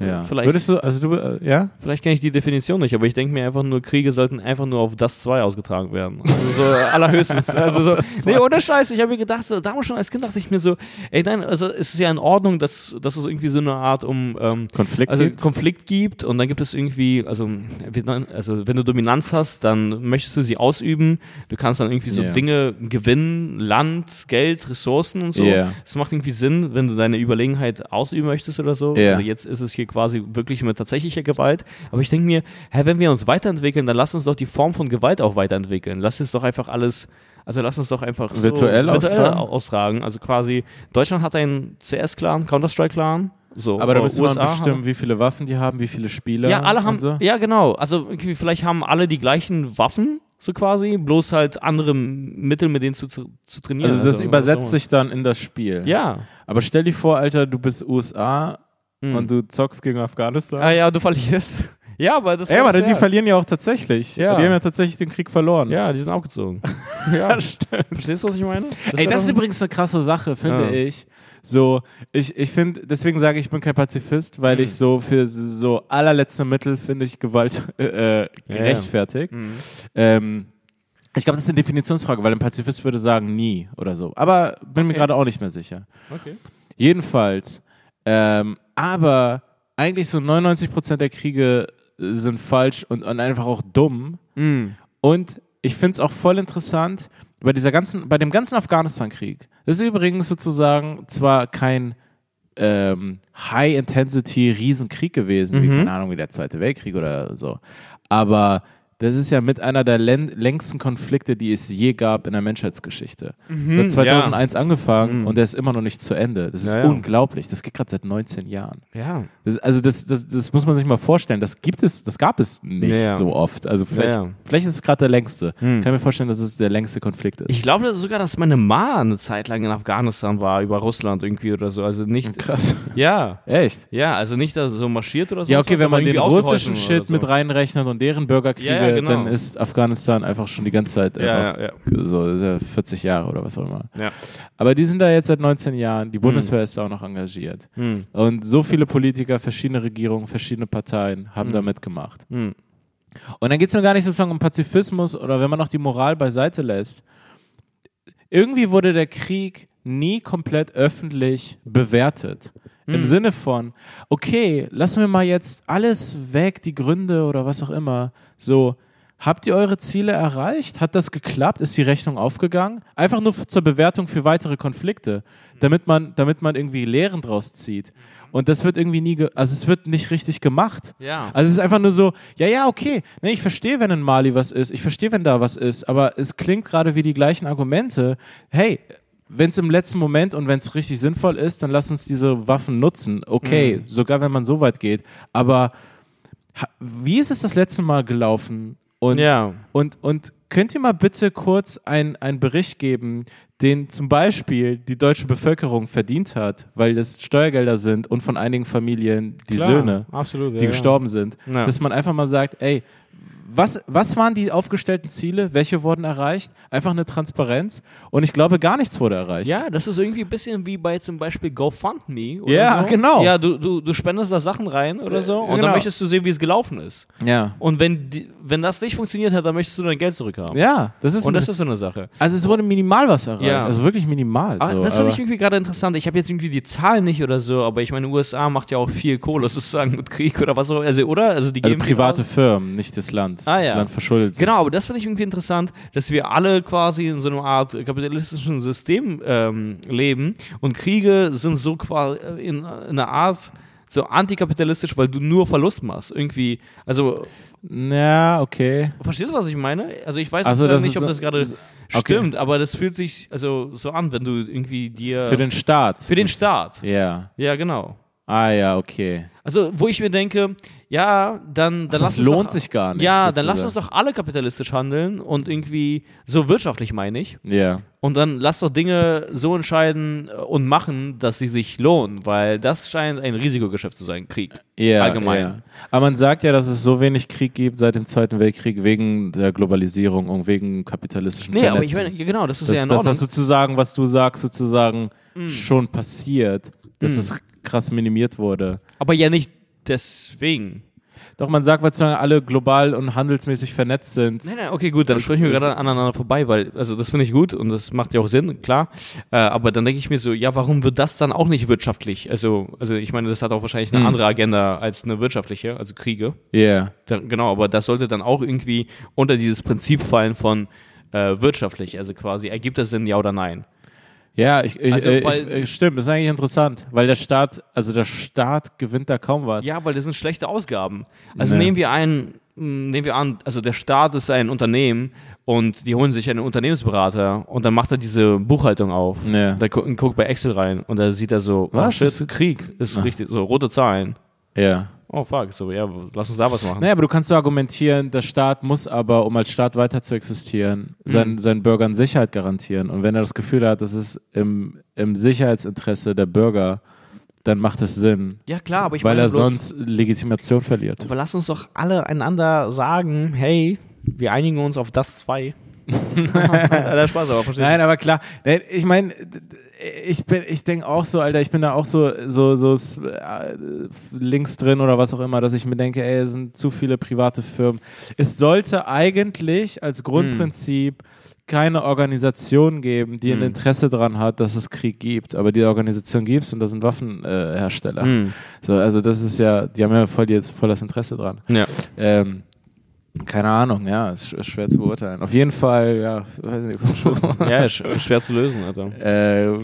Ja. Vielleicht, Würdest du, also du, äh, ja? vielleicht kenne ich die Definition nicht, aber ich denke mir einfach nur, Kriege sollten einfach nur auf das 2 ausgetragen werden. Also so allerhöchstens. Also so, nee, ohne Scheiß, ich habe mir gedacht, so, damals schon als Kind dachte ich mir so, ey, nein, also es ist ja in Ordnung, dass, dass es irgendwie so eine Art um ähm, Konflikt also gibt? Konflikt gibt und dann gibt es irgendwie, also, also wenn du Dominanz hast, dann möchtest du sie ausüben. Du kannst dann irgendwie so Ja. Dinge gewinnen, Land, Geld, Ressourcen und so. Es macht irgendwie Sinn, wenn du deine Überlegenheit ausüben möchtest oder so. Ja. Also jetzt ist es hier quasi wirklich mit tatsächlicher Gewalt. Aber ich denke mir, hä, wenn wir uns weiterentwickeln, dann lass uns doch die Form von Gewalt auch weiterentwickeln. Lass uns doch einfach alles, also lass uns doch einfach so Virtuell austragen? au- austragen. Also quasi, Deutschland hat einen CS-Clan, Counter-Strike-Clan. So, Aber da müsste man USA bestimmen, haben- wie viele Waffen die haben, wie viele Spieler. ja, alle haben, so. ja genau. Also vielleicht haben alle die gleichen Waffen, so quasi, bloß halt andere Mittel, mit denen zu, zu, trainieren. Also das was übersetzt auch sich dann in das Spiel. Ja. Aber stell dir vor, Alter, du bist USA Hm. und du zockst gegen Afghanistan. Ah ja, du verlierst. Ja, aber das Ey, war aber die verlieren ja auch tatsächlich. Ja. Die haben ja tatsächlich den Krieg verloren. Ja, die sind abgezogen. ja, stimmt. Verstehst du, was ich meine? Ey, wär das ist übrigens eine krasse Sache, finde Ja. ich. So, ich, ich finde, deswegen sage ich, ich bin kein Pazifist, weil Mhm. ich so für so allerletzte Mittel finde ich Gewalt äh, äh, gerechtfertigt. Mhm. Ähm, ich glaube, das ist eine Definitionsfrage, weil ein Pazifist würde sagen nie oder so. Aber bin mir Okay. gerade auch nicht mehr sicher. Okay. Jedenfalls, ähm, aber eigentlich so 99% der Kriege sind falsch und, und einfach auch dumm. Mhm. Und ich finde es auch voll interessant, bei dieser ganzen, bei dem ganzen Afghanistan-Krieg, das ist übrigens sozusagen zwar kein ähm, High-Intensity-Riesenkrieg gewesen, wie, Mhm. keine Ahnung, wie der Zweite Weltkrieg oder so, aber das ist ja mit einer der län- längsten Konflikte, die es je gab in der Menschheitsgeschichte. Mhm, Hat 2001 angefangen Mhm. und der ist immer noch nicht zu Ende. Das ist Ja, ja. unglaublich. Das geht gerade seit 19 Jahren. Ja. Das, also das, das, das muss man sich mal vorstellen. Das gibt es, das gab es nicht Ja, ja. so oft. Also vielleicht, Ja, ja. vielleicht ist es gerade der längste. Hm. Kann mir vorstellen, dass es der längste Konflikt ist. Ich glaube sogar, dass meine Ma eine Zeit lang in Afghanistan war, über Russland irgendwie oder so. Also nicht. Krass. Ja. Echt? Ja, also nicht, dass er so marschiert oder so. Ja, okay, wenn man den russischen Shit so. mit reinrechnet und deren Bürgerkriege, Ja, ja, genau. dann ist Afghanistan einfach schon die ganze Zeit einfach Ja, ja, so das ist ja 40 Jahre oder was auch immer. Aber die sind da jetzt seit 19 Jahren. Die Bundeswehr ist da auch noch engagiert. Hm. Und so viele Politiker, verschiedene Regierungen, verschiedene Parteien haben da mitgemacht. Hm. Und dann geht es mir gar nicht sozusagen um Pazifismus oder wenn man noch die Moral beiseite lässt. Irgendwie wurde der Krieg nie komplett öffentlich bewertet. Im Hm. Sinne von, okay, lassen wir mal jetzt alles weg, die Gründe oder was auch immer. So, habt ihr eure Ziele erreicht? Hat das geklappt? Ist die Rechnung aufgegangen? Einfach nur zur Bewertung für weitere Konflikte, damit man, damit man irgendwie Lehren draus zieht. Und das wird irgendwie nie, also es wird nicht richtig gemacht. Ja. Also es ist einfach nur so, ja, ja, okay, ne, ich verstehe, wenn in Mali was ist, ich verstehe, wenn da was ist, aber es klingt gerade wie die gleichen Argumente. Hey, wenn es im letzten Moment und wenn es richtig sinnvoll ist, dann lass uns diese Waffen nutzen. Okay, Mhm. sogar wenn man so weit geht. Aber wie ist es das letzte Mal gelaufen? Und, Ja. und, und könnt ihr mal bitte kurz ein- einen Bericht geben, den zum Beispiel die deutsche Bevölkerung verdient hat, weil das Steuergelder sind und von einigen Familien die Klar, Söhne absolut, die ja, gestorben sind, Ja. dass man einfach mal sagt, ey, was, was waren die aufgestellten Ziele? Welche wurden erreicht? Einfach eine Transparenz. Und ich glaube, gar nichts wurde erreicht. Ja, das ist irgendwie ein bisschen wie bei zum Beispiel GoFundMe. Oder Ja, so. genau. Ja, du, du, du spendest da Sachen rein oder so und genau. dann möchtest du sehen, wie es gelaufen ist. Ja. Und wenn, die, wenn das nicht funktioniert hat, dann möchtest du dein Geld zurückhaben. Ja, das ist, Und das ist so eine Sache. also es wurde minimal was erreicht. Ja. Also wirklich minimal. Aber so, das finde ich irgendwie gerade interessant. Ich habe jetzt irgendwie die Zahlen nicht oder so, aber ich meine, USA macht ja auch viel Kohle sozusagen mit Krieg oder was auch immer. Also, oder? Also, die also private. Firmen, nicht das Land. Ah, das ja. Land verschuldet sich. Genau, aber das finde ich irgendwie interessant, dass wir alle quasi in so einer Art kapitalistischen System ähm, leben und Kriege sind so quasi in, in einer Art so antikapitalistisch, weil du nur Verlust machst. Irgendwie, also, Ja, okay. verstehst du, was ich meine? Also, ich weiß Also, nicht, ob so- das gerade okay. stimmt, aber das fühlt sich also so an, wenn du irgendwie dir. Für den Staat. für den Staat. Ja. Ja, genau. Ah ja, okay. Also, wo ich mir denke, ja, dann, dann Ach, lass das uns lohnt doch, sich gar nicht, Ja, dann lass uns doch alle kapitalistisch handeln und irgendwie so wirtschaftlich meine ich. Ja. Und dann lass doch Dinge so entscheiden äh, und machen, dass sie sich lohnen, weil das scheint ein Risikogeschäft zu sein, Krieg. Ja, Allgemein. Ja. Aber man sagt ja, dass es so wenig Krieg gibt seit dem Zweiten Weltkrieg wegen der Globalisierung und wegen kapitalistischen Nee, aber ich Vernetzen. meine, genau, das ist dass, ja in Ordnung. das sozusagen, was du sagst, sozusagen Mm. schon passiert, dass es krass minimiert wurde. aber ja nicht deswegen. Doch, man sagt, weil sozusagen alle global und handelsmäßig vernetzt sind. Nein, nein, okay, gut, dann Das sprechen wir gerade aneinander vorbei, weil, also das finde ich gut und das macht ja auch Sinn, klar. Äh, aber dann denke ich mir so, ja, warum wird das dann auch nicht wirtschaftlich? Also, also ich meine, das hat auch wahrscheinlich eine Hm. andere Agenda als eine wirtschaftliche, also Kriege. Ja. Yeah. Da, genau, aber das sollte dann auch irgendwie unter dieses Prinzip fallen von äh, wirtschaftlich, also quasi, ergibt das Sinn, ja oder nein? Ja, ich, ich, Also, äh, weil- ich, äh, stimmt, das ist eigentlich interessant, weil der Staat, also der Staat gewinnt da kaum was. Ja, weil das sind schlechte Ausgaben. Also Ja. nehmen wir ein, mh, nehmen wir an, also der Staat ist ein Unternehmen und die holen sich einen Unternehmensberater und dann macht er diese Buchhaltung auf. Ja. Da gu guckt bei Excel rein und da sieht er so, oh Was? shit, Krieg ist Ah. richtig, so rote Zahlen. Ja. Oh fuck, so ja, lass uns da was machen. Naja, aber du kannst so argumentieren, der Staat muss aber, um als Staat weiter zu existieren, seinen, Mhm. seinen Bürgern Sicherheit garantieren. Und wenn er das Gefühl hat, das ist im, im Sicherheitsinteresse der Bürger, dann macht es Sinn. Ja klar, aber ich weil meine er sonst Legitimation verliert. aber lass uns doch alle einander sagen, hey, wir einigen uns auf das zwei. Der Spaß, aber? Nein, aber klar, ich meine, ich bin, ich denke auch so, Alter, ich bin da auch so, so, so äh, links drin oder was auch immer, dass ich mir denke, ey, es sind zu viele private Firmen. Es sollte eigentlich als Grundprinzip keine Organisation geben, die ein Hm. Interesse daran hat, dass es Krieg gibt. Aber die Organisation gibt es und das sind Waffenhersteller. Äh. Hm. so, also das ist ja, die haben ja voll, jetzt voll das Interesse dran. Ja. Ähm, keine Ahnung, ja, ist, ist schwer zu beurteilen. Auf jeden Fall, ja, weiß nicht. ja, ist ist schwer zu lösen, Alter. Äh,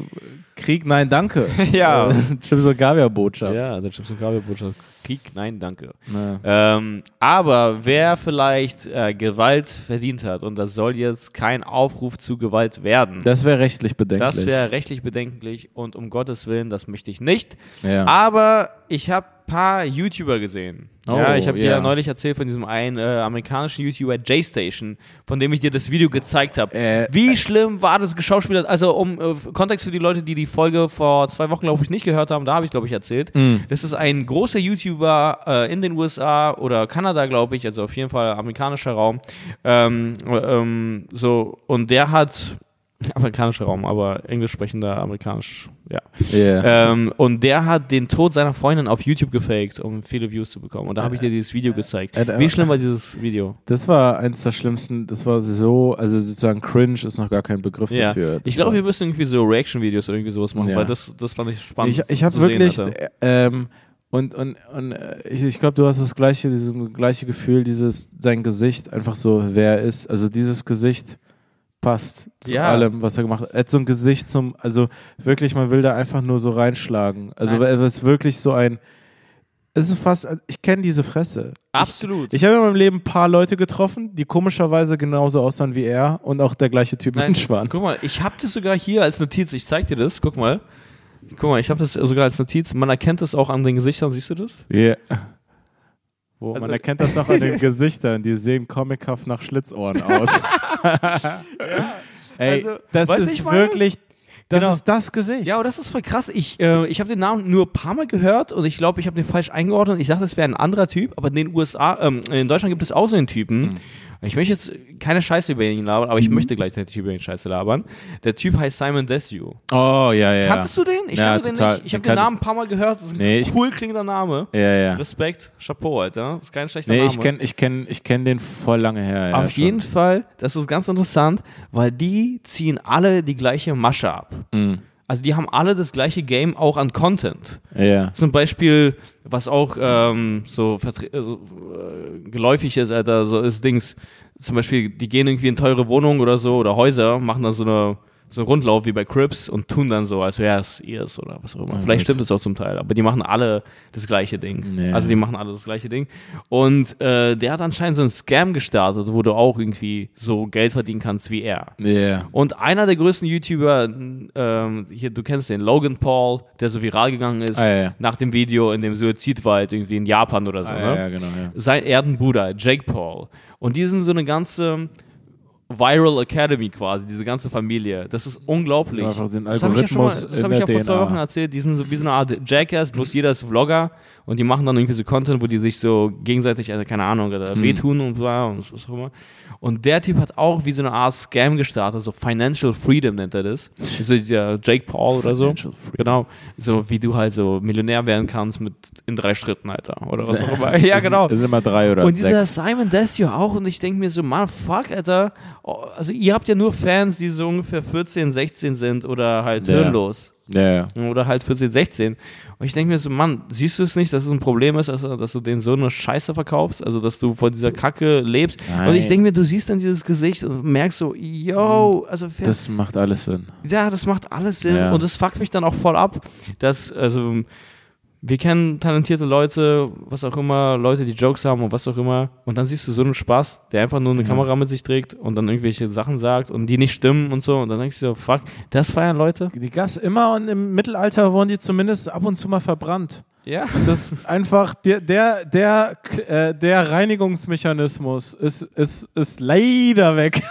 Krieg, nein, danke. Ja. Äh, Chips und Gavia-Botschaft. Ja, der Chips und Kaviar-Botschaft. Krieg, nein, danke. Na. Ähm, aber wer vielleicht äh, Gewalt verdient hat, und das soll jetzt kein Aufruf zu Gewalt werden, Das wäre rechtlich bedenklich. das wäre rechtlich bedenklich und um Gottes Willen, das möchte ich nicht. ja. Aber ich habe paar YouTuber gesehen. Oh, ja, ich habe dir ja. neulich erzählt von diesem einen äh, amerikanischen YouTuber J-Station, von dem ich dir das Video gezeigt habe. Äh, Wie schlimm war das geschauspielert? Also um äh, Kontext für die Leute, die die Folge vor zwei Wochen, glaube ich, nicht gehört haben, da habe ich, glaube ich, erzählt. Mhm. Das ist ein großer YouTuber äh, in den USA oder Kanada, glaube ich, also auf jeden Fall amerikanischer Raum. Ähm, äh, ähm, so, und der hat amerikanischer Raum, aber englisch sprechender amerikanisch, ja. Yeah. Ähm, und der hat den Tod seiner Freundin auf YouTube gefaked, um viele Views zu bekommen. Und da habe ich dir dieses Video gezeigt. äh, äh, Wie schlimm war dieses Video? Das war eins der schlimmsten, das war so, also sozusagen cringe ist noch gar kein Begriff Ja. dafür. Ich glaube, wir müssen irgendwie so Reaction-Videos oder irgendwie sowas machen, Ja. weil das, das fand ich spannend. ich, ich habe wirklich, äh, ähm, und, und, und äh, ich, ich glaube, du hast das gleiche, dieses gleiche Gefühl, dieses, sein Gesicht, einfach so, wer er ist. Also dieses Gesicht passt zu Ja. allem, was er gemacht hat. Er hat so ein Gesicht zum, also wirklich, man will da einfach nur so reinschlagen. Also Nein. es ist wirklich so ein, es ist fast, ich kenne diese Fresse. Absolut. Ich habe in meinem Leben ein paar Leute getroffen, die komischerweise genauso aussahen wie er und auch der gleiche Typ Nein, Mensch waren. Guck mal, ich habe das sogar hier als Notiz. Ich zeig dir das. Guck mal. Guck mal, ich habe das sogar als Notiz. Man erkennt das auch an den Gesichtern. Siehst du das? Yeah. Wo Man erkennt das auch an den Gesichtern, die sehen comichaft nach Schlitzohren aus. Ey, Also, das ist wirklich, das Genau. ist das Gesicht. Ja, aber das ist voll krass. Ich, äh, ich habe den Namen nur ein paar Mal gehört und ich glaube, ich habe den falsch eingeordnet. Ich dachte, es wäre ein anderer Typ, aber in den USA, ähm, in Deutschland gibt es auch so einen Typen. Ich möchte jetzt keine Scheiße über ihn labern, aber ich möchte gleichzeitig über ihn Scheiße labern. Der Typ heißt Simon Desue. oh, ja, ja. Kanntest du den? Ich Ja, kannte den total. nicht. Ich habe Den den Namen ein paar Mal gehört. Das ist ein Nee, ich- cool klingender Name. Ja, ja. Respekt, Chapeau, Alter. Das ist kein schlechter Nee, Name. ich kenne ich kenn, ich kenn den voll lange her. Ja, Auf schon. jeden Fall, das ist ganz interessant, weil die ziehen alle die gleiche Masche ab. Mhm. Also die haben alle das gleiche Game auch an Content. Ja. Zum Beispiel, was auch ähm, so, äh, so äh, geläufig ist, Alter, so ist Dings. Zum Beispiel, die gehen irgendwie in teure Wohnungen oder so oder Häuser, machen dann so eine so Rundlauf wie bei Crips und tun dann so, als wäre es ihrs oder was auch immer. Ja, Vielleicht stimmt es auch zum Teil, aber die machen alle das gleiche Ding. Ja. Also die machen alle das gleiche Ding. Und äh, der hat anscheinend so einen Scam gestartet, wo du auch irgendwie so Geld verdienen kannst wie er. Ja. Und einer der größten YouTuber, ähm, hier, du kennst den, Logan Paul, der so viral gegangen ist, Ah, ja, ja. nach dem Video in dem Suizidwald irgendwie in Japan oder so. Ah, ne? ja, genau, ja. Sein Erdenbruder, Jake Paul. Und die sind so eine ganze Viral Academy quasi, diese ganze Familie. Das ist unglaublich. Einfach den das habe ich ja schon mal, das in habe ich ja vor zwei. Wochen erzählt. Die sind so wie so eine Art Jackass, bloß jeder ist Vlogger und die machen dann irgendwie so Content, wo die sich so gegenseitig, also keine Ahnung, Hm. wehtun und so und was auch immer. Und der Typ hat auch wie so eine Art Scam gestartet, so Financial Freedom nennt er das. So dieser Jake Paul oder so. Financial Freedom. Genau. So wie du halt so Millionär werden kannst mit in drei Schritten, Alter. Oder was auch immer. Ja, genau. Es sind immer drei oder Und dieser sechs. Simon Desio auch und ich denke mir so, man, fuck, Alter. Oh, Also ihr habt ja nur Fans, die so ungefähr 14, 16 sind oder halt Ja. hirnlos. Ja. Oder halt 14, 16. Und ich denke mir so, Mann, siehst du es nicht, dass es ein Problem ist, also, dass du denen so eine Scheiße verkaufst? Also, dass du von dieser Kacke lebst? Und ich Nein. denke mir, du siehst dann dieses Gesicht und merkst so, yo, also Das macht alles Sinn. ja, das macht alles Sinn. Ja. Und das fuckt mich dann auch voll ab, dass, also, wir kennen talentierte Leute, was auch immer, Leute, die Jokes haben und was auch immer. Und dann siehst du so einen Spaß, der einfach nur eine Kamera mit sich trägt und dann irgendwelche Sachen sagt und die nicht stimmen und so. Und dann denkst du, so, fuck, das feiern Leute? Die gab es immer und im Mittelalter wurden die zumindest ab und zu mal verbrannt. Ja. Das ist einfach der, der, der, äh, der Reinigungsmechanismus ist, ist, ist leider weg.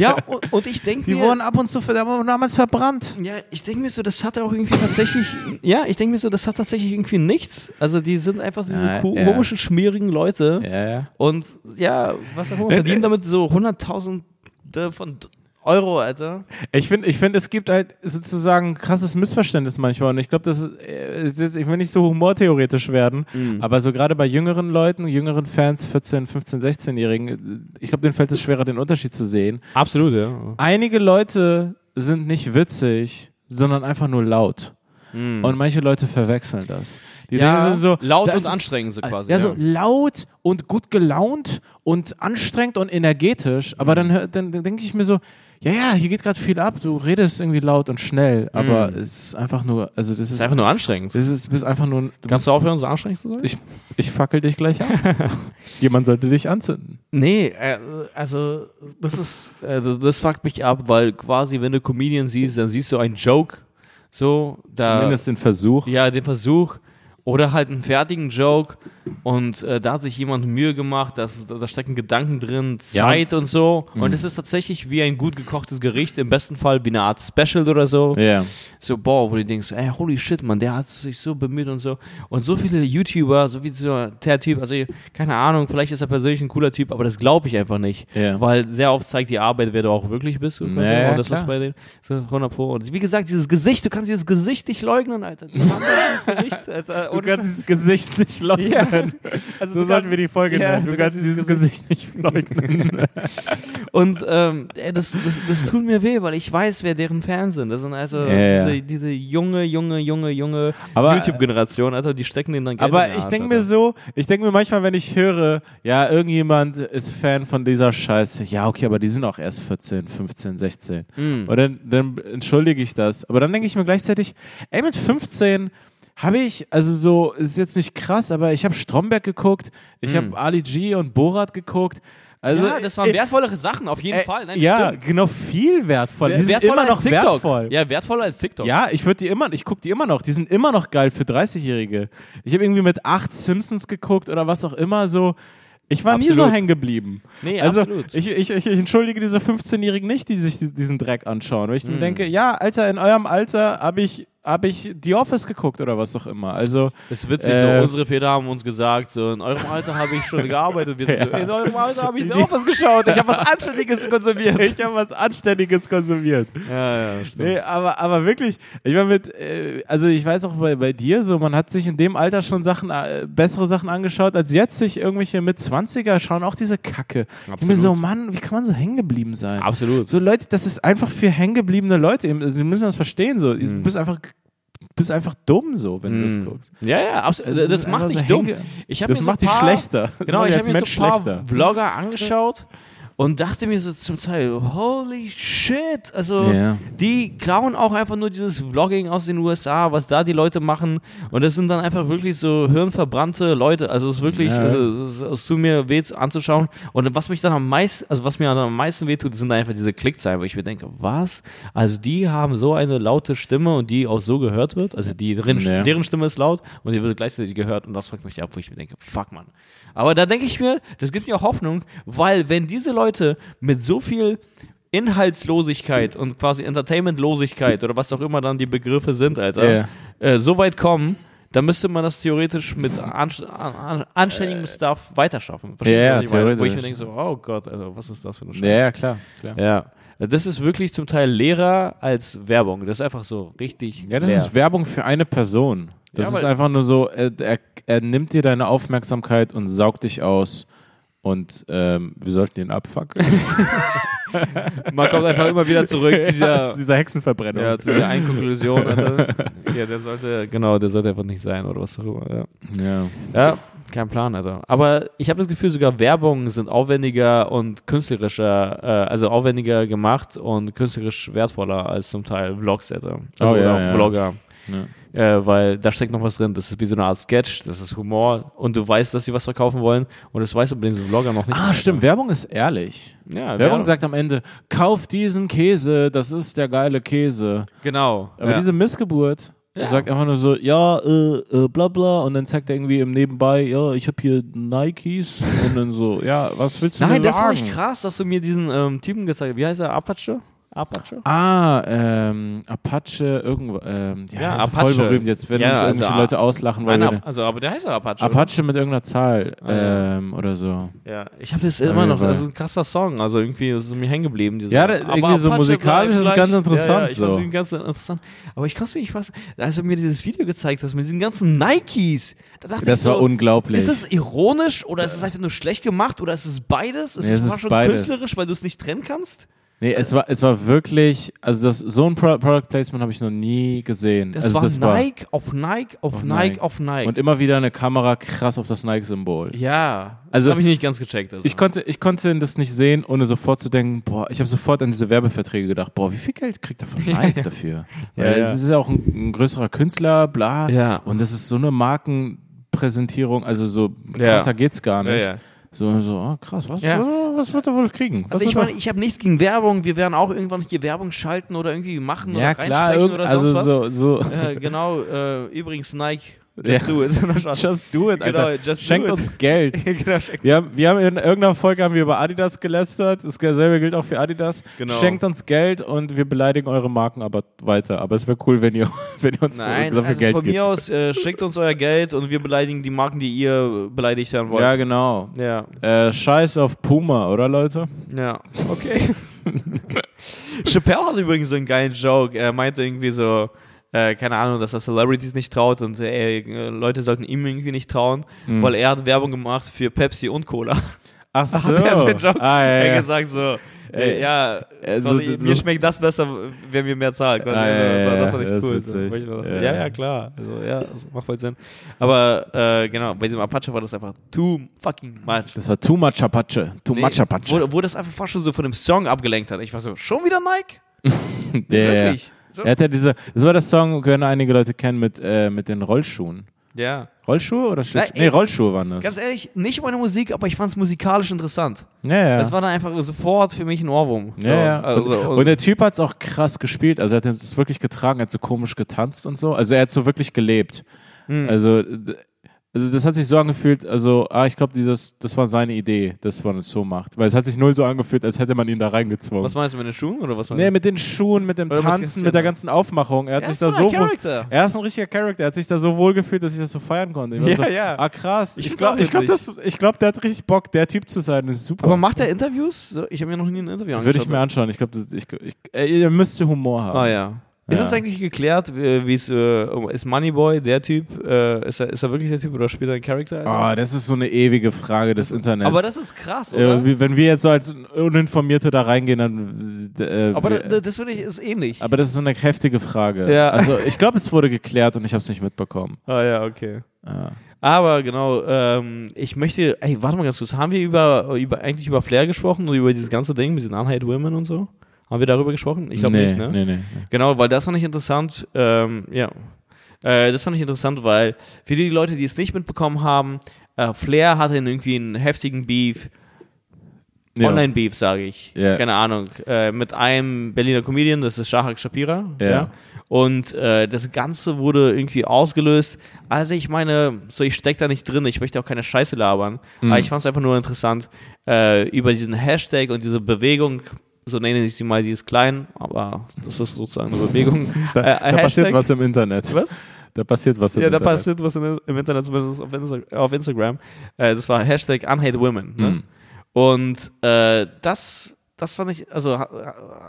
Ja, und, und ich denke Die mir. wurden ab und zu damals verbrannt. Ja, ich denke mir so, das hat auch irgendwie tatsächlich, ja, ich denke mir so, das hat tatsächlich irgendwie nichts. Also die sind einfach so diese Ja, ja. komischen, schmierigen Leute. Ja, ja. Und ja, was auch immer, verdienen damit so hunderttausende von D- Euro, Alter. Ich finde, ich find, es gibt halt sozusagen ein krasses Missverständnis manchmal. Und ich glaube, das ist, äh, ist, ich will nicht so humortheoretisch werden, aber so gerade bei jüngeren Leuten, jüngeren Fans, 14, 15, 16-Jährigen, ich glaube, denen fällt es schwerer, den Unterschied zu sehen. Absolut, ja. Einige Leute sind nicht witzig, sondern einfach nur laut. Und manche Leute verwechseln das. Die ja, denken so, laut und anstrengend so quasi. Ja, so laut und gut gelaunt und anstrengend und energetisch. Aber dann, hör- dann, dann denke ich mir so, ja, ja, hier geht gerade viel ab. Du redest irgendwie laut und schnell, aber es ist einfach nur, also das Das ist, ist einfach nur anstrengend. das ist, bist einfach nur, du Kannst du aufhören, so anstrengend zu sein? ich, ich fackel dich gleich ab. Jemand sollte dich anzünden. Nee, äh, also das ist, also das fuckt mich ab, weil quasi, wenn du Comedian siehst, dann siehst du einen Joke, so, da, Zumindest den Versuch. ja, den Versuch oder halt einen fertigen Joke und äh, da hat sich jemand Mühe gemacht, dass, da stecken Gedanken drin, Ja. Zeit und so und es ist tatsächlich wie ein gut gekochtes Gericht, im besten Fall wie eine Art Special oder so. Ja. So, boah, wo du denkst, ey, holy shit, man, der hat sich so bemüht und so. Und so viele YouTuber, so wie so der Typ, also keine Ahnung, vielleicht ist er persönlich ein cooler Typ, aber das glaube ich einfach nicht. Ja. Weil sehr oft zeigt die Arbeit, wer du auch wirklich bist. Und, Ja, ja, und das klar. ist bei denen so 100 Pro. Und wie gesagt, dieses Gesicht, du kannst dieses Gesicht nicht leugnen, Alter. Die haben dieses Gesicht, Alter. Du kannst dieses Gesicht nicht leugnen. Ja. Also so du sollten kannst- wir die Folge ja, nennen. Du, kannst dieses Gesicht nicht leugnen. Und ähm, das, das, das tut mir weh, weil ich weiß, wer deren Fans sind. Das sind also Ja, diese, diese junge, junge, junge, junge YouTube-Generation, Alter, die stecken denen dann Geld Aber den ich Arsch, denke mir so, ich denke mir manchmal, wenn ich höre, ja, irgendjemand ist Fan von dieser Scheiße, ja, okay, aber die sind auch erst 14, 15, 16. Mhm. Und dann, dann entschuldige ich das. Aber dann denke ich mir gleichzeitig, ey, mit 15 habe ich, also so, ist jetzt nicht krass, aber ich habe Stromberg geguckt, ich habe Ali G und Borat geguckt. Also, ja, das waren äh, wertvollere Sachen, auf jeden äh, Fall. Nein, ja, stimmt. genau, viel wertvoll. Die sind wertvoller immer noch als TikTok. wertvoll. Ja, wertvoller als TikTok. Ja, ich würde die immer, ich gucke die immer noch. Die sind immer noch geil für 30-Jährige. Ich habe irgendwie mit acht Simpsons geguckt oder was auch immer so. Ich war nie Absolut. so hängen geblieben. Nee, also absolut. Ich, ich, ich, entschuldige diese 15-Jährigen nicht, die sich die- diesen Dreck anschauen. Weil ich Mhm. mir denke, ja, Alter, in eurem Alter habe ich, hab ich The Office geguckt oder was auch immer. Also, Das ist witzig, Äh, so unsere Väter haben uns gesagt, so in eurem Alter habe ich schon gearbeitet. Wir sind so, in eurem Alter habe ich The Office geschaut. Ich habe was Anständiges konsumiert. ich habe was Anständiges konsumiert. Ja, ja, stimmt. Nee, aber, aber wirklich, ich war mit, äh, also ich weiß auch bei, bei dir so, man hat sich in dem Alter schon Sachen, äh, bessere Sachen angeschaut, als jetzt sich irgendwelche mit 20er schauen auch diese Kacke. Ich bin mir so, Mann, wie kann man so hängen geblieben sein? Absolut. So Leute, das ist einfach für hängengebliebene Leute. Ihr- Sie müssen das verstehen so. Du Mhm. bist einfach, bist einfach dumm so, wenn du das guckst. Ja, ja, absolut. Das, ist macht dich so dumm. Ich hab Das macht dich schlechter. Das Genau, ich habe mir so ein paar schlechter. Vlogger angeschaut und dachte mir so zum Teil, holy shit, also Ja. die klauen auch einfach nur dieses Vlogging aus den USA, was da die Leute machen und das sind dann einfach wirklich so hirnverbrannte Leute, also es ist wirklich, Ja. also, es- tut mir weh anzuschauen und was mich dann am meisten, also was mir dann am meisten weh tut, sind einfach diese Klickzahlen, wo ich mir denke, was? Also die haben so eine laute Stimme und die auch so gehört wird, also die, deren, Ja. deren Stimme ist laut und die wird gleichzeitig gehört und das fuckt mich ab, wo ich mir denke, fuck man. Aber da denke ich mir, das gibt mir auch Hoffnung, weil wenn diese Leute mit so viel Inhaltslosigkeit und quasi Entertainmentlosigkeit oder was auch immer dann die Begriffe sind, Alter, Ja. äh, so weit kommen, dann müsste man das theoretisch mit anst an, an, anständigem Stuff weiterschaffen. Verstehst du, Ja, was ich meine? Wo ich mir denke so, oh Gott, also was ist das für eine Scheiße? Ja, ja, klar. klar. Ja. Das ist wirklich zum Teil leerer als Werbung. Das ist einfach so richtig. Ja, das leer. ist Werbung für eine Person. Das Ja, ist einfach nur so, er, er, er nimmt dir deine Aufmerksamkeit und saugt dich aus. Und ähm, wir sollten ihn abfackeln. Man kommt einfach immer wieder zurück zu dieser, Zu dieser Hexenverbrennung. ja, zu dieser einen Konklusion. Alter. Ja, der sollte, genau, der sollte einfach nicht sein oder was auch immer. Ja. ja. Ja, kein Plan, also. Aber ich habe das Gefühl, sogar Werbungen sind aufwendiger und künstlerischer, äh, also aufwendiger gemacht und künstlerisch wertvoller als zum Teil Vlogs, Alter. Also Oh, ja, oder ja. Vlogger. Ja. Äh, weil da steckt noch was drin. Das ist wie so eine Art Sketch, das ist Humor und du weißt, dass sie was verkaufen wollen und das weißt du bei diesen Vlogger noch nicht. Ah, stimmt. Werbung ist ehrlich. Ja, Werbung sagt am Ende, kauf diesen Käse, das ist der geile Käse. Genau. Aber ja. diese Missgeburt Ja. sagt einfach nur so, ja, äh, äh, bla bla, und dann zeigt er irgendwie im Nebenbei, ja, ich habe hier Nikes und dann so, ja, was willst du Nein, das fand ich krass, dass du mir diesen ähm, Typen gezeigt hast. Wie heißt er? Apache? Apache? Ah, ähm, Apache, irgendwo, ähm, ja, Ja, ist Apache. voll berühmt. Jetzt werden Ja, uns also irgendwelche A- Leute auslachen, weil Nein, also, aber der heißt ja Apache. Apache mit irgendeiner Zahl Ah, ja. ähm, oder so. Ja, ich habe das immer noch, also ein krasser Song, also irgendwie ist es mir hängen geblieben. Ja, da- Aber irgendwie so Apache musikalisch bleibt ist es ganz interessant Ja, ja, ich so. ganz interessant. Aber ich konnte mich was, als du mir dieses Video gezeigt hast mit diesen ganzen Nikes, da dachte Das ich war so, unglaublich. Ist es ironisch oder ist es einfach nur schlecht gemacht oder ist es beides? Ist Nee, es es ist schon beides. künstlerisch, weil du es nicht trennen kannst? Nee, es war, es war wirklich, also das, so ein Pro Product Placement habe ich noch nie gesehen. Das also war das Nike auf Nike auf, Auf Nike, Nike. auf Nike. Und immer wieder eine Kamera krass auf das Nike-Symbol. ja, Also- das habe ich nicht ganz gecheckt. Also. Ich konnte, ich konnte das nicht sehen, ohne sofort zu denken, boah, ich habe sofort an diese Werbeverträge gedacht, boah, wie viel Geld kriegt er von Nike dafür? Ja, Weil ja. es ist ja auch ein, ein größerer Künstler, bla. Ja. Und das ist so eine Markenpräsentierung, also so Ja. krasser geht's gar ja, nicht. ja. So, so, oh, krass, was, Ja. was wird er wohl kriegen? Was Also ich meine, ich habe nichts gegen Werbung. Wir werden auch irgendwann hier Werbung schalten oder irgendwie machen ja oder klar, oder also sonst so, so, was. Äh, genau, äh, übrigens Nike, just Ja. do it. just do it, Alter. Genau, just do Schenkt it. uns Geld. genau, Wir haben, wir haben in irgendeiner Folge haben wir über Adidas gelästert. Dasselbe gilt auch für Adidas. Genau. Schenkt uns Geld und wir beleidigen eure Marken aber weiter. Aber es wäre cool, wenn ihr, wenn ihr uns Nein, dafür also Geld von gibt. mir aus äh, schickt uns euer Geld und wir beleidigen die Marken, die ihr beleidigt haben wollt. Ja, genau. Ja, Äh, Scheiß auf Puma, oder Leute? ja, okay. Chappelle hat übrigens so einen geilen Joke. Er meinte irgendwie so, äh, keine Ahnung, dass er Celebrities nicht traut und äh, Leute sollten ihm irgendwie nicht trauen, Mhm. weil er hat Werbung gemacht für Pepsi und Cola. Ach so. Er so einen Joke ah, ja, Er ja. hat gesagt so, äh, Äh, ja, also quasi, mir schmeckt das besser, wenn wir mehr zahlen. Ah, also, ja, das war nicht das cool. So, Ja. ja, ja, klar. Also, ja, das macht voll Sinn. Aber äh, genau, bei diesem Apache war das einfach too fucking much. Das war too much Apache. Too Nee, much Apache. Wo, wo das einfach fast schon so von dem Song abgelenkt hat. Ich war so, schon wieder Nike? Wirklich? So? Er hat ja diese, das war das Song, können einige Leute kennen, mit, äh, mit den Rollschuhen. Ja. Rollschuhe oder Schlittschuhe? Nee, Rollschuhe waren das. Ganz ehrlich, nicht meine Musik, aber ich fand es musikalisch interessant. ja, ja. Das war dann einfach sofort für mich ein Ohrwurm. So, ja, ja. Also, und, und der Typ hat es auch krass gespielt. Also er hat es wirklich getragen, er hat so komisch getanzt und so. Also er hat so wirklich gelebt. Hm. Also, also das hat sich so angefühlt, also, ah, ich glaube, dieses, das war seine Idee, dass man es so macht. Weil es hat sich null so angefühlt, als hätte man ihn da reingezwungen. was meinst du mit den Schuhen? Oder was meinst nee, du? mit den Schuhen, mit dem Oder Tanzen, mit der ganzen Aufmachung. Er hat Er sich ist da so Charakter. er ist ein richtiger Charakter. Er hat sich da so wohl gefühlt, dass ich das so feiern konnte. Ich Ja, so, ja. Ah, krass. Ich glaube, ich glaub, das- ich glaub, der hat richtig Bock, der Typ zu sein. Das ist super. Aber macht er Interviews? Ich habe mir noch nie ein Interview angeschaut. Würde ich mir anschauen. Ich glaube, ich, ich, äh, er müsste Humor haben. Ah ja. Ist Ja. es eigentlich geklärt, wie wie es äh, ist Moneyboy der Typ? Äh, ist, er, ist er wirklich der Typ oder spielt er einen Charakter? Oh, das ist so eine ewige Frage des Internets. Aber das ist krass, oder? äh, wenn wir jetzt so als Uninformierte da reingehen, dann. Äh, aber wir, da, das finde ich ist ähnlich. aber das ist so eine heftige Frage. Ja. Also ich glaube, es wurde geklärt und ich habe es nicht mitbekommen. ah ja, okay. Ja. Aber genau, ähm, ich möchte, ey, warte mal ganz kurz, haben wir über, über eigentlich über Flair gesprochen und über dieses ganze Ding mit den Unhate Women und so? Haben wir darüber gesprochen? Ich glaube nee, nicht, ne? Nee, nee, nee. Genau, weil das fand ich interessant. Ähm, ja, äh, das fand ich interessant, weil für die Leute, die es nicht mitbekommen haben, äh, Flair hatte irgendwie einen heftigen Beef Ja. Online-Beef, sage ich. Ja. Keine Ahnung. Äh, mit einem Berliner Comedian, das ist Shahak Shapira. Ja. Und äh, das Ganze wurde irgendwie ausgelöst. Also ich meine, so ich stecke da nicht drin, ich möchte auch keine Scheiße labern. Mhm. Aber ich fand es einfach nur interessant, äh, über diesen Hashtag und diese Bewegung, so nenne ich sie mal, sie ist klein, aber das ist sozusagen eine Bewegung. Da, Äh, da passiert was im Internet. Was? Da passiert was im Ja, da Internet. passiert was in, im Internet, zumindest auf, Insta auf Instagram. Äh, das war Hashtag Unhate Women. Ne? Mhm. Und äh, das, das fand ich, also ha,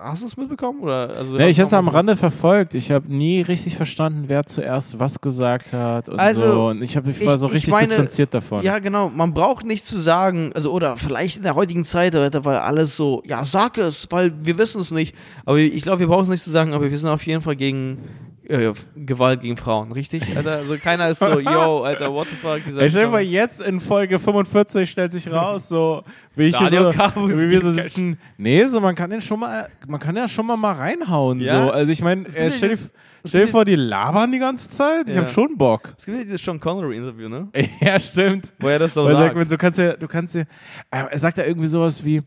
hast du es mitbekommen? Oder, also, Nee, ich habe es am Rande verfolgt. Ich habe nie richtig verstanden, wer zuerst was gesagt hat und Also, so. Und ich, hab, ich war ich- so ich richtig meine, distanziert davon. Ja, genau. Man braucht nicht zu sagen, also oder vielleicht in der heutigen Zeit, weil alles so, ja, sag es, weil wir wissen es nicht. Aber ich glaube, wir brauchen es nicht zu sagen, aber wir sind auf jeden Fall gegen äh, Gewalt gegen Frauen, richtig? Alter, also keiner ist so, yo, Alter, what the fuck? Dieser stell dir mal, jetzt in Folge 45 stellt sich raus, so wie ich hier so, wie wir so sitzen. Nee, so man kann den schon mal, man kann ja schon mal mal reinhauen. Ja. So. Also ich meine, äh, stell, dieses- stell dir vor, die labern die ganze Zeit. Ich Ja. habe schon Bock. Es gibt ja dieses Sean Connery-Interview, ne? Ja, stimmt. Wo er das so sagt. sagt, du kannst ja, du kannst ja, äh, er sagt ja irgendwie sowas wie,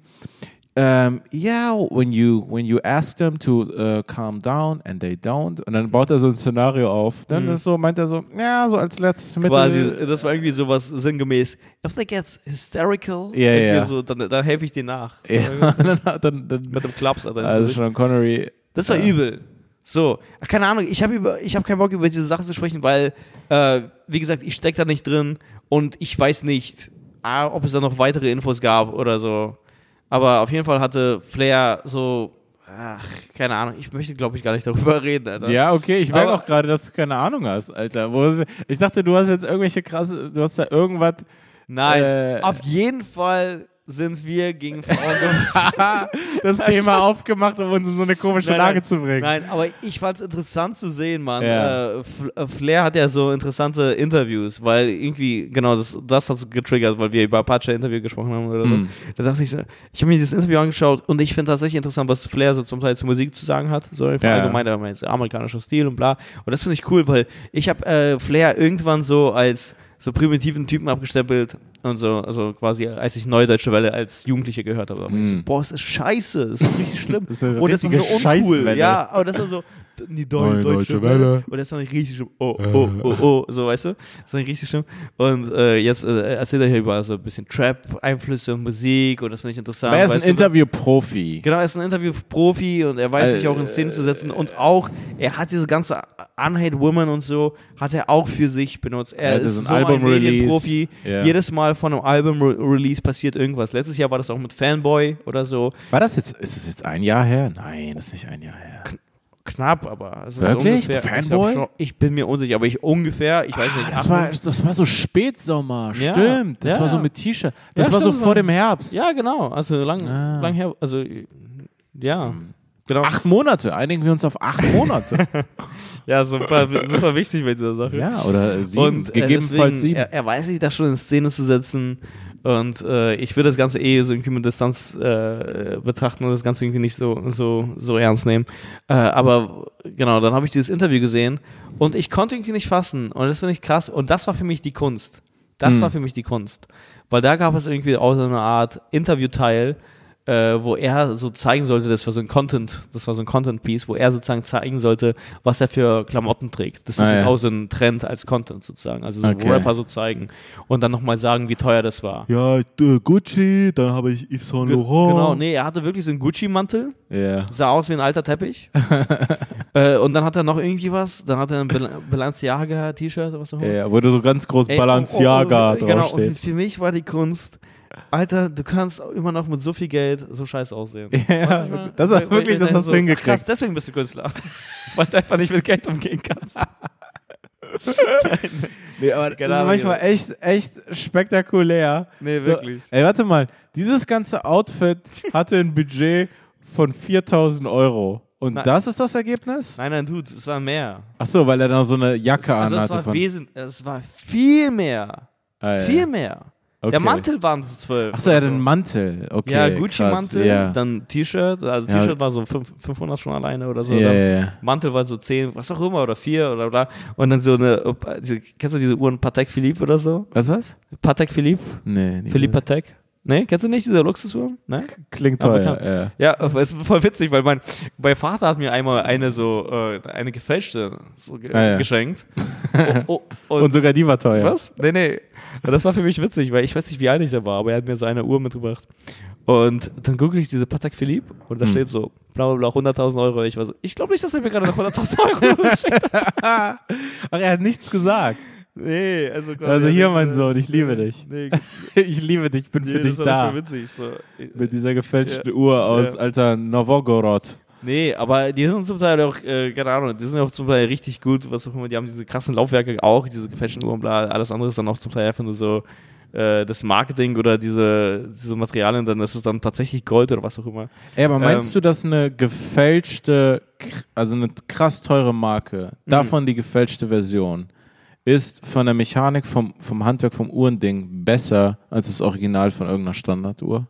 ähm, yeah, when you when you ask them to uh, calm down and they don't, und dann baut er so ein Szenario auf. Dann ist so meint er so, ja, so als letztes Mittel. Mhm. Quasi, das war irgendwie sowas sinngemäß. If they get hysterical, irgendwie ja. So, dann, dann helfe ich dir nach. So, Ja, dann, dann, dann, Mit dem Klaps, also. Sean Connery. Das war Ja. übel. So, ach, keine Ahnung, ich habe über, ich habe keinen Bock über diese Sache zu sprechen, weil, äh, wie gesagt, ich stecke da nicht drin und ich weiß nicht, ah, ob es da noch weitere Infos gab oder so. Aber auf jeden Fall hatte Flair so, ach, keine Ahnung, ich möchte, glaube ich, gar nicht darüber reden, Alter. Ja, okay, ich merke auch gerade, dass du keine Ahnung hast, Alter. Wo ist, ich dachte, du hast jetzt irgendwelche krasse, du hast da irgendwas. Nein, Äh. auf jeden Fall sind wir gegen Frauen. das Thema aufgemacht, um uns in so eine komische Nein, Lage nein. zu bringen. Nein, aber ich fand es interessant zu sehen, Mann. Ja. Äh, Flair hat ja so interessante Interviews, weil irgendwie, genau, das, das hat getriggert, weil wir über Apache-Interview gesprochen haben oder so. Mhm. Da dachte ich so, ich habe mir dieses Interview angeschaut und ich finde tatsächlich interessant, was Flair so zum Teil zur Musik zu sagen hat. So Ja. allgemein, amerikanischer Stil und bla. Und das finde ich cool, weil ich habe äh, Flair irgendwann so als so primitiven Typen abgestempelt und so, also quasi als ich Neue Deutsche Welle als Jugendliche gehört habe. War ich so, Mhm. boah, das ist scheiße, das ist richtig schlimm. Das ist und das richtige so uncool. Scheißwelle. Ja, aber das war so die Neue Deutsche, Deutsche Welle. Und das war nicht richtig schlimm. Oh, oh, oh, oh, so, weißt du? Das war nicht richtig schlimm. Und äh, jetzt äh, erzählt er hier über so ein bisschen Trap-Einflüsse und Musik und das finde ich interessant. Aber er ist ein Interview-Profi. Genau, er ist ein Interview-Profi und er weiß sich Äh, auch in Szene zu setzen und auch, er hat diese ganze Unhate Woman und so, hat er auch für sich benutzt. Er ist ist so ein ein. Medienprofi. Jedes Mal von einem Album-Release passiert irgendwas. Letztes Jahr war das auch mit Fanboy oder so. War das jetzt, ist es jetzt ein Jahr her? Nein, das ist nicht ein Jahr her. Knapp, aber also Wirklich? So ungefähr, Fanboy? Ich, glaub ich bin mir unsicher, aber ich ungefähr, ich weiß nicht. Ah, das, acht war, das war so Spätsommer, Ja, stimmt. Das ja. war so mit T-Shirt. Das Ja, war so vor Mann. dem Herbst. ja, genau. Also lang, Ah. lang her, also ja, genau. Acht Monate, einigen wir uns auf acht Monate. Ja, super, super wichtig bei dieser Sache. ja, oder sieben, Und äh, gegebenenfalls deswegen, sieben. Er, er weiß sich da schon in Szene zu setzen. Und äh, ich würde das Ganze eh so irgendwie mit Distanz äh, betrachten und das Ganze irgendwie nicht so, so, so ernst nehmen. Äh, aber genau, dann habe ich dieses Interview gesehen und ich konnte irgendwie nicht fassen. Und das finde ich krass. Und das war für mich die Kunst. Das Hm. war für mich die Kunst. Weil da gab es irgendwie auch so eine Art Interviewteil, äh, wo er so zeigen sollte, das war so ein Content, das war so ein Content-Piece, wo er sozusagen zeigen sollte, was er für Klamotten trägt. Das ist Ah, jetzt ja. auch so ein Trend als Content sozusagen. Also so Okay. Rapper so zeigen und dann nochmal sagen, wie teuer das war. Ja, äh, Gucci, dann habe ich Yves Saint Laurent. Genau, nee, er hatte wirklich so einen Gucci-Mantel, ja. sah aus wie ein alter Teppich. äh, und dann hat er noch irgendwie was, dann hat er ein Bal Balenciaga-T-Shirt oder was auch immer. ja, wo du so ganz groß Ey, Balenciaga oh, oh, oh, Genau, für mich war die Kunst, Alter, du kannst immer noch mit so viel Geld so scheiße aussehen. Ja, du, meine? das war weil wirklich, ich das hast du hingekriegt. Krass, deswegen bist du Künstler. Weil du einfach nicht mit Geld umgehen kannst. Nee, aber das Genau, ist manchmal echt, echt spektakulär. Nee, So, wirklich. Ey, warte mal. Dieses ganze Outfit hatte ein Budget von 4000 Euro. Und Nein. das ist das Ergebnis? Nein, nein, Dude, es war mehr. Ach so, weil er noch so eine Jacke Also es anhatte. war, von- wesentlich, es war viel mehr. Ah, ja. Viel mehr. Okay. Der Mantel waren so zwölf. Ach so, er hat einen Mantel. Okay, Ja. Gucci-Mantel, Ja. dann T-Shirt, also Ja. T-Shirt war so fünf- 500 schon alleine oder so. Ja, ja, ja. Mantel war so 10, was auch immer, oder 4 oder bla. Und dann so eine, kennst du diese Uhren Patek Philippe oder so? Was, was? Patek Philippe? Nee, Philippe Patek? Nee, kennst du nicht diese Luxusuhren? Ne? Klingt klar. Ja. Ja, es ist voll witzig, weil mein, mein Vater hat mir einmal eine so, äh, eine gefälschte so ge Ah, ja. geschenkt. oh, oh, Und sogar die war teuer. was? Nee, nee. Und das war für mich witzig, weil ich weiß nicht, wie alt ich da war, aber er hat mir so eine Uhr mitgebracht. Und dann google ich diese Patek Philippe und da Hm. steht so, bla bla bla, 100.000 Euro. Ich war so, ich glaube nicht, dass er mir gerade noch 100.000 Euro geschenkt hat. Ach, er hat nichts gesagt. Nee, also quasi Also hier, diese- mein Sohn, ich liebe dich. Nee, Ich liebe dich, bin nee für dich das war da. witzig. So. Mit dieser gefälschten Ja. Uhr aus Ja. alter Novogorod. Nee, aber die sind zum Teil auch, äh, keine Ahnung, die sind auch zum Teil richtig gut, was auch immer, die haben diese krassen Laufwerke auch, diese gefälschten Uhren, bla, alles andere ist dann auch zum Teil einfach nur so äh, das Marketing oder diese, diese Materialien, dann ist es dann tatsächlich Gold oder was auch immer. Ey, aber meinst Ähm, du, dass eine gefälschte, also eine krass teure Marke, Mhm. davon die gefälschte Version, ist von der Mechanik, vom, vom Handwerk, vom Uhrending besser als das Original von irgendeiner Standarduhr?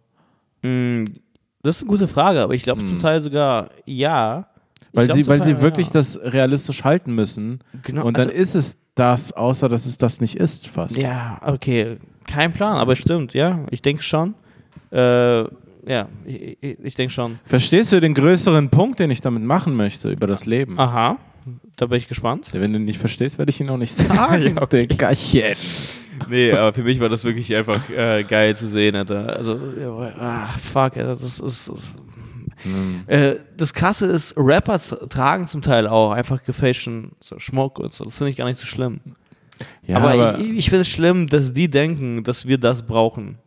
Das ist eine gute Frage, aber ich glaube Hm. zum Teil sogar ja. Weil glaub sie, weil Teil, sie wirklich ja. das realistisch halten müssen. Genau, Und dann also- ist es das, außer dass es das nicht ist, fast. Ja, okay. Kein Plan, aber stimmt, ja. Ich denke schon. Äh, ja, ich, ich, ich denke schon. Verstehst du den größeren Punkt, den ich damit machen möchte über das Leben? Aha, da bin ich gespannt. Wenn du ihn nicht verstehst, werde ich ihn auch nicht sagen. Ja, okay. Diggerchen. Nee, aber für mich war das wirklich einfach äh, geil zu sehen, Alter. Also, ach, fuck, Alter, das ist. Das, das, äh, das Krasse ist, Rapper tragen zum Teil auch einfach gefälschten so Schmuck und so. Das finde ich gar nicht so schlimm. Ja, aber, aber, ich, ich finde es schlimm, dass die denken, dass wir das brauchen.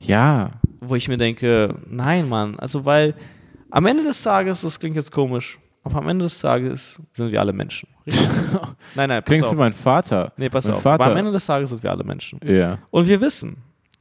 ja, Wo ich mir denke, nein, Mann. Also, weil am Ende des Tages, das klingt jetzt komisch, aber am Ende des Tages sind wir alle Menschen. Nein, nein, pass klingst auf. du mein Vater? nee, pass mein auf. Vater- Aber am Ende des Tages sind wir alle Menschen. Ja. Und wir wissen,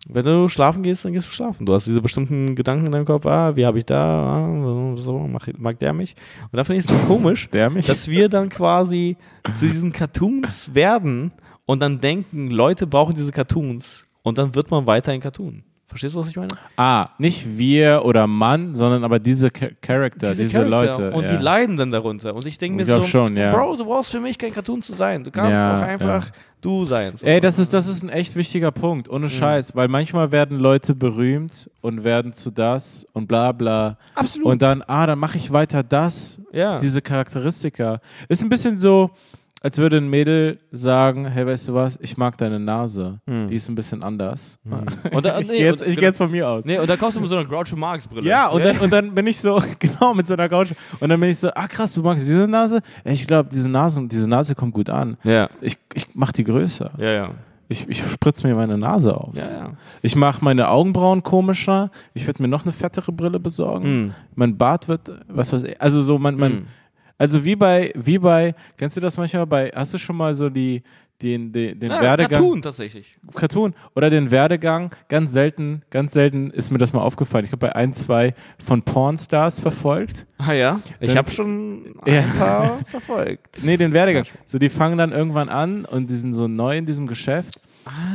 wenn du schlafen gehst, dann gehst du schlafen. Du hast diese bestimmten Gedanken in deinem Kopf, ah, wie habe ich da, ah, so, mag, mag der mich? Und da finde ich es so komisch, dass wir dann quasi zu diesen Cartoons werden und dann denken, Leute brauchen diese Cartoons und dann wird man weiter ein Cartoon. Verstehst du, was ich meine? ah, nicht wir oder Mann, sondern aber diese Cha- Charakter, diese, Charakter. Leute. Und ja. die leiden dann darunter. Und ich denke mir so, schon, ja. Bro, du brauchst für mich kein Cartoon zu sein. Du kannst Ja, doch einfach du sein. So. Ey, das ist, das ist ein echt wichtiger Punkt, Mhm. ohne Scheiß, weil manchmal werden Leute berühmt und werden zu das und bla bla. Absolut. Und dann, ah, dann mache ich weiter das, ja. diese Charakteristika. Ist ein bisschen so, als würde ein Mädel sagen, hey, weißt du was, ich mag deine Nase. Hm. Die ist ein bisschen anders. Und da- ich nee, gehe jetzt, geh jetzt von mir aus. Nee, und da kommst du mit so einer Groucho Marx Brille. Ja, und dann, und dann bin ich so, genau, mit so einer Couch. Und dann bin ich so, ah krass, du magst diese Nase? Ich glaube, diese Nase, diese Nase kommt gut an. Ja, Ich, ich mach die größer. ja, ja. Ich, ich spritz mir meine Nase auf. Ja, ja. Ich mache meine Augenbrauen komischer. Ich werde mir noch eine fettere Brille besorgen. Mm. Mein Bart wird, was weiß ich, also so, mein, mein, Mm. Also wie bei, wie bei, kennst du das manchmal bei, hast du schon mal so die, den, den, den Ja, Werdegang? Cartoon tatsächlich. Cartoon oder den Werdegang. Ganz selten, ganz selten ist mir das mal aufgefallen. Ich habe bei ein, zwei von Pornstars verfolgt. Ah ja, ich habe schon ein Ja. paar verfolgt. Nee, den Werdegang. So, die fangen dann irgendwann an und die sind so neu in diesem Geschäft,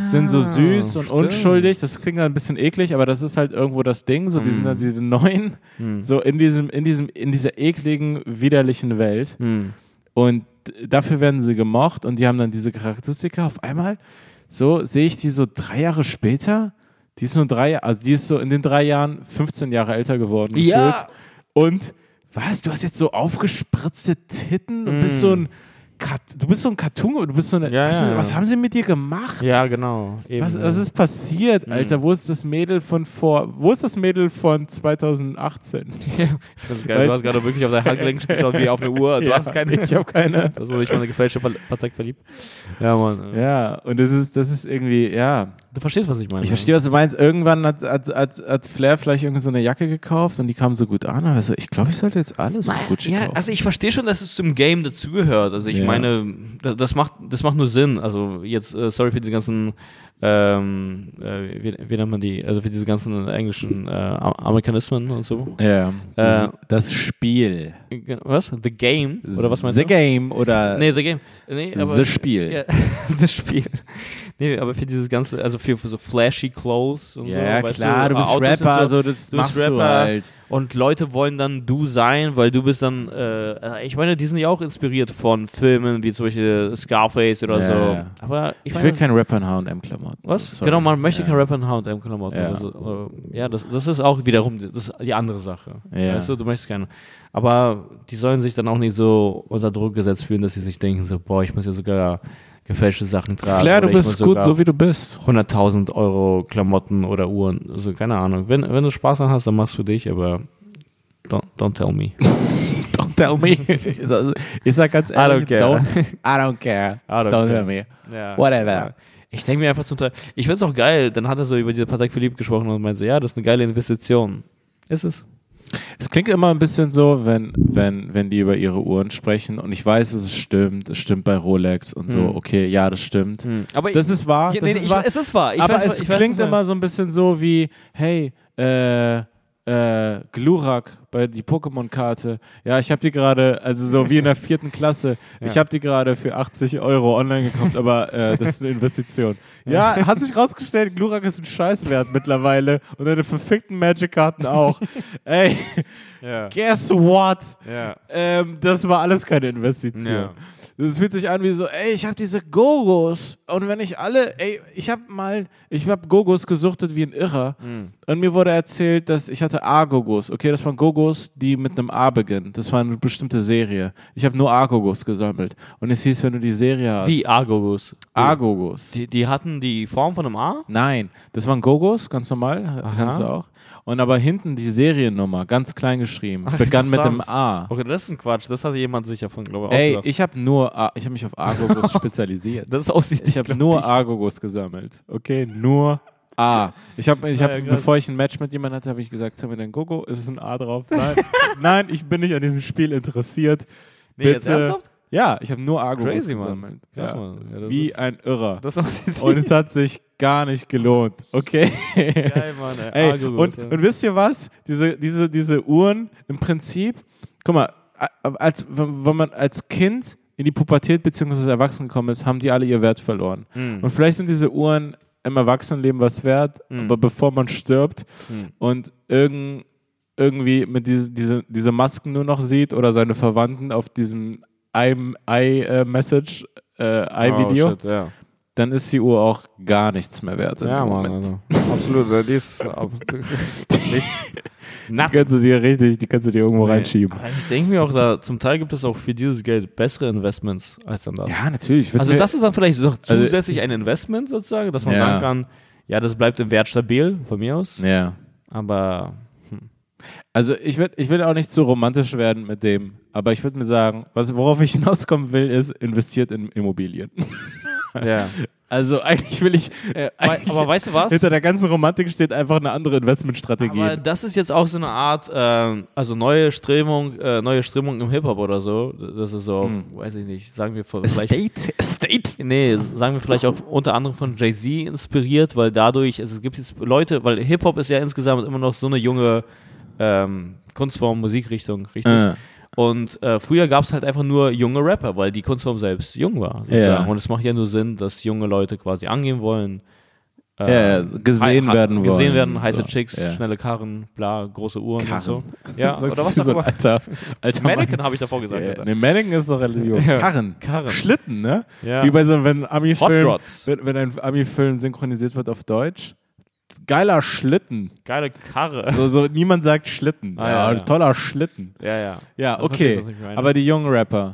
sind so süß und Ah, stimmt. unschuldig. Das klingt dann ein bisschen eklig, aber das ist halt irgendwo das Ding. So, die sind dann diese neuen, Hm. so in diesem, in diesem, in dieser ekligen, widerlichen Welt. Hm. Und dafür werden sie gemocht und die haben dann diese Charakteristika. Auf einmal, so sehe ich die so drei Jahre später. Die ist nur drei, also die ist so in den drei Jahren 15 Jahre älter geworden. Ja. gefühlt. Und was? Du hast jetzt so aufgespritzte Titten und bist so ein Kat du bist so ein Cartoon, du bist so eine. Ja, was, ist, ja. was haben sie mit dir gemacht? Ja, genau. Eben, Was, was ist passiert, Mhm. Alter? Wo ist das Mädel von vor? Wo ist das Mädel von 2018? Das ist geil. Du hast gerade wirklich auf dein Handgelenk geschaut wie auf eine Uhr. Du Ja, hast keine. Ich habe keine. Also ich mal eine gefälschte Patek verliebt. Ja, Mann. Ja, und das ist, das ist irgendwie, ja. Du verstehst, was ich meine. Ich verstehe, was du meinst. Irgendwann hat, hat, hat, hat Flair vielleicht irgendwie so eine Jacke gekauft und die kam so gut an. Also ich glaube, ich sollte jetzt alles von Gucci Ja, kaufen. also ich verstehe schon, dass es zum Game dazugehört. Also ich Ja. meine, das, das, macht, das macht nur Sinn. Also jetzt, äh, sorry für diese ganzen, ähm, äh, wie, wie nennt man die, also für diese ganzen englischen äh, Am- Amerikanismen und so. ja. Das, Äh, das Spiel. Was? The Game? Oder was meinst The du? Game oder Nee, The Game. Nee, aber, The Spiel. Ja, das Spiel. Nee, aber für dieses ganze, also für, für so flashy Clothes und so. Ja, klar, du, bist Autos Rapper, so. so, das Du machst du Rapper. halt. Und Leute wollen dann du sein, weil du bist dann, äh, ich meine, die sind ja auch inspiriert von Filmen wie zum Beispiel Scarface oder Ja, so. ja. Aber ich, Ich will kein Rapper in H&M-Klamotten. was? Sorry. Genau, man möchte ja. kein Rapper in H&M-Klamotten. Ja. Ja, also, äh, ja das, das ist auch wiederum die- das die andere Sache. Ja. Weißt du, du möchtest keine. Aber die sollen sich dann auch nicht so unter Druck gesetzt fühlen, dass sie sich denken, so, boah, ich muss ja sogar gefälschte Sachen tragen. Flair, du bist gut, so wie du bist. 100.000 Euro Klamotten oder Uhren. Also keine Ahnung. Wenn, wenn du Spaß daran hast, dann machst du dich, aber don't, don't tell me. Don't tell me. ich sag ganz I don't ehrlich, care. don't, I don't care. I don't Don't care. tell me. Ja. Whatever. Ich denke mir einfach zum Teil, ich finde es auch geil, dann hat er so über diese Patek Philippe gesprochen und meinte so, ja, das ist eine geile Investition. Ist es? Es klingt immer ein bisschen so, wenn, wenn, wenn die über ihre Uhren sprechen und ich weiß, es stimmt, es stimmt bei Rolex und so, Hm. okay, ja, das stimmt. Aber Das ist wahr, das nee, ist ich, wahr. es ist wahr. Ich aber weiß, es klingt immer so ein bisschen so wie, hey, äh, äh, Glurak bei die Pokémon-Karte. Ja, ich habe die gerade, also so wie in der vierten Klasse, ich Ja. habe die gerade für 80 Euro online gekauft, aber äh, das ist eine Investition. Ja, hat sich rausgestellt, Glurak ist ein Scheißwert mittlerweile und deine verfickten Magic-Karten auch. Ey, Ja. guess what? Ja. Ähm, das war alles keine Investition. Das fühlt sich an wie so, ey, ich habe diese Gogos und wenn ich alle, ey, ich habe mal, ich habe Gogos gesuchtet wie ein Irrer Mhm. und mir wurde erzählt, dass ich hatte A-Gogos. Okay, das waren Gogos, die mit einem A beginnen. Das war eine bestimmte Serie. Ich habe nur A-Gogos gesammelt und es hieß, wenn du die Serie hast. Wie Argogos. A-Gogos. Die, die hatten die Form von einem A? Nein, das waren Gogos, ganz normal, Aha. kennst du auch. Und aber hinten die Seriennummer, ganz klein geschrieben, begann mit einem interessant. A. Okay, das ist ein Quatsch. Das hatte jemand sicher von, glaube ich, Ey, ich habe nur, A- ich habe mich auf A-Gogos spezialisiert. Das aussieht Ich habe nur A-Gogos gesammelt. Okay, nur A. Ich habe, ich hab, Naja, krass. bevor ich ein Match mit jemandem hatte, habe ich gesagt, sag mir dein Gogo, ist es ein A drauf? Nein, nein, ich bin nicht an diesem Spiel interessiert. Nee, jetzt Bitte. ernsthaft? Ja, ich habe nur A-Gogos Crazy, gesammelt. Ja. Mann. Ja, das Wie ist- ein Irrer. Und es hat sich gar nicht gelohnt. Okay. geil, Mann. Ey, Ey, und, ja. und wisst ihr was? Diese, diese, diese Uhren im Prinzip, guck mal, als, wenn man als Kind in die Pubertät bzw. erwachsen gekommen ist, haben die alle ihr Wert verloren. Mhm. Und vielleicht sind diese Uhren im Erwachsenenleben was wert, Mhm. aber bevor man stirbt Mhm. und irgend, irgendwie mit diese, diese, diese Masken nur noch sieht oder seine Verwandten auf diesem i-Message, äh, i-Video, Oh, ja. dann ist die Uhr auch gar nichts mehr wert. Ja, Mann. Moment. Also, absolut. Die ist ab, nicht Die nackt. kannst du dir richtig, die kannst du dir irgendwo reinschieben. Aber ich denke mir auch, da zum Teil gibt es auch für dieses Geld bessere Investments als dann das. Ja, natürlich. Also das ist dann vielleicht noch Also- zusätzlich ein Investment sozusagen, dass man Ja. sagen kann, ja, das bleibt im Wert stabil, von mir aus. Ja. Aber Also ich will, ich will auch nicht zu romantisch werden mit dem, aber ich würde mir sagen, was, worauf ich hinauskommen will, ist investiert in Immobilien. ja. Also eigentlich will ich, Äh, eigentlich aber weißt du was? hinter der ganzen Romantik steht einfach eine andere Investmentstrategie. Aber das ist jetzt auch so eine Art, ähm, also neue Strömung, äh, neue Strömung im Hip-Hop oder so. Das ist so, Hm. weiß ich nicht, sagen wir vielleicht. Estate? Estate? Nee, sagen wir vielleicht auch unter anderem von Jay-Z inspiriert, weil dadurch, also es gibt jetzt Leute, weil Hip-Hop ist ja insgesamt immer noch so eine junge ähm, Kunstform, Musikrichtung, richtig? Äh. Und äh, früher gab es halt einfach nur junge Rapper, weil die Kunstform selbst jung war. Ja. Und es macht ja nur Sinn, dass junge Leute quasi angehen wollen. Ja, ja, gesehen hei- werden Gesehen wollen, werden, heiße so, Chicks, ja. schnelle Karren, bla, große Uhren Karren. und so. Ja, oder was so ein alter, alter Mann. Mannequin habe ich davor gesagt. Ja, ne, Mannequin ist doch relativ Ja. Karren. Karren. Schlitten, ne? Ja. Wie bei so, wenn ein Ami-Film, wenn, wenn ein Ami-Film synchronisiert wird auf Deutsch. Geiler Schlitten. Geile Karre. So, so, niemand sagt Schlitten. Ah, ja, ja, toller Schlitten. Ja, ja. Ja, okay. Aber die jungen Rapper.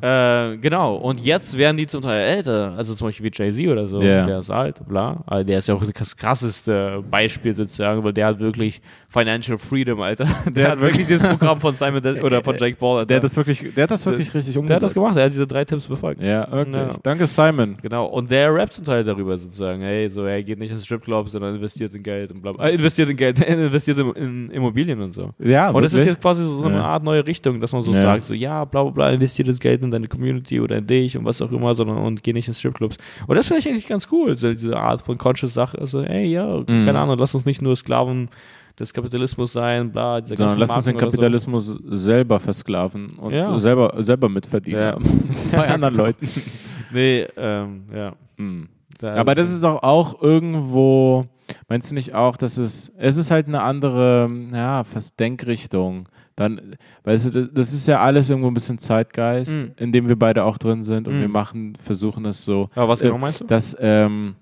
Äh, genau, und jetzt werden die zum Teil älter, also zum Beispiel wie Jay-Z oder so, Ja. der ist alt, bla. Also der ist ja auch das krasseste Beispiel sozusagen, weil der hat wirklich Financial Freedom, Alter. Der, hat hat wirklich dieses Programm von Simon De oder von Jake Paul, Alter. der, hat das wirklich, der hat das wirklich richtig umgesetzt. Der hat das gemacht, er hat diese drei Tipps befolgt. Ja, wirklich. Ja. Danke, Simon. Genau, und der rappt zum Teil darüber sozusagen, hey, so, er geht nicht ins Stripclub, sondern investiert in Geld und bla, bla. Äh, investiert in Geld, investiert in, Immobilien und so. Ja, Und das ist wirklich. jetzt quasi so eine. Art neue Richtung, dass man so Ja. sagt, so ja, bla bla bla, investiert das Geld in deine Community oder in dich und was auch immer, sondern und geh nicht in Stripclubs. Und das finde ich eigentlich ganz cool, so diese Art von conscious Sache, also ey, ja, Mhm. keine Ahnung, lass uns nicht nur Sklaven des Kapitalismus sein, bla, diese Sondern lass uns den oder so. Kapitalismus selber versklaven und Ja. selber, selber mitverdienen. Ja. Bei anderen Leuten. Nee, ähm, ja. Hm. Da Aber das ist auch, auch irgendwo, meinst du nicht auch, dass es, es ist halt eine andere, ja, fast Denkrichtung. Dann, weißt du, das ist ja alles irgendwo ein bisschen Zeitgeist, Mhm. in dem wir beide auch drin sind und Mhm. wir machen, versuchen es so, Aber was äh, genau meinst du? dass ähm,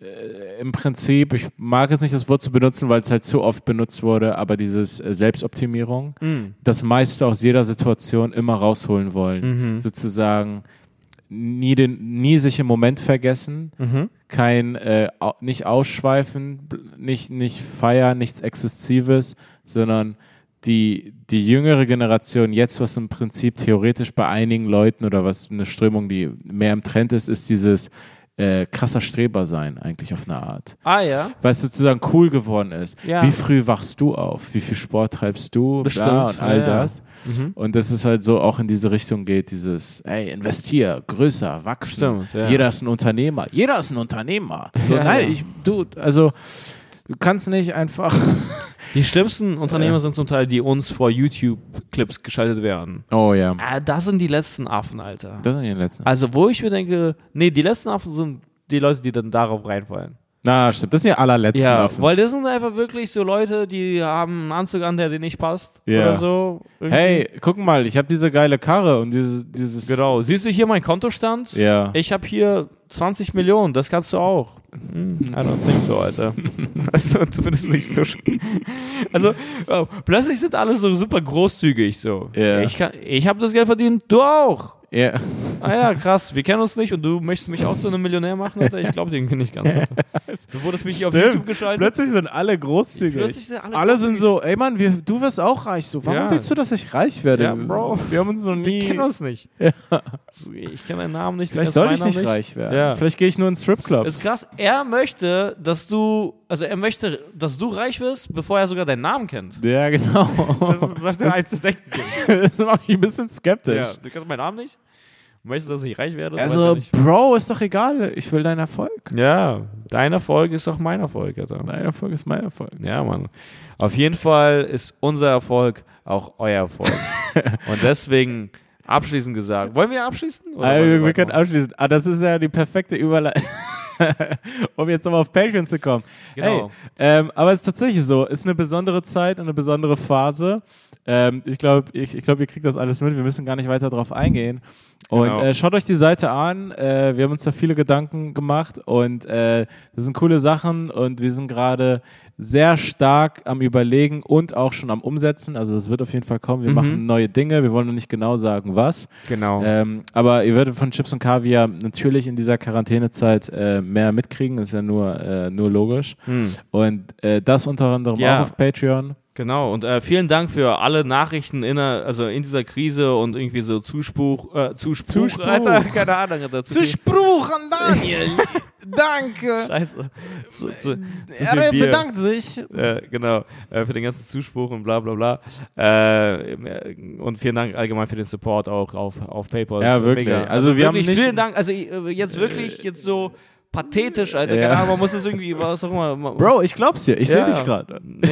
äh, im Prinzip, ich mag es nicht, das Wort zu benutzen, weil es halt zu oft benutzt wurde, aber dieses äh, Selbstoptimierung, Mhm. das meiste aus jeder Situation immer rausholen wollen. Mhm. Sozusagen nie, den, nie sich im Moment vergessen, Mhm. kein äh, nicht ausschweifen, nicht, nicht feiern, nichts Exzessives, sondern die, die jüngere Generation, jetzt was im Prinzip theoretisch bei einigen Leuten oder was eine Strömung, die mehr im Trend ist, ist dieses äh, krasser Streber sein, eigentlich auf eine Art. Ah ja. Weil es sozusagen cool geworden ist. Ja. Wie früh wachst du auf? Wie viel Sport treibst du? Bestimmt, und all ja. das. Mhm. Und dass es halt so auch in diese Richtung geht, dieses, ey, investier, größer, wachsen. Stimmt, ja. Jeder ist ein Unternehmer. Jeder ist ein Unternehmer. So, Ja, nein, ja. ich, du, also, du kannst nicht einfach. Die schlimmsten Unternehmer sind zum Teil, die uns vor YouTube-Clips geschaltet werden. Oh ja. Ah, das sind die letzten Affen, Alter. Das sind die letzten. Also, wo ich mir denke, nee, die letzten Affen sind die Leute, die dann darauf reinfallen. Na, stimmt. Das sind die allerletzten. Ja, Affen. weil das sind einfach wirklich so Leute, die haben einen Anzug an, der dir nicht passt. Ja. Oder so. Irgendwie. Hey, guck mal, ich habe diese geile Karre und diese, dieses. Genau. Siehst du hier meinen Kontostand? Ja. Ich habe hier 20 Millionen, das kannst du auch. Hm, I don't think so, Alter. also zumindest nicht so. Also oh, plötzlich sind alle so super großzügig so. Ja. Ich, kann- ich habe das Geld verdient, du auch. ja. Ah ja, krass, wir kennen uns nicht und du möchtest mich auch zu einem Millionär machen, Alter? Ich glaube irgendwie nicht ganz. Alter. Du wurdest mich hier auf. YouTube geschaltet. Plötzlich sind alle großzügig. Plötzlich sind alle alle sind so, ey Mann, wir, du wirst auch reich. So, warum Ja. willst du, dass ich reich werde? Ja, Bro. Wir haben uns noch nie. Wir kennen uns nicht. Ich kenne deinen Namen nicht. Vielleicht sollte ich nicht Namen reich werden. Ja. Vielleicht gehe ich nur in Stripclubs. Ist krass. Er möchte, dass du, also er möchte, dass du reich wirst, bevor er sogar deinen Namen kennt. ja, genau. Das sagt er eins zu denken. das macht mich ein bisschen skeptisch. Ja, du kennst meinen Namen nicht? Möchtest du, dass ich reich werde? Also. Bro, ist doch egal. Ich will deinen Erfolg. Ja, dein Erfolg ist auch mein Erfolg, Alter. Dein Erfolg ist mein Erfolg. Ja, Mann. Auf jeden Fall ist unser Erfolg auch euer Erfolg. Und deswegen abschließend gesagt. Wollen wir abschließen? Ah, wir, wir können abschließen. Ah, das ist ja die perfekte Überleitung. um jetzt nochmal auf Patreon zu kommen. Genau. Hey, ähm, aber es ist tatsächlich so, ist eine besondere Zeit und eine besondere Phase. Ähm, ich glaube, ich, ich glaub, ihr kriegt das alles mit. Wir müssen gar nicht weiter drauf eingehen. Und Genau. äh, schaut euch die Seite an. Äh, wir haben uns da viele Gedanken gemacht und äh, das sind coole Sachen und wir sind gerade sehr stark am Überlegen und auch schon am Umsetzen. Also das wird auf jeden Fall kommen. Wir Mhm. machen neue Dinge. Wir wollen noch nicht genau sagen, was. Genau. Ähm, aber ihr werdet von Chips und Kaviar natürlich in dieser Quarantänezeit äh, mehr mitkriegen, ist ja nur, äh, nur logisch. Hm. Und äh, das unter anderem Ja. auch auf Patreon. Genau, und äh, vielen Dank für alle Nachrichten in, der- also in dieser Krise und irgendwie so Zuspruch, äh, Zuspruch, Zuspruch. Alter, keine Ahnung, Alter, zu viel- Zuspruch an Daniel. Danke. Scheiße. Zu, zu, zu viel Bier. sich. Äh, genau, äh, für den ganzen Zuspruch und bla bla bla. Äh, und vielen Dank allgemein für den Support auch auf, auf PayPal. Ja, wirklich. mega. Also wir haben wirklich nicht- Vielen Dank, also äh, jetzt wirklich, jetzt so pathetisch, Alter, Ja. keine Ahnung, man muss es irgendwie, was auch immer. man- Bro, ich glaub's dir. Ich Ja. sehe dich gerade. Nee,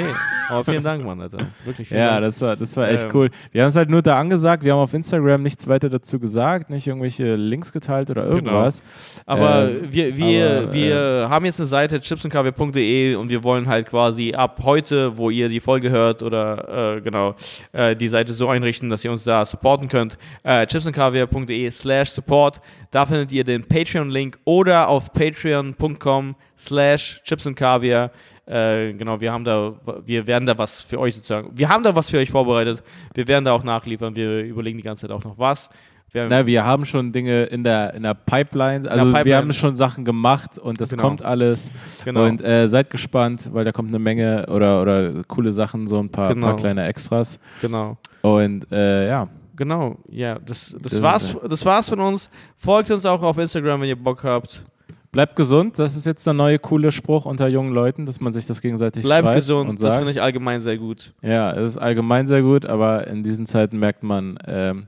aber vielen Dank, Mann, Alter. Wirklich vielen Ja, Dank. das war, das war echt Ähm. cool. Wir haben es halt nur da angesagt. Wir haben auf Instagram nichts weiter dazu gesagt, nicht irgendwelche Links geteilt oder irgendwas. Aber Ähm, wir, wir, aber, wir haben jetzt eine Seite chipsundkaviar.de und wir wollen halt quasi ab heute, wo ihr die Folge hört oder äh, genau, äh, die Seite so einrichten, dass ihr uns da supporten könnt. Äh, chipsundkaviar.de slash support. Da findet ihr den Patreon-Link oder auf patreon.com slash chipsundkaviar. Äh, genau, wir haben da, wir werden da was für euch sozusagen, wir haben da was für euch vorbereitet. Wir werden da auch nachliefern. Wir überlegen die ganze Zeit auch noch was. Wir, Na, wir haben schon Dinge in der, in der Pipeline. Also Pipeline. wir haben schon Sachen gemacht und das Genau. kommt alles. Genau. Und äh, seid gespannt, weil da kommt eine Menge oder, oder coole Sachen, so ein paar, Genau. paar kleine Extras. genau. Und äh, ja, Genau, ja, das, Das- war's, das war's von uns. Folgt uns auch auf Instagram, wenn ihr Bock habt. Bleibt gesund. Das ist jetzt der neue coole Spruch unter jungen Leuten, dass man sich das gegenseitig Bleibt schreibt gesund, und das sagt. finde ich allgemein sehr gut. Ja, es ist allgemein sehr gut, aber in diesen Zeiten merkt man, ähm,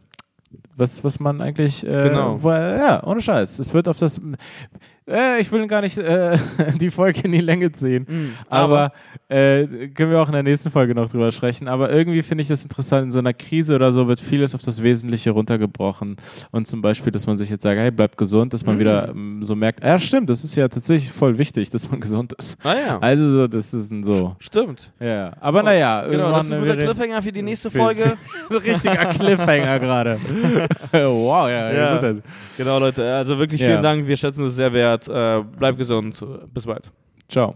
was, was man eigentlich, äh, Genau. wo, ja, ohne Scheiß. Es wird auf das, äh, ich will gar nicht äh, die Folge in die Länge ziehen, Mhm. aber äh, können wir auch in der nächsten Folge noch drüber sprechen. Aber irgendwie finde ich das interessant, in so einer Krise oder so wird vieles auf das Wesentliche runtergebrochen. Und zum Beispiel, dass man sich jetzt sagt, hey, bleibt gesund, dass man Mhm. wieder ähm, so merkt, ja stimmt, das ist ja tatsächlich voll wichtig, dass man gesund ist. Ah ja, Also so, das ist ein so. stimmt. Ja, aber naja, Genau, das ist ein guter Cliffhanger für die nächste Folge. ein richtiger Cliffhanger gerade. wow, ja, Ja. ja. Genau, Leute. Also wirklich Ja. vielen Dank. Wir schätzen es sehr wert. Äh, bleibt gesund. Bis bald. Ciao.